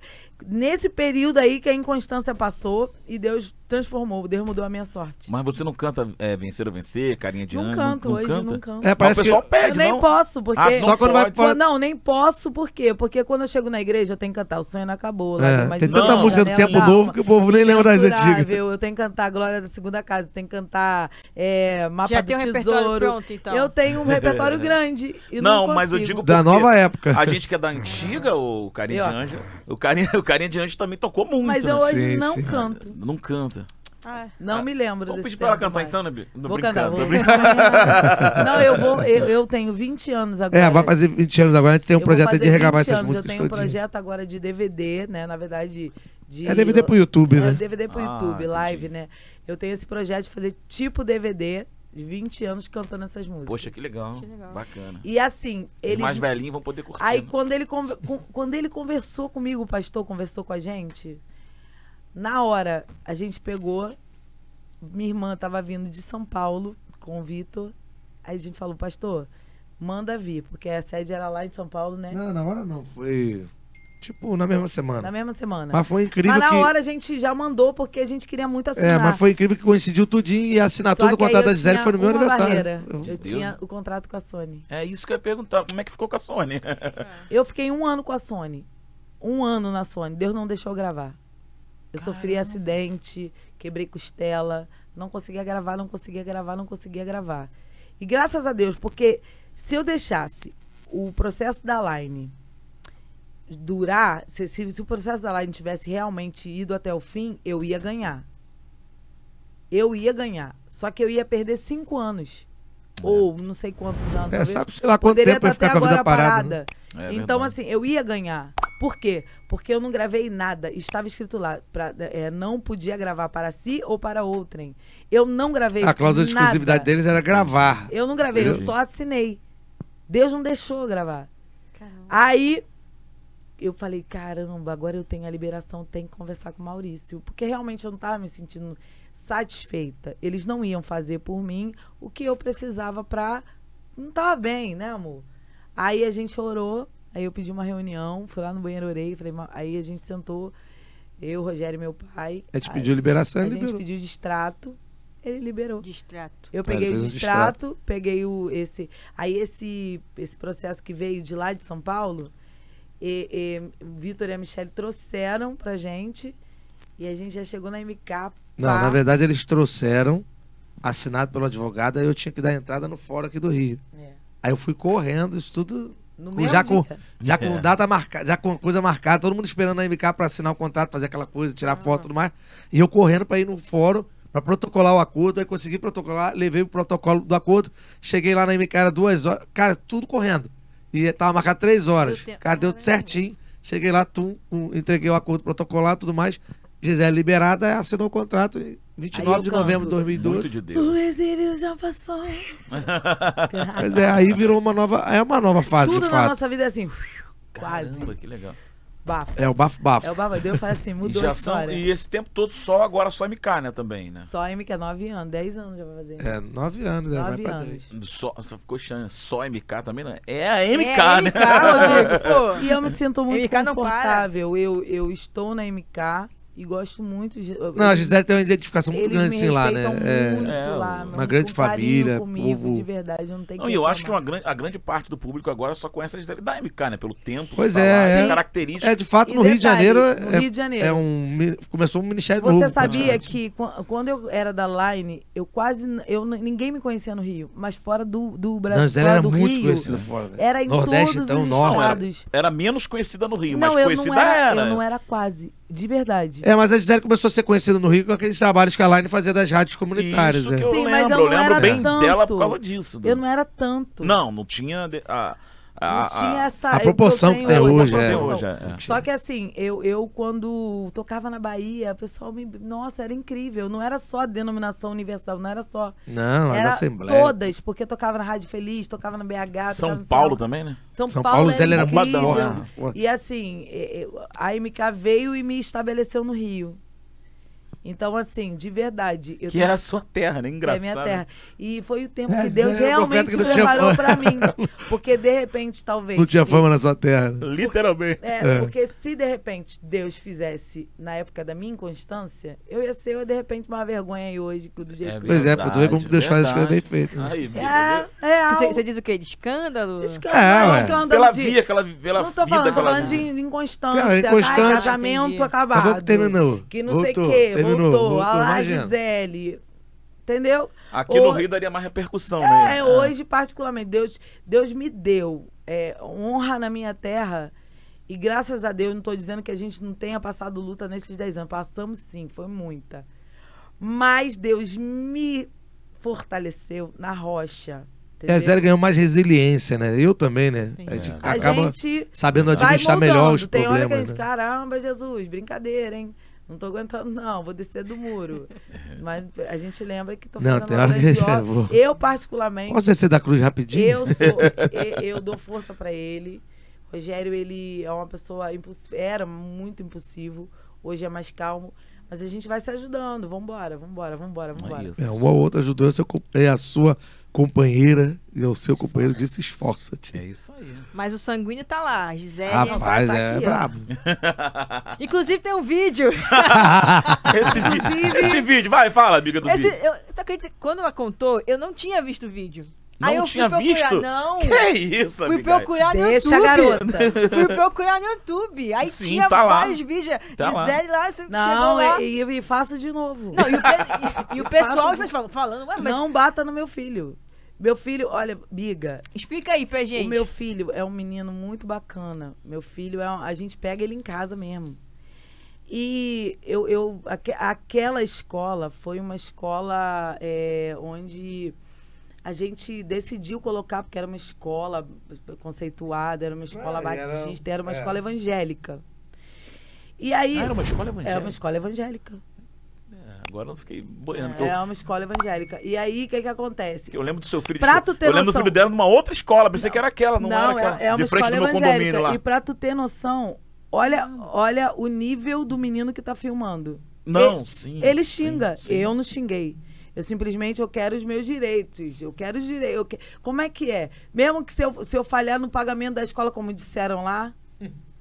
Nesse período aí que a inconstância passou e Deus transformou, Deus mudou a minha sorte. Mas você não canta é, vencer ou vencer, carinha de Não ânimo? canto, não hoje canta? não canto. É, parece o pessoal que... pede, eu nem não? posso, porque. Ah, Só quando vai pode. não, nem posso, por quê? Porque quando eu chego na igreja, eu tenho que cantar O Sonho Não Acabou. É, tem tanta Não, música do Janela tempo novo que o povo nem lembra das antigas. Eu tenho que cantar Glória da Segunda Casa, eu tenho que cantar é, Mapa Já do tem um repertório Tesouro. pronto, então. Eu tenho um repertório grande. E Não, não, mas eu digo Da nova época. A gente que é da antiga, o Carinha de Anjo, o Carinha, de Anjo também tocou muito. Mas eu né? hoje não canto. Não canta. Ah, Não me lembro Vamos desse pedir pra ela cantar mais. então, né, Bi? Não, Vou brincando, cantar. vou- brincando. Não, eu vou. Eu, eu tenho 20 anos agora. É, vai fazer 20 anos agora, a gente tem um Eu vou projeto de regravar 20 essas anos. músicas Eu tenho um projeto agora de DVD, né? Na verdade, de. É DVD pro YouTube, É, né? DVD pro Ah, YouTube, entendi. live, né? Eu tenho esse projeto de fazer tipo DVD, de 20 anos cantando essas músicas. Poxa, que legal. Que legal. Bacana. E assim, Os eles. mais velhinhos vão poder curtir. Aí né? quando ele, quando ele conversou comigo, o pastor conversou com a gente, na hora a gente pegou, minha irmã tava vindo de São Paulo com o Vitor, aí a gente falou, pastor, manda vir, porque a sede era lá em São Paulo, né? Não, na hora não. Foi tipo na mesma semana. Na mesma semana. Mas foi incrível Mas na que. hora a gente já mandou, porque a gente queria muito É, assinar. mas foi incrível que coincidiu tudinho e a assinatura do contrato eu da Gisele foi no meu aniversário. barreira. Eu Deus. tinha o contrato com a Sony. É isso que eu ia perguntar. Como é que ficou com a Sony? Eu fiquei um ano com a Sony. Um ano na Sony. Deus não deixou eu gravar. Eu sofri acidente, quebrei costela, não conseguia gravar, não conseguia gravar, não conseguia gravar. E graças a Deus, porque se eu deixasse o processo da Line durar, se, se- se o processo da Line tivesse realmente ido até o fim, eu ia ganhar. Eu ia ganhar. Só que eu ia perder cinco anos. Ou não sei quantos anos. É, sabe, sei lá quanto Poderia tempo ficar até com a vida agora parada. né? É então, verdade. assim, eu ia ganhar. Por quê? Porque eu não gravei nada. Estava escrito lá, pra, é, não podia gravar para si ou para outrem. Eu não gravei A cláusula de nada. exclusividade deles era gravar. Eu não gravei, eu só assinei. Deus não deixou eu gravar. caramba. Aí eu falei, caramba, agora eu tenho a liberação, tenho que conversar com o Maurício. Porque realmente eu não estava me sentindo satisfeita. Eles não iam fazer por mim o que eu precisava pra. Não tava bem, né, amor? Aí a gente orou, aí eu pedi uma reunião, fui lá no banheiro, orei, falei, aí a gente sentou, eu, Rogério e meu pai. A gente aí pediu liberação a e gente liberou. pediu distrato, ele liberou. Distrato. Eu ele peguei o um distrato, peguei o esse, aí esse esse processo que veio de lá de São Paulo, e, e o Vitor e a Michelle trouxeram pra gente e a gente já chegou na MK. Não, pá. na verdade eles trouxeram, assinado pelo advogado, aí eu tinha que dar entrada no fórum aqui do Rio. É. Aí eu fui correndo, isso tudo Com- já com- dia. já com É. data marcada, já com coisa marcada, todo mundo esperando a MK pra assinar o contrato, fazer aquela coisa, tirar foto e tudo mais. E eu correndo pra ir no fórum pra protocolar o acordo, aí consegui protocolar, levei o protocolo do acordo, cheguei lá na MK, era duas horas, cara, tudo correndo. E tava marcado três horas. Cara, deu certinho. Cheguei lá, tum, um, entreguei o acordo protocolar e tudo mais. Gisele liberada, assinou o contrato em 29 eu de canto. novembro de Muito 2012. de O Deus. exílio já passou. Pois é, aí virou uma nova, é uma nova fase Tudo de na fato. nossa vida é assim, quase. Caramba, que legal. Bafo. É o bafo bafo. É o bafo. Eu falei assim, E, mudou já a são, história. e esse tempo todo só agora só MK, né, também, né? Só MK é 9 anos, 10 anos já vai fazer. É, nove anos, é, vai Nove pra anos. 10. Só, só ficou chance, só MK também, não é? É a MK, é, né? MK, Rodrigo, pô. E eu me sinto muito MK não para. confortável. Eu, eu estou na MK e gosto muito. Não, a Gisele tem uma identificação muito grande me assim lá, né? É, muito É, lá, uma mano, grande família, comigo, povo- de verdade, eu não tenho Não, que eu acho que uma grande, a grande parte do público agora só conhece a Gisele da MK, né? Pelo tempo. Pois tá é, lá, é. a característica. é, de fato, no Rio de detalhe, Janeiro, no é, Rio de Janeiro. é um, começou um ministério Você novo. sabia praticamente. que quan- quando eu era da Line, eu quase. Eu, ninguém me conhecia no Rio, mas fora do, do Não, a Brasil. Gisele fora era do muito Rio, conhecida fora. velho. Era em Nordeste, todos então, os norte. estados. Era menos conhecida no Rio, Não, mas eu conhecida não era, era. Eu não era quase. De verdade. É, mas a Gisele começou a ser conhecida no Rio com aqueles trabalhos que a Line fazia das rádios comunitárias. Isso né? que eu Sim, lembro, mas eu eu não lembro era bem tanto. dela por causa disso. do- Eu não era tanto. Não, não tinha. a- Não tinha a- essa. a eu- proporção eu que tem hoje, a é. Hoje, é. Só que assim, eu, eu quando tocava na Bahia, o pessoal me. Nossa, era incrível. Não era só a denominação universal, não era só. Não, é da Era Assembleia. todas, porque tocava na Rádio Feliz, tocava na BH. São Paulo também, né? São, São Paulo, Paulo, era era muito forte. E assim, e- e- a MK veio e me estabeleceu no Rio. Então, assim, de verdade. Eu Que tenho- é a sua terra, né? é Engraçado. minha terra. E foi o tempo É, que Deus era profeta realmente que preparou pra mim. Porque de repente, talvez. Não tinha se- fama na sua terra. né? Literalmente. É, É. porque se de repente Deus fizesse na época da minha inconstância, eu ia ser de repente uma vergonha aí hoje do jeito que Pois é, pô, tu vê como Deus faz as coisas bem feitas. né? Aí, amiga, É, é Você, diz o quê? De escândalo? De escândalo, É, escândalo Pela de- via, aquela, pela não tô vida falando, tô falando de, inconstância, Cara, inconstância. casamento Entendi. acabado. Acabou que terminou. Que não Voltou, sei o quê, terminou, voltou. voltou, a lá, imagina. Gisele. Entendeu? Aqui no Ou- Rio daria mais repercussão, né? É, hoje, particularmente, Deus, Deus me deu é, honra na minha terra. E graças a Deus, não estou dizendo que a gente não tenha passado luta nesses 10 anos. Passamos sim, foi muita. Mas Deus me fortaleceu na rocha. A entendeu? Zé ganhou mais resiliência, né? Eu também, né? A gente A acaba gente sabendo administrar moldando. melhor os Tem hora que a problemas. gente, né? caramba, Jesus, brincadeira, hein? Não tô aguentando, não, vou descer do muro. Mas a gente lembra que tô Não, fazendo tem uma hora que já pior. vou. Eu, particularmente, Posso descer da cruz rapidinho? eu sou, eu, eu dou força pra ele. Rogério, ele é uma pessoa era muito impulsivo, hoje é mais calmo, mas a gente vai se ajudando. Vambora, vambora, vambora, vambora. isso. É, uma ou outra ajudou, co- é a sua companheira e o seu companheiro disse esforça-te. É isso aí. Mas o sanguíneo tá lá, a Gisele. Rapaz, tá é aqui, brabo. Inclusive tem um vídeo. Esse, vi- esse vídeo, vai, fala, amiga do Esse, vídeo. eu, que quando ela contou, eu não tinha visto o vídeo. Não Aí eu tinha fui procurar. visto? Não. Que isso, Fui amiga? procurar no Deixa YouTube. a garota. Fui procurar no YouTube. Aí Sim, tinha tá lá. vários vídeos. Tá lá. Gisele lá, você chegou Não, lá. e, e, e faço de novo. Não, e o, pe- e o pessoal Faça- falando, ué, mas Não bata no meu filho. Meu filho, olha, Biga, explica aí pra gente. o meu filho é um menino muito bacana. Meu filho é um- a gente pega ele em casa mesmo. E eu, eu aque- aquela escola foi uma escola é, onde a gente decidiu colocar, porque era uma escola conceituada, era uma escola era- batista, era uma é. escola evangélica. E aí. Ah, era uma escola é uma evangélica. escola evangélica. É, Agora eu fiquei boiando. É eu, uma escola evangélica. E aí, o que, que acontece? que eu lembro do seu filho. de Pra esco- tu ter eu lembro do noção. filho dela numa outra escola. Pensei que era aquela, não, era aquela. é, é uma de frente escola do meu condomínio evangélica. lá. E pra tu ter noção, olha, olha o nível do menino que tá filmando. Não, ele, sim. Ele sim, xinga. sim, eu não sim. xinguei. Eu simplesmente eu quero os meus direitos. Eu quero os direitos. eu que- Como é que é? Mesmo que se eu, se eu falhar no pagamento da escola, como disseram lá,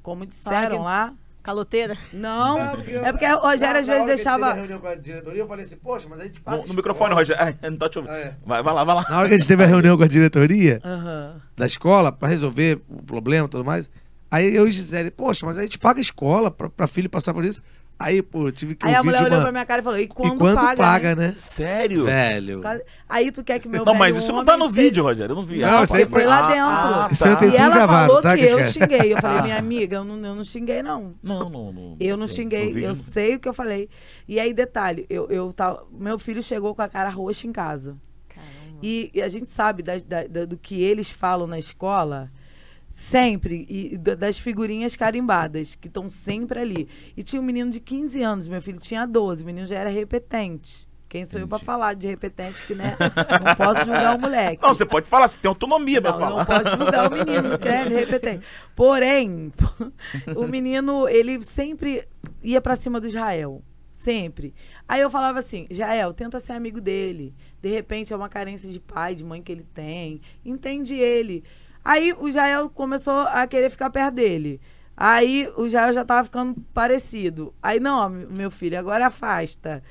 como disseram que- lá, Caloteira. não. É porque o Rogério às vezes deixava. reunião com a diretoria, eu falei assim, poxa, mas a gente No, no microfone, Rogério. Não tá te ouvindo. Ah, é. Vai, vai lá, vai lá. Na hora que a gente teve a reunião com a diretoria Aham. da escola, pra resolver o problema e tudo mais, aí eu e Gisele, poxa, mas a gente paga a escola pra, pra filho passar por isso. Aí, pô, eu tive que Aí a mulher de olhou uma... pra minha cara e falou: e quando, e quando paga? paga, né? né? Sério? Velho. Aí tu quer que meu Não, mas isso não tá no vídeo, Rogério. Eu não vi. Não, isso aí foi lá dentro. ah, Isso aí eu tá. tenho E tudo ela gravado, falou tá, que eu xinguei. Eu falei, Ah. minha amiga, eu não, eu não xinguei, não. Não, não, não. Eu não xinguei, eu não- sei o que eu falei. E aí, detalhe, eu, eu tava, meu filho chegou com a cara roxa em casa. Caramba. E, e a gente sabe das- da- da- do que eles falam na escola, sempre, e da- das figurinhas carimbadas, que estão sempre ali. E tinha um menino de 15 anos, meu filho tinha 12, o menino já era repetente. Quem sou eu pra falar de repetente, que né? Não posso julgar o moleque. Não, você pode falar, você tem autonomia pra Não, falar. não pode julgar o menino, que é repetente. Porém, o menino, ele sempre ia pra cima do Israel. Sempre. Aí eu falava assim, Jael, tenta ser amigo dele. De repente é uma carência de pai, de mãe que ele tem. Entende ele. Aí o Jael começou a querer ficar perto dele. Aí o Jael já tava ficando parecido. Aí, não, meu filho, agora afasta.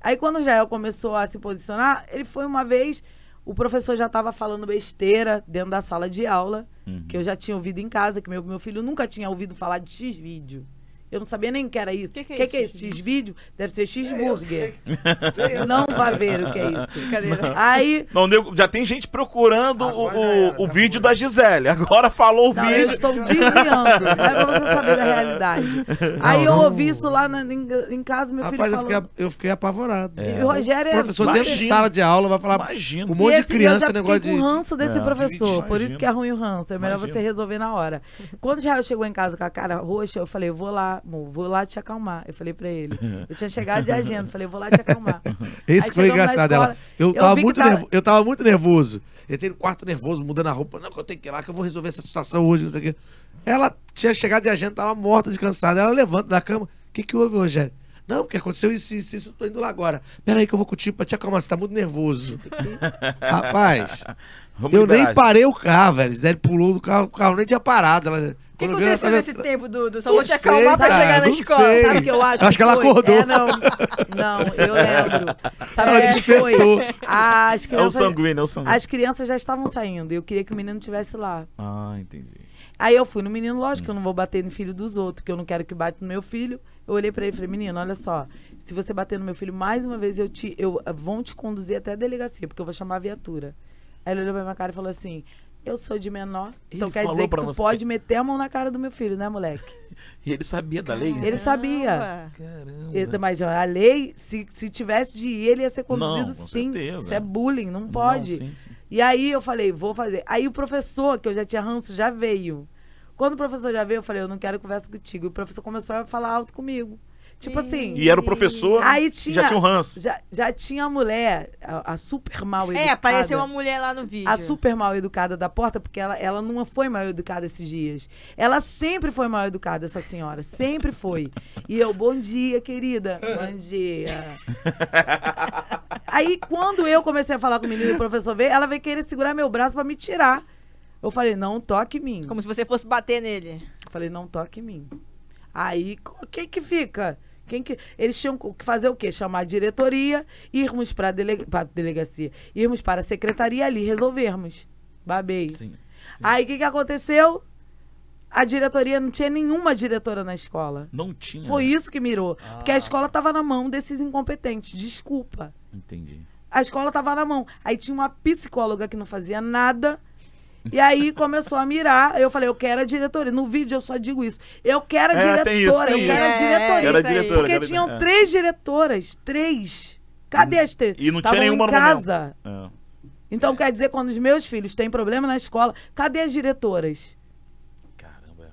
Aí quando o Jael começou a se posicionar, ele foi uma vez, o professor já estava falando besteira dentro da sala de aula, Uhum. que eu já tinha ouvido em casa, que meu, meu filho nunca tinha ouvido falar de X-vídeo. Eu não sabia nem o que era isso. O Que que é que, isso, que é isso? X-vídeo? Deve ser X-burger. Não vai ver o que é isso. Aí, Não, já tem gente procurando o, Agora o- era, o tá vídeo da Gisele. Agora falou o não, eu vídeo. estou desviando. Não é pra você saber da realidade. Aí eu não. ouvi isso lá na- em, em casa, meu filho Rapaz, eu fiquei, eu fiquei apavorado. E o Rogério é O professor dentro de Imagina. sala de aula vai falar Imagina. um monte e de criança, eu já negócio de... com ranço desse É, professor. Por isso que é ruim o ranço. É melhor Imagina. você resolver na hora. Quando o Israel chegou em casa com a cara roxa, eu falei, eu vou lá, amor, vou lá te acalmar. Eu falei pra ele. Eu tinha chegado de agenda, falei, eu vou lá te acalmar. Esse Aí foi engraçado. Ela, escola, eu, eu tava muito tava- nervo- eu tava muito nervoso. Eu no quarto nervoso, mudando a roupa. Não, que eu tenho que ir lá, que eu vou resolver essa situação hoje, não sei o quê. Ela tinha chegado de agenda, tava morta de cansada. Ela levanta da cama. O que que houve, Rogério? Não, porque aconteceu isso, isso, isso. Eu tô indo lá agora. Pera aí que eu vou contigo pra te acalmar. Você tá muito nervoso. Rapaz, Vamos eu liberar. nem parei o carro, velho. Zé pulou do carro, o carro nem tinha parado. Ela, O que aconteceu tava- nesse tempo, Dudu? Só Não vou te sei, acalmar pra cara, chegar na escola. sei. Sabe o que eu acho? Acho que ela foi? acordou. É, não, não, eu lembro. Sabe Ela o que despertou. foi? As É o crianças, sanguíneo, é o sanguíneo. as crianças já estavam saindo. e Eu queria que o menino estivesse lá. Ah, entendi. Aí eu fui no menino, lógico que eu não vou bater no filho dos outros, que eu não quero que bate no meu filho. Eu olhei pra ele e falei, menino, olha só, se você bater no meu filho mais uma vez, eu te, eu vão te conduzir até a delegacia, porque eu vou chamar a viatura. Aí ele olhou pra minha cara e falou assim, eu sou de menor, então Ele quer dizer que tu você. pode meter a mão na cara do meu filho, né, moleque? E ele sabia da lei? Ele sabia. Caramba. Ele- mas a lei, se, se tivesse de ir, ele ia ser conduzido Não, sim. certeza. Isso é bullying, não Não, pode. sim, sim. E aí eu falei, vou fazer. Aí o professor, que eu já tinha ranço, já veio. Quando o professor já veio, eu falei, eu não quero conversa contigo. E o professor começou a falar alto comigo. Tipo assim. E era o professor Aí tinha. já tinha um ranço. Já, já tinha a mulher, a, a super mal educada. É, apareceu uma mulher lá no vídeo. A super mal educada da porta, porque ela, ela não foi mal educada esses dias. Ela sempre foi mal educada, essa senhora. Sempre foi. E eu, bom dia, querida. Bom dia. Aí, quando eu comecei a falar com o menino e o professor veio, ela veio querer segurar meu braço pra me tirar. Eu falei, não toque em mim. Como se você fosse bater nele. Eu falei, não toque em mim. Aí, quem que fica? Quem que... Eles tinham que fazer o quê? Chamar a diretoria, irmos para dele... a delegacia, irmos para a secretaria ali, resolvermos. Babei. Sim. Aí, o que, que aconteceu? A diretoria, não tinha nenhuma diretora na escola. Não tinha. Foi isso que mirou. Porque Ah. a escola estava na mão desses incompetentes. Desculpa. Entendi. A escola estava na mão. Aí tinha uma psicóloga que não fazia nada. E aí começou a mirar. Eu falei, eu quero a diretoria. No vídeo eu só digo isso. Eu quero a É, isso, diretora, eu quero a diretoria. Era diretora. Porque era- tinham é. três diretoras. Três. Cadê as três? E não tinha Tavam nenhuma em casa. É. Então quer dizer, quando os meus filhos têm problema na escola, cadê as diretoras? Caramba.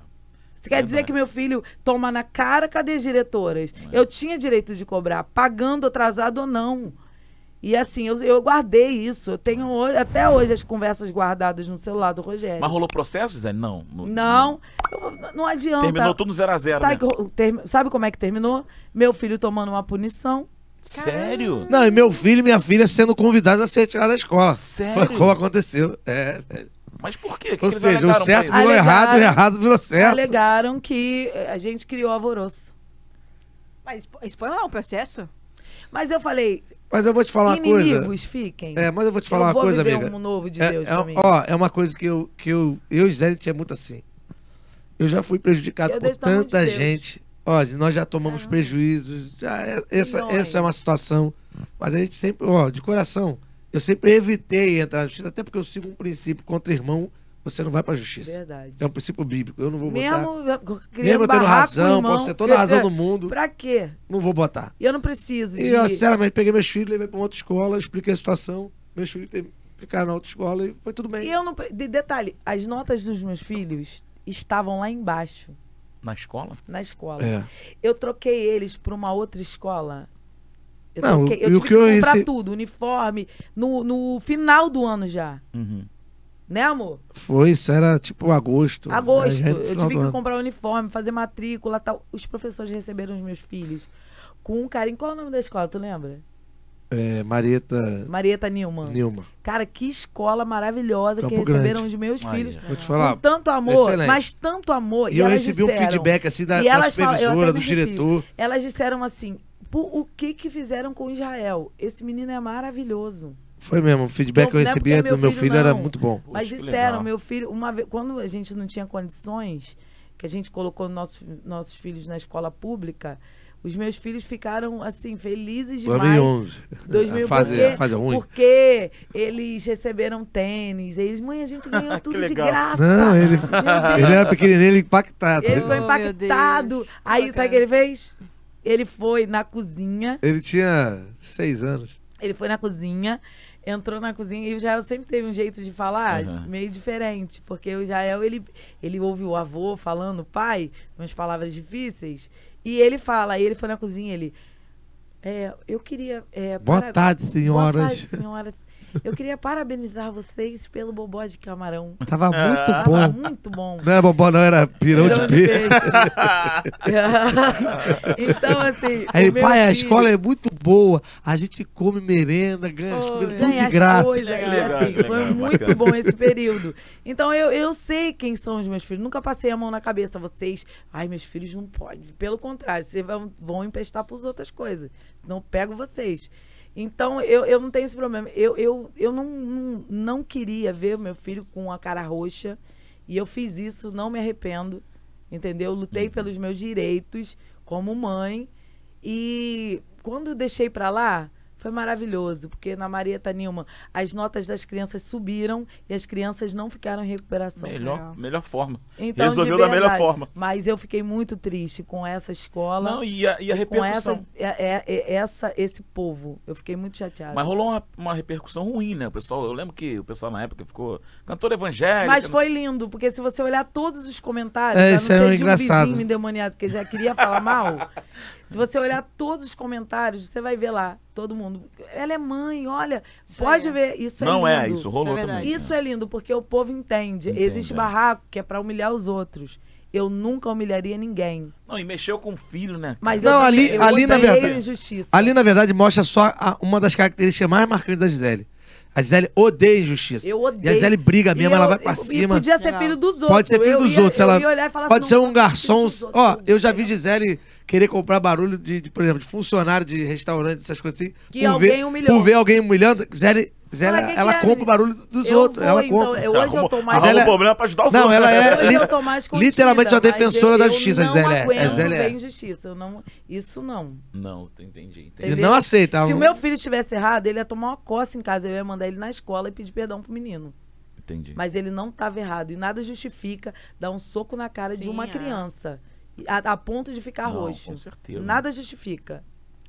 Você quer dizer que meu filho toma na cara, cadê as diretoras? Eu tinha direito de cobrar, pagando atrasado ou não. E assim, eu, eu guardei isso. Eu tenho hoje- até hoje as conversas guardadas no celular do Rogério. Mas rolou processo, Zé? Não. No- Não, eu- não adianta. Terminou tudo 0 a 0 sabe, né? termi- sabe como é que terminou? Meu filho tomando uma punição. Sério? Não, e meu filho e minha filha sendo convidados a ser retirados da escola. Sério? Foi como aconteceu. É, é. Mas por quê? Que Ou que seja, o certo virou Alegaram- errado e o errado virou certo. Alegaram que eh, a gente criou alvoroço. Mas pode rolar um processo? Mas eu falei, Mas eu vou te falar uma coisa. inimigos fiquem. É, mas eu vou te falar eu uma coisa, amiga. um novo de É, Deus é, ó, é uma coisa que eu, que eu, eu e Zé, a gente é muito assim. Eu já fui prejudicado Eu por de tanta Deus. gente. Ó, nós já tomamos prejuízos. já é- essa, essa é uma situação. Mas a gente sempre, ó, de coração, eu sempre evitei entrar na justiça, até porque eu sigo um princípio contra irmão, você não vai pra justiça. Verdade. É um princípio bíblico. Eu não vou botar. Mesmo, criando Mesmo eu tendo razão, irmão, posso ter toda a razão do mundo, Pra quê? não vou botar. Eu não preciso E de... eu, sinceramente, peguei meus filhos, levei pra uma outra escola, expliquei a situação. Meus filhos ficaram na outra escola e foi tudo bem. E eu não... De detalhe, as notas dos meus filhos estavam lá embaixo, Na escola? na escola. É. Eu troquei eles pra uma outra escola. Eu, Não, troquei, eu e o tive que que, eu comprar rece- tudo, uniforme, no, no final do ano já. Uhum. Né, amor? Foi, isso era tipo agosto. Agosto. Eu tive que comprar uniforme, fazer matrícula tal. Os professores receberam os meus filhos com um carinho. Qual é o nome da escola, tu lembra? É, Marieta Marieta Nilman. Nilma. Cara, que escola maravilhosa que Campo receberam Grande. os meus filhos. Vou te falar. Com tanto amor, excelente. mas tanto amor. E eu elas recebi um disseram- feedback assim da, e da elas falam- eu supervisora, do diretor. Elas disseram assim: "Pô, o que que fizeram com Israel? Esse menino é maravilhoso. Foi mesmo, o feedback que eu é recebi porque é do meu filho, filho era muito bom. Mas que disseram, meu filho, uma vez, quando a gente não tinha condições, que a gente colocou nossos, nossos filhos na escola pública, os meus filhos ficaram, assim, felizes demais. 2011. 2000, Fase- porque, fase ruim. porque eles receberam tênis. Eles, mãe, a gente ganhou tudo de graça. Não, ele, ele era pequenininho, ele impactado. Ele Oh, ficou meu impactado. Aí, Bacana. sabe o que ele fez? Ele foi na cozinha. Ele tinha seis anos. Ele foi na cozinha, entrou na cozinha e o Jael sempre teve um jeito de falar Aham. meio diferente. Porque o Jael, ele, ele ouve o avô falando, pai, umas palavras difíceis. E ele fala, aí ele foi na cozinha, ele. É, eu queria. é, Boa para- tarde, senhoras. Boa tarde, senhoras. Eu queria parabenizar vocês pelo bobó de camarão. Tava muito Tava bom. muito bom. Não era bobó, não, era pirão, Pirão de peixe. então, assim. Aí, pai, a filho- escola é muito boa. A gente come merenda, ganha as Oi. comidas tudo ganha de as graça. coisas, Legal, assim, legal, foi bacana. muito bom esse período. Então eu, eu sei quem são os meus filhos. Nunca passei a mão na cabeça. Vocês, ai, meus filhos não podem. Pelo contrário, vocês vão, vão empestar para outras coisas. Não pego vocês. Então eu, eu não tenho esse problema. Eu, eu, eu não, não, não queria ver meu filho com a cara roxa. E eu fiz isso, não me arrependo. Entendeu? Lutei pelos meus direitos como mãe. E quando deixei pra lá, foi maravilhoso, porque na Marieta Nilma as notas das crianças subiram e as crianças não ficaram em recuperação. Melhor, Legal. melhor forma. Então, Resolveu de da melhor verdade, forma. Mas eu fiquei muito triste com essa escola. Não, e a, e a com essa, repercussão. é, é- é- essa, esse povo. Eu fiquei muito chateada. Mas rolou uma, uma repercussão ruim, né? O pessoal, eu lembro que o pessoal na época ficou cantor evangélico. Mas foi lindo, porque se você olhar todos os comentários, É, isso é um engraçado. vizinho endemoniado que já queria falar mal, se você olhar todos os comentários, você vai ver lá, todo mundo. Ela é mãe, olha, Isso pode é. ver, isso Não é é, lindo. isso rolou Isso é também. Isso é lindo, porque o povo entende. Entende, Existe é. barraco que é pra humilhar os outros. Eu nunca humilharia ninguém. Não, e mexeu com o filho, né? Mas Não, eu, ali- eu ali, na odeio verdade- injustiça. Ali, na verdade, mostra só a- uma das características mais marcantes da Gisele. A Gisele odeia injustiça. Eu E a odeio. Gisele briga mesmo, E ela eu- vai pra e cima. podia ser filho dos outros. Pode ser filho Eu dos ia- outros. eu Ela ia olhar e falar pode assim, ser não, um ser garçom. Ó, eu já vi Gisele querer comprar barulho de, de, por exemplo, de funcionário de restaurante, essas coisas assim. Que por alguém ver, humilhou. Por ver alguém humilhando, que ela é, compra o barulho dos Eu outros. vou, ela então, compra. eu- hoje eu tô mais... Mas ela é- um problema pra ajudar os Não, outros. ela é- Hoje li- eu contida, literalmente mas defensora eu- da eu justiça, não Gisele é. aguento É, é. ver injustiça. Eu não, isso não. Não, entendi, entendi. Não aceita. ela Se o não- meu filho estivesse errado, ele ia tomar uma coça em casa. Eu ia mandar ele na escola e pedir perdão pro menino. Entendi. Mas ele não estava errado. E nada justifica dar um soco na cara de Sim, uma é. A, a ponto de ficar Não, roxo. com certeza. Nada justifica.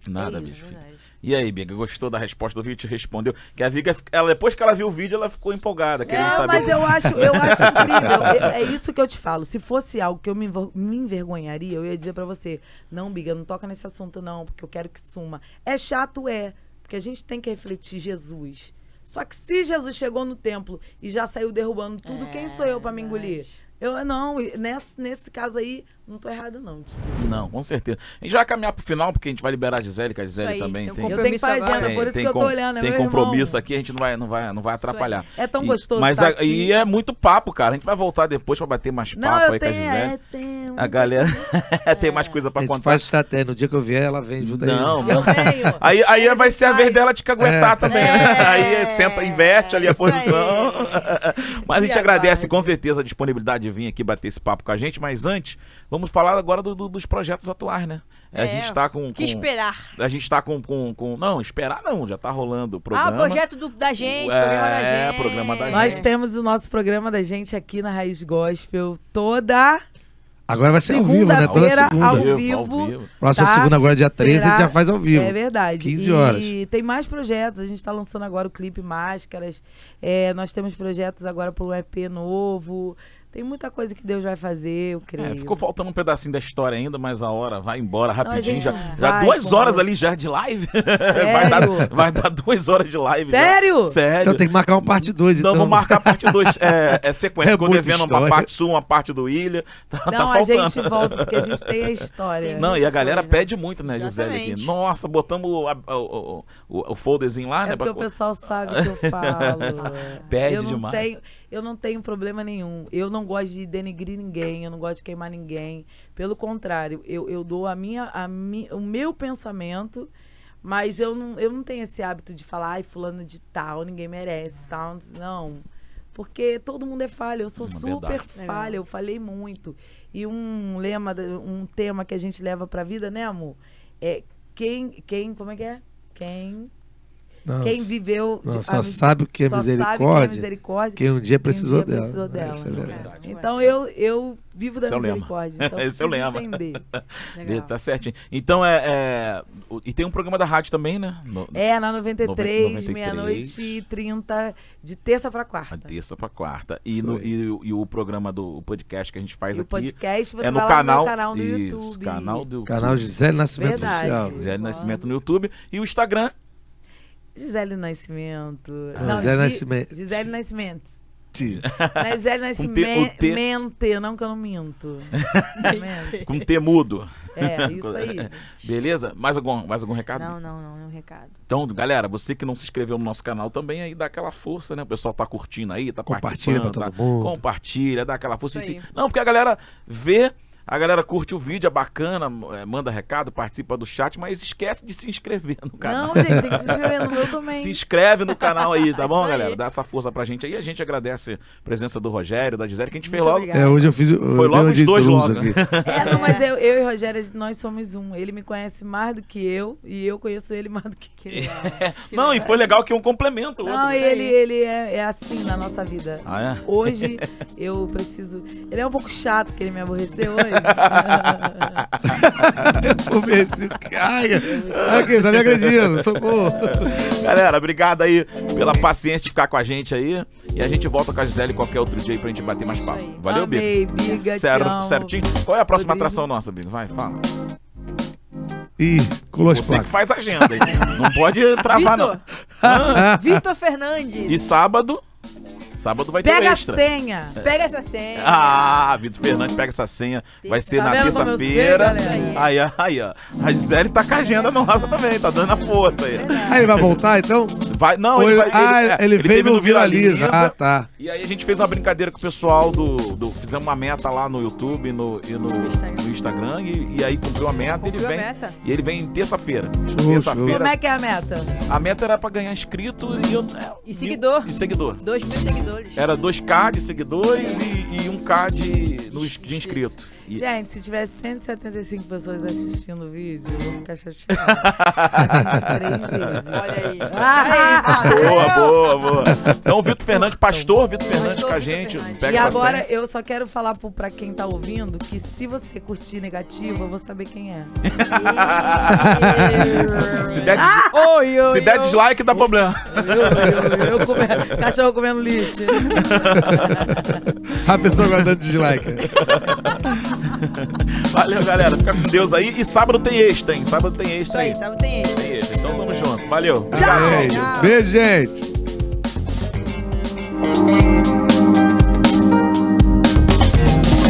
Nada, é bicho. verdade. E aí, Biga, gostou da resposta do vídeo? Te respondeu? Que a Viga, ela, depois que ela viu o vídeo, ela ficou empolgada, querendo É, saber. mas eu acho, eu acho incrível. É, é isso que eu te falo. Se fosse algo que eu me, me envergonharia, eu ia dizer pra você: não, Biga, não toca nesse assunto, não, porque eu quero que suma. É chato, é. Porque a gente tem que refletir Jesus. Só que se Jesus chegou no templo e já saiu derrubando tudo, quem sou eu pra me engolir? Eu não, e nesse, nesse caso aí, não tô errada, não. desculpa. Não, com certeza. A gente vai caminhar pro final, porque a gente vai liberar a Gisele, que a Gisele aí, também tem um. Eu tenho agenda, tem- por isso que eu tô com- olhando. É Tem meu compromisso irmão. aqui, a gente não vai, não vai, não vai aí. atrapalhar. É tão E- gostoso Mas tá a- aqui. e é muito papo, cara. A gente vai voltar depois pra bater mais Não, papo aí com a tenho, Gisele. é, tenho. A galera tem mais coisa pra A gente contar. faz estratégia. No dia que eu vier, ela vem junto aí. Não, Eu tenho. Aí, aí vai ser a vez dela te caguetar É. também. É. Aí senta, inverte ali a aí. posição. Mas a gente agradece com certeza a disponibilidade de vir aqui bater esse papo com a gente. Mas antes, vamos falar agora do- do- dos projetos atuais, né? a É, gente tá com. Que com- esperar. A gente tá com, com, com- Não, esperar não, já tá rolando o Ah, programa. o projeto do- da gente, É, programa da gente. programa da Nós gente. temos o nosso programa da gente aqui na Raiz Gospel toda Agora vai ser ao vivo, né? Toda segunda. ao Vivo, ao vivo. Próxima tá? segunda, agora dia 13, a gente Será- já faz ao vivo. É verdade. 15 horas. E tem mais projetos. A gente está lançando agora o clipe Máscaras. É, nós temos projetos agora para um EP novo. Tem muita coisa que Deus vai fazer, eu creio. É, ficou faltando um pedacinho da história ainda, mas a hora vai embora rapidinho. gente já vai, já duas horas ali já de live. vai, dar, Sério? vai dar duas horas de live. já. Sério? Sério. Então tem que marcar uma parte 2, Então, então. vamos marcar a parte 2. É, é sequência. É Ficou devendo uma história. parte sul, uma parte do Ilha. Tá, tá Não, a faltando. gente volta, porque a gente tem a história. Não, e a galera coisa. pede muito, né, Gisele? Aqui. Nossa, botamos o, a- o, o, o, o folderzinho lá, É né? porque o pra- pessoal sabe o que eu falo. Pede eu não demais. Tenho, eu não tenho problema nenhum. Eu não gosto de denegrir ninguém, eu não gosto de queimar ninguém. Pelo contrário, eu, eu dou a minha, a mi, o meu pensamento, mas eu não, eu não tenho esse hábito de falar, ai, fulano de tal, ninguém merece, tal. Não. Porque todo mundo é falha. Eu sou Uma super verdade. falha, eu falei muito. E um lema, um tema que a gente leva pra vida, né, amor? É quem, quem, como é que é? Quem, Não, quem viveu... não, de- só a- sabe o que é só sabe quem é misericórdia. misericórdia. Quem um dia precisou dia dela. precisou dela. Isso é É verdade. verdade. Então eu, eu vivo da é o lema. misericórdia. Então Esse é o preciso lema. entender. Legal. Tá certinho. Então é, é, o- E tem um programa da rádio também, né? No, É, na 93, 93. meia-noite e 30, de terça pra A quarta. terça pra quarta. E, Isso no, e, o- e o programa do o podcast que a gente faz E o aqui podcast você é no vai canal, lá no meu canal do isso, YouTube. canal do Canal Gisele Nascimento Verdade. Oficial. Gisele Nascimento no YouTube. E o Instagram, Gisele Nascimento. Ah, não, Gisele Gi- Nascimento. Gisele Nascimento. Ti. Não é Gisele Com T- o T- Nascimento, não que eu não minto. Mente. com T mudo. É, isso aí. Beleza? Mais algum, mais algum recado? Não, não, não, é um recado. Então, galera, você que não se inscreveu no nosso canal também aí dá aquela força, né? O pessoal tá curtindo aí, tá Compartilha pra todo tá- mundo. Compartilha, dá aquela força. Isso aí. Não, porque a galera vê, a galera curte o vídeo, é bacana, é, manda recado, participa do chat, mas esquece de se inscrever no canal. Não, gente, tem que se inscrever no meu também. Se inscreve no canal aí, tá bom, Isso aí. galera? Dá essa força pra gente aí. A gente agradece a presença do Rogério, da Gisele, que a gente fez Muito logo. obrigada. É, hoje eu fiz. eu Foi logo os dois logo. aqui. É, não, mas eu, eu e Rogério, nós somos um. Ele me conhece mais do que eu e eu conheço ele mais do que legal. Que Não, e foi legal que um complementa o outro. Não, ele, ele é, é assim na nossa vida. Ah, é? Hoje eu preciso. Ele é um pouco chato que ele me aborreceu hoje. Ver se caia. Aqui, tá me agredindo. Socorro. Galera, obrigado aí pela paciência de ficar com a gente aí. E a gente volta com a Gisele qualquer outro dia aí pra gente bater mais papo. Valeu, Bigo? Amei, Biga, amo. certinho. Qual é a próxima Rodrigo. atração nossa, Bigo? Vai, fala. Ih, colou as Você que faz a agenda aí. Não pode travar, não. Vitor, Vitor Fernandes. E sábado? Sábado vai ter Pega o a extra. senha. Pega essa senha. Ah, Vitor Fernandes pega essa senha. Vai ser Tá na terça-feira. Aí, ó, aí, ó. A Gisele tá com a agenda nossa também, tá dando a força aí. Ah, ele vai voltar então? Vai, não, Ou ele, ele, vai, ah, é, ele, veio teve no Viraliza. Ah, tá. E aí a gente fez uma brincadeira com o pessoal do. do- fizemos uma meta lá no YouTube no, e no, Instagram. no Instagram. E, e aí cumpriu a meta e ele Cumpriu a vem. meta. E ele vem terça-feira. Terça-feira. Como é que é a meta? A meta era pra ganhar inscrito e eu. é, E seguidor. E seguidor. Dois mil seguidores. Era 2K de seguidores e, e 1K de, no, de inscrito. E- Gente, se tivesse 175 pessoas assistindo o vídeo, eu vou ficar vezes. Olha aí. Ah! Boa, boa, boa. Então, Vitor Fernandes, pastor Vitor Fernandes Pastor com a gente. E agora senha. eu só quero falar pro- pra quem tá ouvindo que se você curtir negativo, eu vou saber quem é. Se der, des- Oi, oi, se der oi. dislike, dá problema. Eu, eu, eu come- cachorro comendo lixo. A pessoa guardando dislike. Valeu, galera. Fica com Deus aí. E sábado tem extra, hein? Sábado tem extra aí. aí, sabe? Tem extra. Tem extra. Então tamo junto. Valeu. Beijo. Beijo, gente.